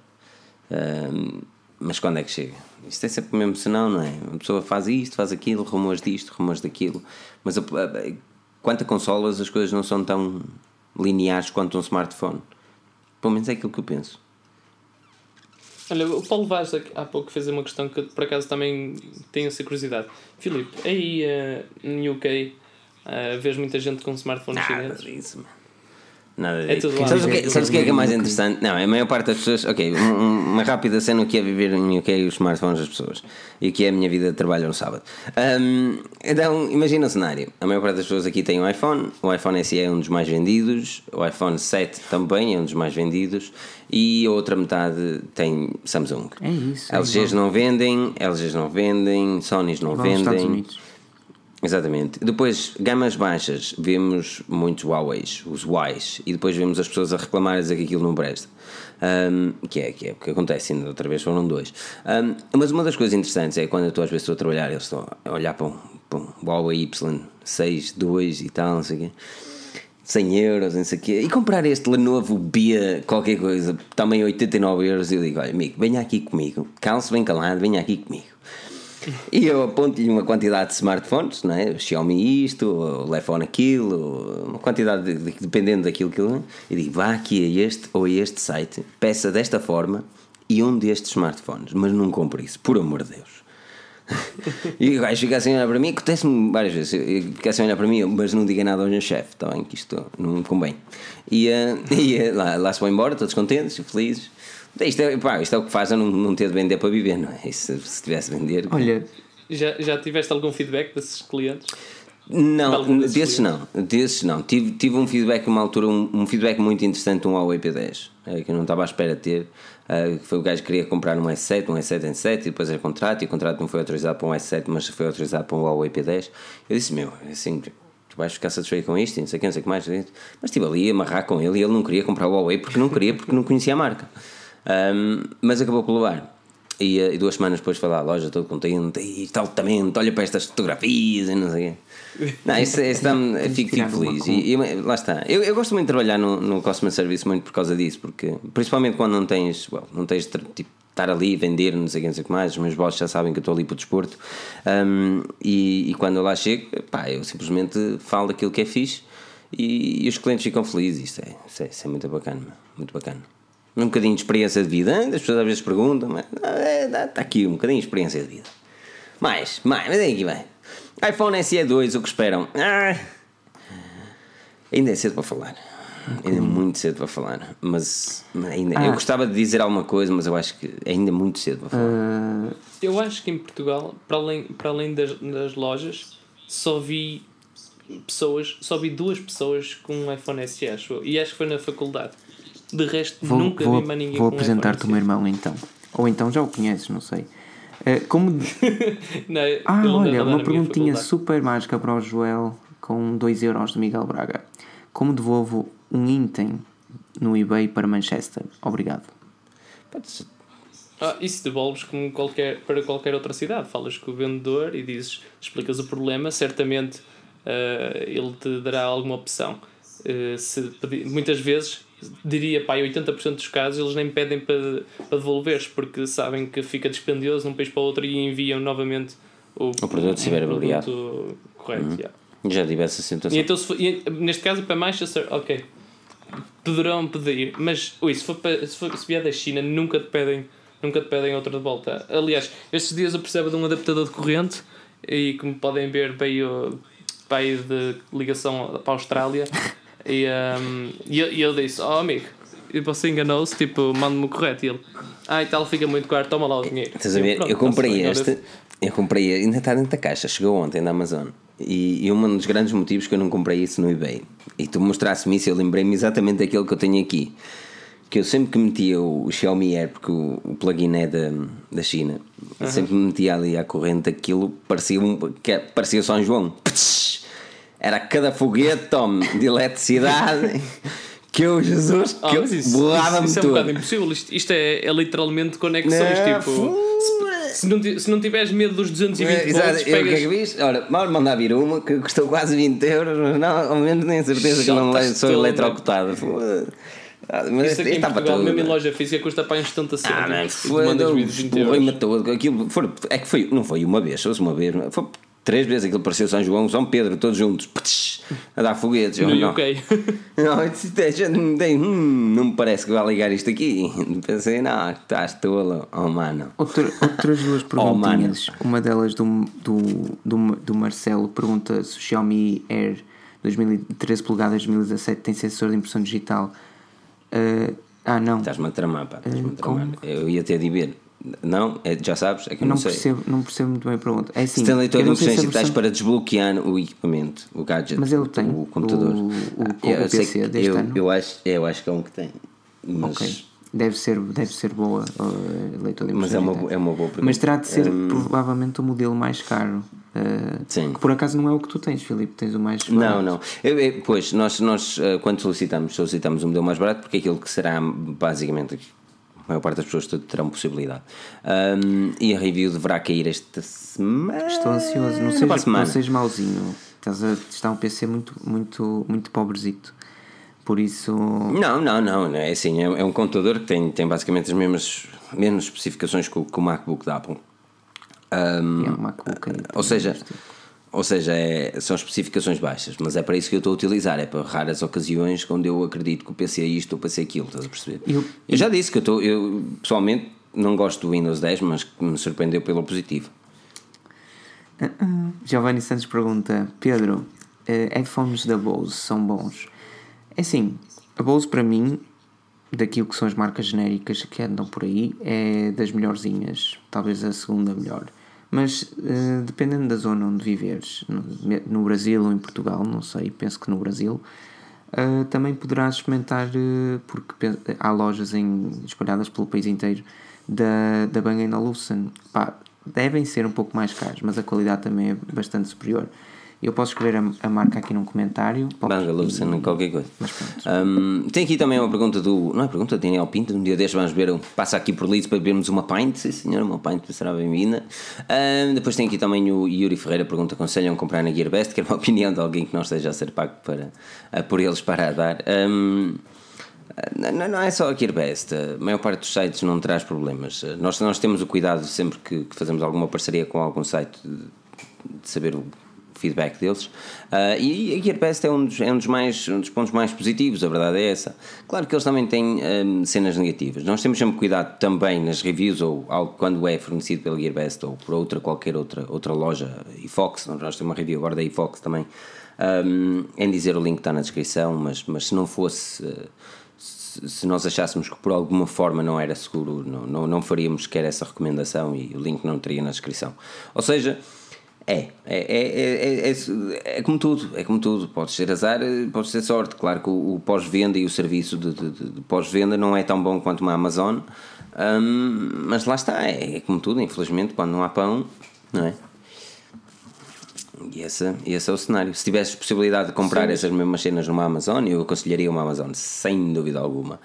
Um, mas quando é que chega? Isto é sempre o mesmo senão, não é? Uma pessoa faz isto, faz aquilo, rumores disto, rumores daquilo, mas a, a, quanto a consolas as coisas não são tão lineares quanto um smartphone. Pelo menos é aquilo que eu penso. Olha, o Paulo Vaz há pouco fez uma questão que por acaso também tenho essa curiosidade. Filipe, aí uh, no UK uh, vês muita gente com smartphones chineses? Disso, mano. Nada é tudo sabes, o que, sabes o que é que é mais interessante? Não, a maior parte das pessoas. Ok, uma rápida cena o que é viver em UK e os smartphones das pessoas. E o que é a minha vida de trabalho no sábado. Um, então, imagina o cenário: a maior parte das pessoas aqui tem um iPhone, o iPhone SE é um dos mais vendidos, o iPhone 7 também é um dos mais vendidos, e a outra metade tem Samsung. É isso. É LGs não vendem, LGs não vendem, Sonys não vendem. Exatamente. Depois, gamas baixas, vemos muitos Huawei, os Ys, e depois vemos as pessoas a reclamar dizer que aquilo não presta. Um, que, é, que é o que acontece, ainda outra vez foram dois. Um, mas uma das coisas interessantes é quando eu estou às vezes estou a trabalhar, eles estão a olhar para um, para um Huawei Y6, 2 e tal, não sei o quê. 100 euros, não sei o quê, e comprar este Lenovo Bia qualquer coisa, também 89 euros, e eu digo, olha amigo, venha aqui comigo, calce bem calado, venha aqui comigo. E eu aponto-lhe uma quantidade de smartphones, não é? Xiaomi isto, o iPhone aquilo, uma quantidade de, de, dependendo daquilo que ele. E digo, vá aqui a este ou a este site, peça desta forma e um destes smartphones, mas não compre isso, por amor de Deus. e o gajo fica assim a olhar para mim, acontece-me várias vezes, fica assim a olhar para mim, mas não diga nada ao meu chefe, está bem? Que isto não me convém. E, uh, e uh, lá, lá se vão embora, todos contentes felizes. Isto é, pá, isto é o que faz a não, não ter de vender para viver, não é? Se, se tivesse de vender. Olha, Já, já tiveste algum feedback desses clientes? Não, desses desses não, desses não. Tive, tive um feedback uma altura, um, um feedback muito interessante de um Huawei P10, eh, que eu não estava à espera de ter. que foi o gajo que queria comprar um S7, um S7 em 7 e depois era contrato, e o contrato não foi autorizado para um S7, mas foi autorizado para um Huawei P10. Eu disse: Meu, assim, tu vais ficar satisfeito com isto, não sei o que, não sei o que mais. Mas estive ali a amarrar com ele e ele não queria comprar o Huawei porque não queria, porque não conhecia a marca. Ahm, mas acabou por levar. E, eh, e duas semanas depois foi lá à loja, todo contente, e está altamente, olha para estas fotografias e não sei o quê. Não, isso, isso dá-me, eu fico, fico feliz. E, e lá está. Eu, eu gosto muito de trabalhar no, no Customer Service muito por causa disso, porque principalmente quando não tens, well, não tens de, tipo, estar ali e vender, não sei o que, não sei o que mais, os meus bosses já sabem que eu estou ali para o desporto. Um, e, e quando eu lá chego, pá, eu simplesmente falo daquilo que é fixe e, e os clientes ficam felizes. Isto é, isso é, isso é muito bacana, muito bacana. Um bocadinho de experiência de vida, as pessoas às vezes perguntam, mas está aqui um bocadinho de experiência de vida. Mais, mais, mas é aqui vai. iPhone SE 2, o que esperam? Ah, ainda é cedo para falar. Ainda é muito cedo para falar. Mas ainda, eu Ah. gostava de dizer alguma coisa, mas eu acho que ainda é muito cedo para falar. ah, Eu acho que em Portugal, para além, para além das, das lojas, só vi pessoas, só vi duas pessoas com um iPhone SE, acho eu. E acho que foi na faculdade. De resto, vou, nunca vou, vi mais ninguém vou apresentar-te o iPhone meu irmão então. Ou então já o conheces, não sei. Ah, como. Não, Ah, olha, uma perguntinha super mágica para o Joel com 2 euros de Miguel Braga. Como devolvo um item no eBay para Manchester? Obrigado. Ah, isso devolves como qualquer, para qualquer outra cidade. Falas com o vendedor e dizes, explicas o problema, certamente ah, ele te dará alguma opção. Ah, se pedi- muitas vezes, diria pá, em 80% dos casos, eles nem pedem para, para devolveres porque sabem que fica dispendioso de um país para o outro e enviam novamente o, O produto, se produto correto. yeah. Já tive essa E situação. então, se for- e, neste caso, para Manchester, ok, poderão pedir, mas ui, se, for para, se, for, se vier da China, nunca te pedem, nunca te pedem outra de volta. Aliás, estes dias eu percebo de um adaptador de corrente e, como podem ver, veio, veio de ligação para a Austrália e, um, e, eu, e eu disse: Oh amigo, e você enganou-se, tipo, manda-me o correto. E ele: Ah, e tal, fica muito caro, toma lá o dinheiro. Estás a E ver? Eu comprei este, eu comprei, ainda está dentro da caixa, chegou ontem da Amazon. E, e um dos grandes motivos que eu não comprei isso no eBay, e tu mostrasse-me isso, eu lembrei-me exatamente daquilo que eu tenho aqui. Que eu sempre que metia o Xiaomi Air, porque o, o plugin é da, da China, eu sempre me metia ali à corrente aquilo, parecia, um, que é- parecia São João. Ptsh! Era cada foguete, tome, de eletricidade, que eu, Jesus, que Ah, eu mas isso, borrava-me isso, isso é um bocado impossível. Isto, isto é, é literalmente conexões. Não, tipo, se, se, não, se não tiveres medo dos 220 É, exato, volts, eu, o que é pegas. que fiz? Ora, vamos mandar vir uma que custou quase 20 euros, mas não, ao menos tenho certeza que não sou todo, eletrocutado. Ah, Mas Isto aqui em Portugal, mesmo em loja física, custa para uns 70 Ah, man, cêntimos. e tu mandas vir de 20 porrei-me euros. todo. Aquilo foi, é que foi, não foi uma vez, foi uma vez, foi três vezes aquilo pareceu São João, São Pedro, todos juntos, ptsh, a dar foguetes. Eu, No não, UK. não, é, hum, não me parece que vai ligar isto aqui. Pensei, não, estás tolo, oh mano. Outra, outras duas Oh, perguntinhas. Uma delas do, do, do, do Marcelo pergunta se o Xiaomi Air 2013 polegadas 2017 tem sensor de impressão digital. Ah, ah, não. Estás-me a tramar, pá, estás-me a Eh, tramar. Eu ia ter de ver. Não, é, já sabes, é que eu não, não, sei. percebo, não percebo muito bem a pergunta. É assim, não se a impressões digitais para desbloquear o equipamento, o gadget, Mas ele tem o computador. o- o- Ah, o eu PC deste eu, ano? Eu acho, eu acho que é um que tem. Mas, Ok. Deve ser, deve ser boa uh, leitor de mas é, uma, é uma boa pergunta. Mas terá de ser Hum, provavelmente o modelo mais caro. uh, Sim. Que por acaso não é o que tu tens, Filipe. Tens o mais. Não, barato. não. Eu- eu- pois, nós, nós eh, quando solicitamos, solicitamos um modelo mais barato porque é aquilo que será basicamente a maior parte das pessoas terão possibilidade. Ahm, e a review deverá cair esta semana. Estou ansioso. Não sejas, semana. não sejas mauzinho. Estás a testar um PC muito, muito, muito pobrezito. Por isso. Não, não, não, não é assim, é, é um computador que tem, tem basicamente as mesmas, mesmas especificações que o, que o MacBook da Apple. Ahm, É um MacBook aí. ou seja, ou seja é- são especificações baixas, mas é para isso que eu estou a utilizar, é para raras ocasiões quando eu acredito que o PC é isto ou o PC é aquilo, estás a perceber? Eu- Eu já disse que eu, estou, eu pessoalmente não gosto do Windows 10, mas que me surpreendeu pelo positivo. Giovanni Santos pergunta: Pedro, eh, headphones da Bose são bons? É assim, a Bose para mim daquilo que são as marcas genéricas que andam por aí, é das melhorzinhas, talvez a segunda melhor. Mas uh, dependendo da zona onde viveres, no, no, Brasil ou em Portugal, não sei, penso que no Brasil, uh, também poderás experimentar, uh, porque há lojas em, espalhadas pelo país inteiro da, da Bang Olufsen. Devem ser um pouco mais caros, mas a qualidade também é bastante superior. Eu posso escrever a, a marca aqui num comentário. Banga Lufsen, qualquer coisa. Um, tem aqui também uma pergunta do. Não é pergunta, Daniel Pinto. Um dia destes vamos ver. Passa aqui por Leeds para bebermos uma pint. Sim, senhor, uma pint será bem-vinda. Um, depois tem aqui também o Yuri Ferreira. Pergunta: aconselham comprar na Gearbest? Que é uma opinião de alguém que não esteja a ser pago para, a, por eles para dar. Um, não, não, é só a Gearbest, a maior parte dos sites não traz problemas. Nós, nós temos o cuidado sempre que, que fazemos alguma parceria com algum site de, de saber o feedback deles. Uh, e a GearBest é um dos, é um dos, mais, um dos pontos mais positivos, a verdade é essa. Claro que eles também têm um, cenas negativas. Nós temos sempre cuidado também nas reviews ou algo quando é fornecido pela GearBest ou por outra, qualquer outra, outra loja, iFox, nós temos uma review agora da iFox também, um, em dizer o link está na descrição, mas, mas se não fosse. Uh, se nós achássemos que por alguma forma não era seguro, não, não, não faríamos sequer essa recomendação e o link não teria na descrição. Ou seja, é, é, é, é, é, como tudo, é como tudo. Pode ser azar, pode ser sorte. Claro que o, o pós-venda e o serviço de, de, de, pós-venda não é tão bom quanto uma Amazon, hum, mas lá está, é, como tudo. Infelizmente, quando não há pão, não é? E esse, esse é o cenário. Se tivesses possibilidade de comprar Sim. essas mesmas cenas numa Amazon, eu aconselharia uma Amazon, sem dúvida alguma.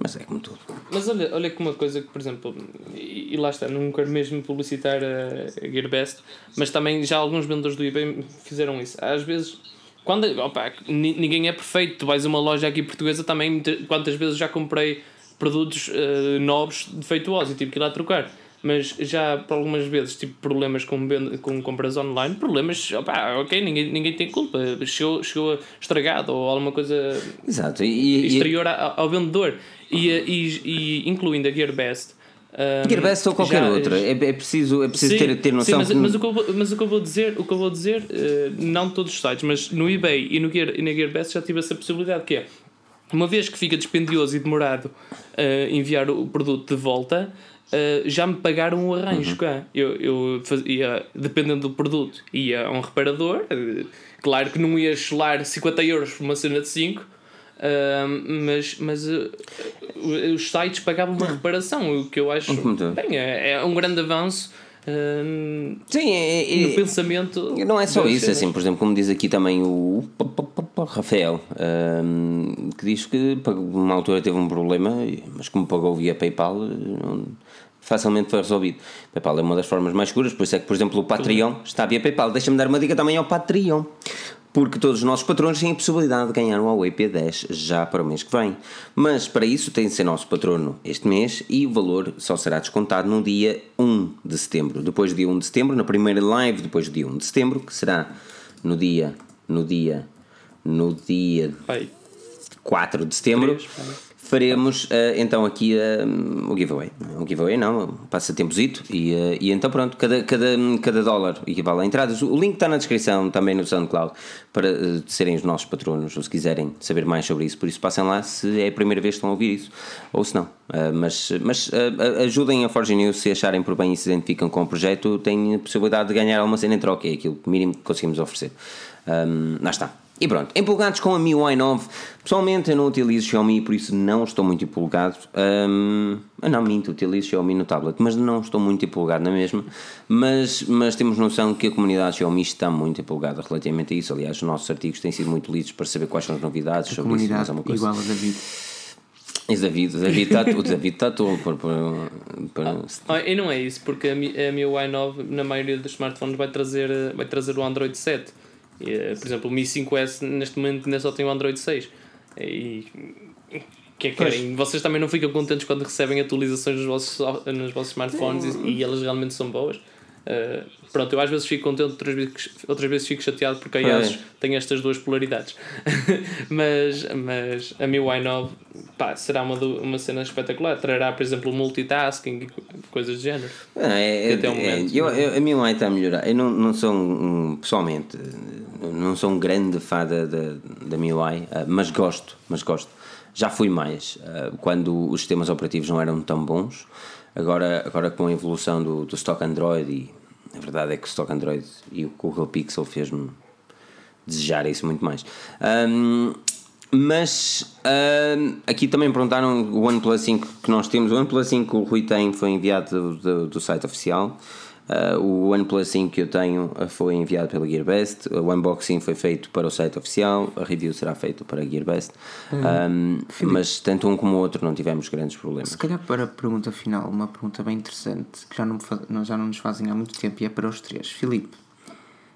Mas é como tudo. Mas olha, olha que uma coisa que, por exemplo, e, e lá está, não quero mesmo publicitar a, a Gearbest, mas também já alguns vendedores do eBay fizeram isso. Às vezes, quando opa, ninguém é perfeito, tu vais a uma loja aqui portuguesa também, quantas vezes já comprei produtos uh, novos defeituosos e tive que ir lá trocar mas já por algumas vezes tive problemas com, com compras online, problemas, opa, ok, ninguém, ninguém tem culpa, chegou, chegou estragado ou alguma coisa Exato. E, exterior e, ao, ao vendedor. E, e, e incluindo a GearBest. Um, GearBest ou qualquer já, outra, é, é preciso, é preciso sim, ter, ter noção. Sim, mas, que... mas, o que eu vou, mas o que eu vou dizer, o que eu vou dizer uh, não todos os sites, mas no eBay e, no Gear, e na GearBest já tive essa possibilidade que é uma vez que fica dispendioso e demorado uh, enviar o produto de volta, Uh, já me pagaram o arranjo uhum. cá. Eu, eu fazia, dependendo do produto, ia a um reparador. Claro que não ia chelar 50 euros por uma cena de 5, uh, mas, mas os sites pagavam uma reparação, o que eu acho bem, é, é um grande avanço. Sim, é, é, no pensamento. Não é só isso, assim, por exemplo, como diz aqui também o Rafael, que diz que uma altura teve um problema, mas como pagou via PayPal, não, facilmente foi resolvido. PayPal é uma das formas mais seguras, por isso é que, por exemplo, o Patreon está via PayPal. Deixa-me dar uma dica também ao Patreon, porque todos os nossos patronos têm a possibilidade de ganhar um Huawei P10 já para o mês que vem. Mas para isso tem de ser nosso patrono este mês e o valor só será descontado no dia 1 de setembro. Depois do dia 1 de setembro, na primeira live depois do dia 1 de setembro, que será no dia. no dia. no dia. Pai. 4 de setembro. 3, faremos uh, então aqui uh, o giveaway. O giveaway não, passatempozito e, uh, e então pronto, cada, cada, cada dólar equivale a entradas. O link está na descrição também no SoundCloud para uh, serem os nossos patronos ou se quiserem saber mais sobre isso. Por isso passem lá se é a primeira vez que estão a ouvir isso ou se não. mas mas ajudem a Forge News se acharem por bem e se identificam com o projeto, têm a possibilidade de ganhar alguma cena em troca, é aquilo mínimo que conseguimos oferecer. Um, lá está. E pronto, empolgados com a MIUI 9. Pessoalmente eu não utilizo Xiaomi, por isso não estou muito empolgado. Um, não minto, utilizo Xiaomi no tablet, mas não estou muito empolgado na mesma. Mas, mas temos noção que a comunidade Xiaomi está muito empolgada relativamente a isso. Aliás, os nossos artigos têm sido muito lidos para saber quais são as novidades a sobre comunidade isso. Mas é uma coisa. Igual a David. E David, David está, o David está todo por, por, por... Ah, e não é isso, porque a MIUI 9 na maioria dos smartphones vai trazer, vai trazer o Android 7 e, por exemplo, o Mi 5S neste momento ainda só tem o Android 6. E que é que querem? Vocês também não ficam contentes quando recebem atualizações nos vossos, nos vossos smartphones e, e elas realmente são boas? Uh, pronto, eu às vezes fico contente, outras vezes, outras vezes fico chateado porque a IAS tem estas duas polaridades. mas, mas a MIUI 9 pá, será uma, uma cena espetacular. Trará, por exemplo, multitasking e coisas do género. É, é, até o momento, é, eu, eu, a MIUI está a melhorar. Eu não, não sou um, pessoalmente não sou um grande fã da, da, da MIUI, uh, mas gosto, mas gosto. Já fui mais, uh, quando os sistemas operativos não eram tão bons. Agora, agora com a evolução do, do stock Android, e a verdade é que o stock Android e o Google Pixel fez-me desejar isso muito mais. Um, mas um, aqui também perguntaram o OnePlus 5 que nós temos. O OnePlus 5 o Rui tem foi enviado do, do, do site oficial. Uh, o OnePlus 5 que eu tenho uh, foi enviado pela GearBest, o unboxing foi feito para o site oficial, a review será feita para a GearBest, um, mas tanto um como o outro não tivemos grandes problemas. Se calhar para a pergunta final, uma pergunta bem interessante que já não, já não nos fazem há muito tempo e é para os três. Filipe,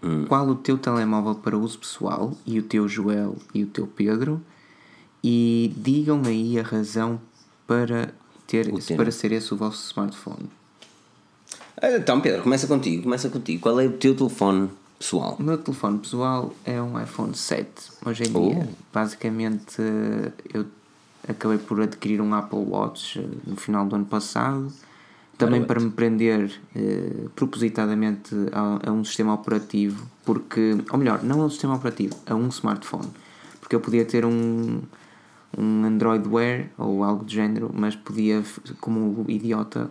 hum. qual o teu telemóvel para uso pessoal e o teu Joel e o teu Pedro? E digam aí a razão para, ter, para ser esse o vosso smartphone. Então, Pedro, começa contigo. Começa contigo. Qual é o teu telefone pessoal? O meu telefone pessoal é um iPhone 7. Hoje em oh. dia, basicamente, eu acabei por adquirir um Apple Watch eh, no final do ano passado. Também para me prender eh, propositadamente a, a, um sistema operativo, porque, ou melhor, não a um sistema operativo, a um smartphone. Porque eu podia ter um, um Android Wear ou algo do género, mas podia, como idiota,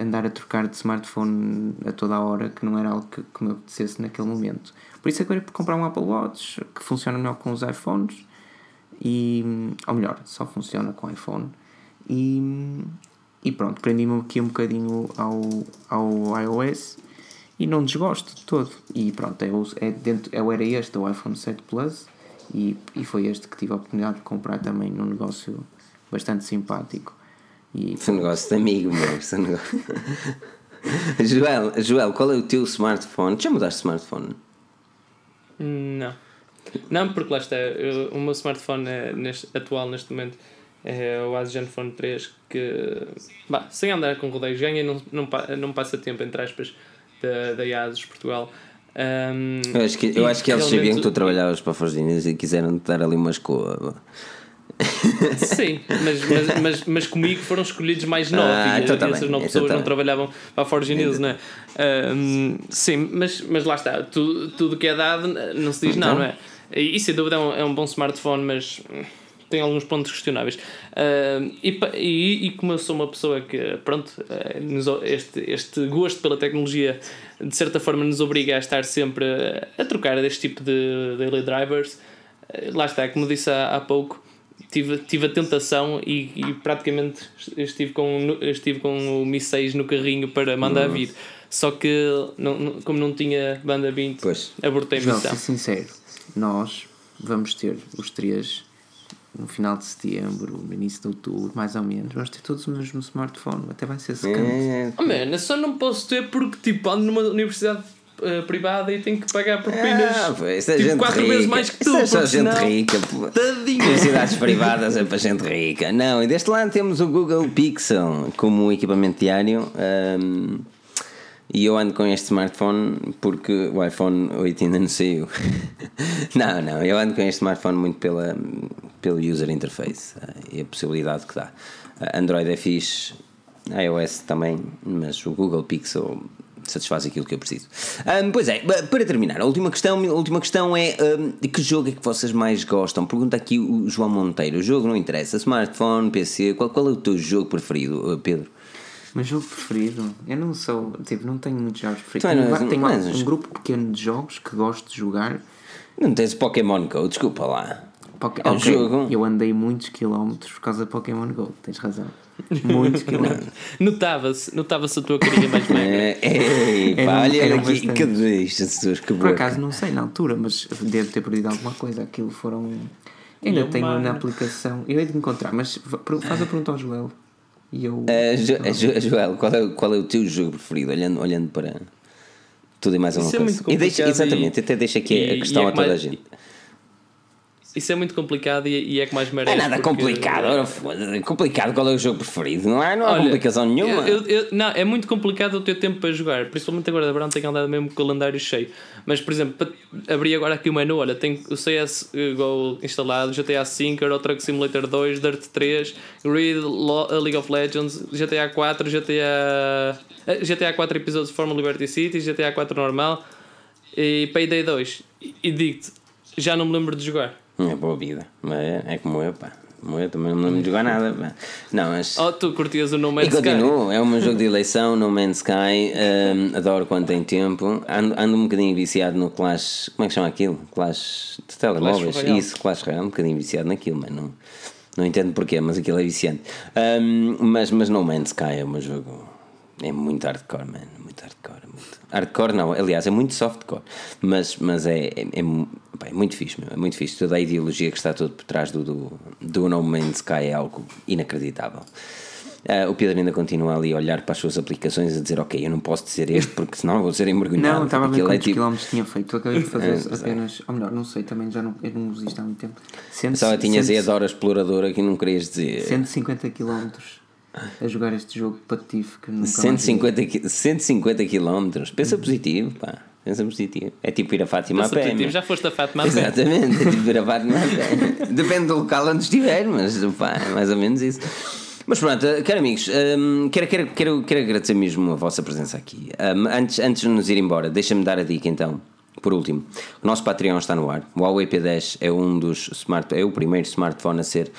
andar a trocar de smartphone a toda a hora, que não era algo que, que me apetecesse naquele momento. Por isso acabei por comprar um Apple Watch que funciona melhor com os iPhones, e, ou melhor, só funciona com iPhone. E, e pronto, prendi-me aqui um bocadinho ao, ao iOS e não desgosto de todo. E pronto, é, é dentro, é, era este o iPhone 7 Plus e, e foi este que tive a oportunidade de comprar também num negócio bastante simpático. E, Esse negócio de amigo, meu. Esse negócio. Joel, Joel, qual é o teu smartphone? Já mudaste de smartphone? Não. Não, porque lá está. Eu, o meu smartphone é neste, atual neste momento é o Asus Zenfone 3 que, bah, sem andar com rodeios, ganha não, não, não passa tempo, entre aspas, da, da Asus Portugal. Um, eu acho que, eu acho que eles sabiam que tu trabalhavas para a Forginas e quiseram dar ali uma escola. Sim, mas, mas, mas, mas, comigo foram escolhidos mais nove ah, então tá e essas nove então pessoas tá não trabalhavam para a Forge News, não é? Um, sim, mas, mas lá está, tudo, tudo que é dado não se diz então? não, não é? E sem dúvida é um, é um bom smartphone, mas tem alguns pontos questionáveis. Uh, e, e, e, como eu sou uma pessoa que, pronto, uh, este, este gosto pela tecnologia de certa forma nos obriga a estar sempre a, a trocar deste tipo de daily drivers, uh, lá está, como disse há, há pouco tive, tive a tentação e, e, praticamente estive com, estive com o Mi 6 no carrinho para mandar vir. Só que, não, como não tinha banda 20, pois. abortei-me então. ser sincero, nós vamos ter os três no final de setembro, no início de outubro, mais ou menos, vamos ter todos o mesmo smartphone, até vai ser secante. É. Oh, man, só não posso ter porque tipo ando numa universidade uh, privada e tenho que pagar propinas ah, pois, é tipo, quatro rica. vezes mais que tu. Isso é só gente senão, rica. Tadinho. Universidades privadas é para gente rica. Não, e deste lado temos o Google Pixel como equipamento diário. Um, e eu ando com este smartphone porque o iPhone 8 ainda não saiu. não, não, eu ando com este smartphone muito pela, pelo user interface uh, e a possibilidade que dá. Uh, Android é fixe, iOS também, mas o Google Pixel satisfaz aquilo que eu preciso. Um, pois é, para terminar, a última questão, a última questão é um, de que jogo é que vocês mais gostam? Pergunta aqui o João Monteiro. O jogo não interessa, smartphone, PC, qual, qual é o teu jogo preferido, uh, Pedro? Meu jogo preferido? Eu não sou, tipo, não tenho muitos jogos preferidos. Tenho, tenho um, um grupo pequeno de jogos que gosto de jogar. Não tens Pokémon Go, desculpa lá. Poké... É um okay. jogo. Eu andei muitos quilómetros por causa de Pokémon Go, tens razão. Muitos quilómetros. Notava-se, notava-se a tua carinha mais mega. Ei, pá, olha aqui, cadê isto, que Por acaso não sei na altura, mas devo ter perdido alguma coisa. Aquilo foram. Ainda eu tenho na aplicação. Eu hei de encontrar, mas faz a pergunta ao Joel. E eu. Uh, jo, Joel, qual é, qual é o teu jogo preferido? Olhando, olhando para tudo e mais alguma Isso é coisa. É e deixa, exatamente, e, até deixa aqui e, a questão é a toda mais, a gente. Isso é muito complicado e, e é que mais merece. É nada porque... complicado, complicado. Qual é o jogo preferido? Não há, não há Olha, complicação nenhuma. Eu, eu, não, é muito complicado o ter tempo para jogar, principalmente agora da Brown tem andado mesmo com o calendário cheio. Mas, por exemplo, para abrir agora aqui o menu, olha, tem o CSGO instalado, GTA V, Euro Truck Simulator 2, Dirt 3, Read League of Legends, GTA 4, GTA. GTA 4 episódios de Formula Liberty City, GTA 4 normal e Payday 2 E, e digo-te, já não me lembro de jogar. É boa vida, mas é, é como eu, pá. Como eu também não me lembro de jogar nada. Pá. Não, mas. Oh, tu curtias o No E Man's Sky? continuo, é meu jogo de eleição, No Man's Sky, hum, adoro quando tem tempo. Ando, ando um bocadinho viciado no Clash. Como é que chama aquilo? Clash de telemóveis. Royale. Isso, Clash Royale, um bocadinho viciado naquilo, mas não, não entendo porquê, mas aquilo é viciante. Hum, mas, mas No Man's Sky é meu jogo. É muito hardcore, mano. Muito hardcore. Hardcore não, aliás, é muito softcore. Mas, mas é, é, é é muito fixe, meu, é muito fixe. Toda a ideologia que está todo por trás do, do, do No Man's Sky é algo inacreditável. Ah, o Pedro ainda continua ali a olhar para as suas aplicações a dizer: Ok, eu não posso dizer este porque senão vou ser envergonhado. Não, estava a ver é quantos tipo- quilómetros tinha feito. Acabei de fazer É, apenas. Ou melhor, não sei, também já não, eu não uso isto há muito tempo. Cento- Só tinhas cento- aí a Dora Exploradora que não querias dizer. 150 km a jogar este jogo patife que nunca mais 150, qui- 150 km. Pensa positivo, pá. Pensa positivo. É tipo ir a Fátima Pensa a pé. positivo, já foste a Fátima a pé. Exatamente, é tipo ir a Fátima a pé. Depende do local onde estiver, mas pá, é mais ou menos isso. Mas pronto, caros amigos, hum, quero, quero, quero, quero agradecer mesmo a vossa presença aqui. Hum, antes, antes de nos ir embora, deixa-me dar a dica então. Por último, o nosso Patreon está no ar. O Huawei P10 é um dos smart, é o primeiro smartphone a ser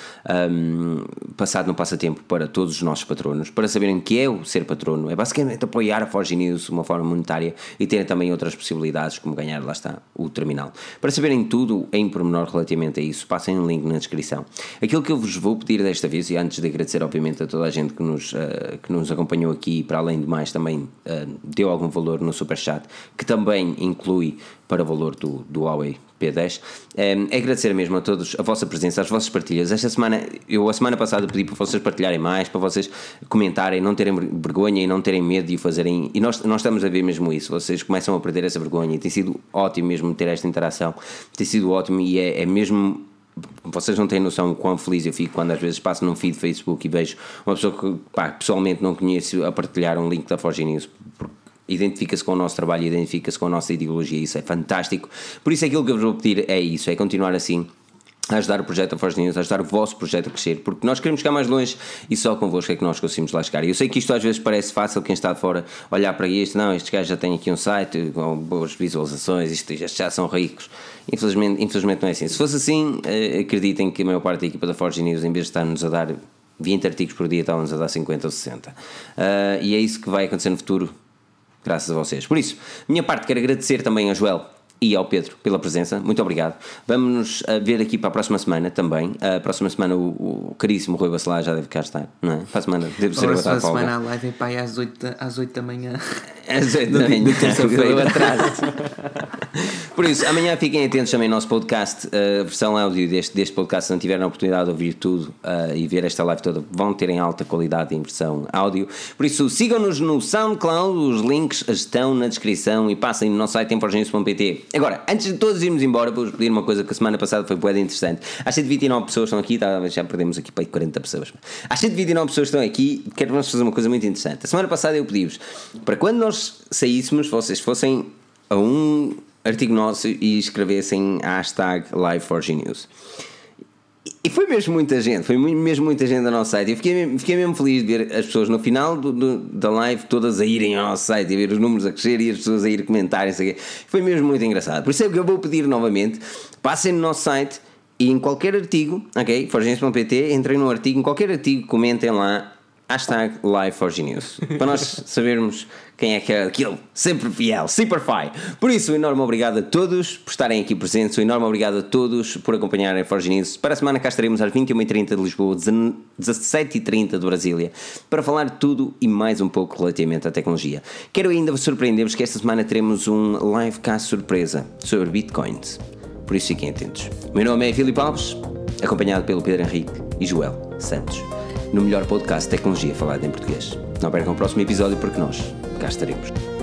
hum, passado no passatempo para todos os nossos patronos. Para saberem o que é o ser patrono, é basicamente apoiar a Forge News de uma forma monetária e terem também outras possibilidades, como ganhar, lá está, o terminal. Para saberem tudo em pormenor relativamente a isso, passem um link na descrição. Aquilo que eu vos vou pedir desta vez, e antes de agradecer, obviamente, a toda a gente que nos, eh, que nos acompanhou aqui e, para além de mais, também eh, deu algum valor no Superchat, que também inclui para o valor do, do Huawei P10, é, é agradecer mesmo a todos a vossa presença, as vossas partilhas. Esta semana, eu a semana passada pedi para vocês partilharem mais, para vocês comentarem, não terem ver- vergonha e não terem medo de o fazerem. E nós, nós estamos a ver mesmo isso. Vocês começam a perder essa vergonha e tem sido ótimo mesmo ter esta interação. Tem sido ótimo e é, é mesmo vocês não têm noção o quão feliz eu fico quando às vezes passo num feed Facebook e vejo uma pessoa que pá, pessoalmente não conheço a partilhar um link da Forge News identifica-se com o nosso trabalho, identifica-se com a nossa ideologia, isso é fantástico. Por isso aquilo que eu vos vou pedir é isso, é continuar assim a ajudar o projeto da Forge News, a ajudar o vosso projeto a crescer, porque nós queremos chegar mais longe e só convosco é que nós conseguimos lá chegar. Eu sei que isto às vezes parece fácil, quem está de fora olhar para isto, não, estes gajos já têm aqui um site com boas visualizações, isto, estes já são ricos. Infelizmente, infelizmente não é assim. Se fosse assim, eh, acreditem que a maior parte da equipa da Forge News, em vez de estar-nos a dar 20 artigos por dia, está-nos a dar 50 ou 60. Ah, e é isso que vai acontecer no futuro, graças a vocês. Por isso, minha parte, quero agradecer também ao Joel e ao Pedro pela presença, muito obrigado. Vamos nos ah, ver aqui para a próxima semana também. A próxima semana o, o caríssimo Rui Bacelar já deve cá estar, não é? Para a semana deve ser eu a semana a live é para aí às 8 da, às 8 da manhã. Às oito da manhã, atraso. Por isso, amanhã fiquem atentos também ao nosso podcast, a versão áudio deste, deste podcast. Se não tiverem a oportunidade de ouvir tudo ah, e ver esta live toda, vão ter em alta qualidade em versão áudio. Por isso, sigam-nos no SoundCloud, os links estão na descrição e passem no nosso site temporgenis.pt. Agora, antes de todos irmos embora, vou-vos pedir uma coisa que a semana passada foi bué interessante. Às 129 pessoas estão aqui, tá, já perdemos aqui para aí 40 pessoas. Às 129 pessoas estão aqui, quero-vos fazer uma coisa muito interessante. A semana passada eu pedi-vos para quando nós saíssemos, vocês fossem a um artigo nosso e escrevessem hashtag Live4Gnews. E foi mesmo muita gente, foi mesmo muita gente no nosso site. Eu fiquei, fiquei mesmo feliz de ver as pessoas no final do- do- da live todas a irem ao nosso site e ver os números a crescer e as pessoas a ir comentarem. Foi mesmo muito engraçado. Por isso é que eu vou pedir novamente: passem no nosso site e em qualquer artigo, ok? Forgense.pt, entrem no artigo, em qualquer artigo, comentem lá. Hashtag Live4Gnews Para nós sabermos quem é que é aquele sempre fiel, fi. Por isso, um enorme obrigado a todos por estarem aqui presentes. Um enorme obrigado a todos por acompanharem Forge News. Para a semana cá estaremos às 21h30 de Lisboa, 17h30 de Brasília, para falar tudo e mais um pouco relativamente à tecnologia. Quero ainda surpreender-vos que esta semana teremos um livecast surpresa sobre bitcoins. Por isso fiquem atentos. O meu nome é Filipe Alves, acompanhado pelo Pedro Henrique e Joel Santos, no melhor podcast de tecnologia falado em português. Não percam o próximo episódio porque nós cá estaremos.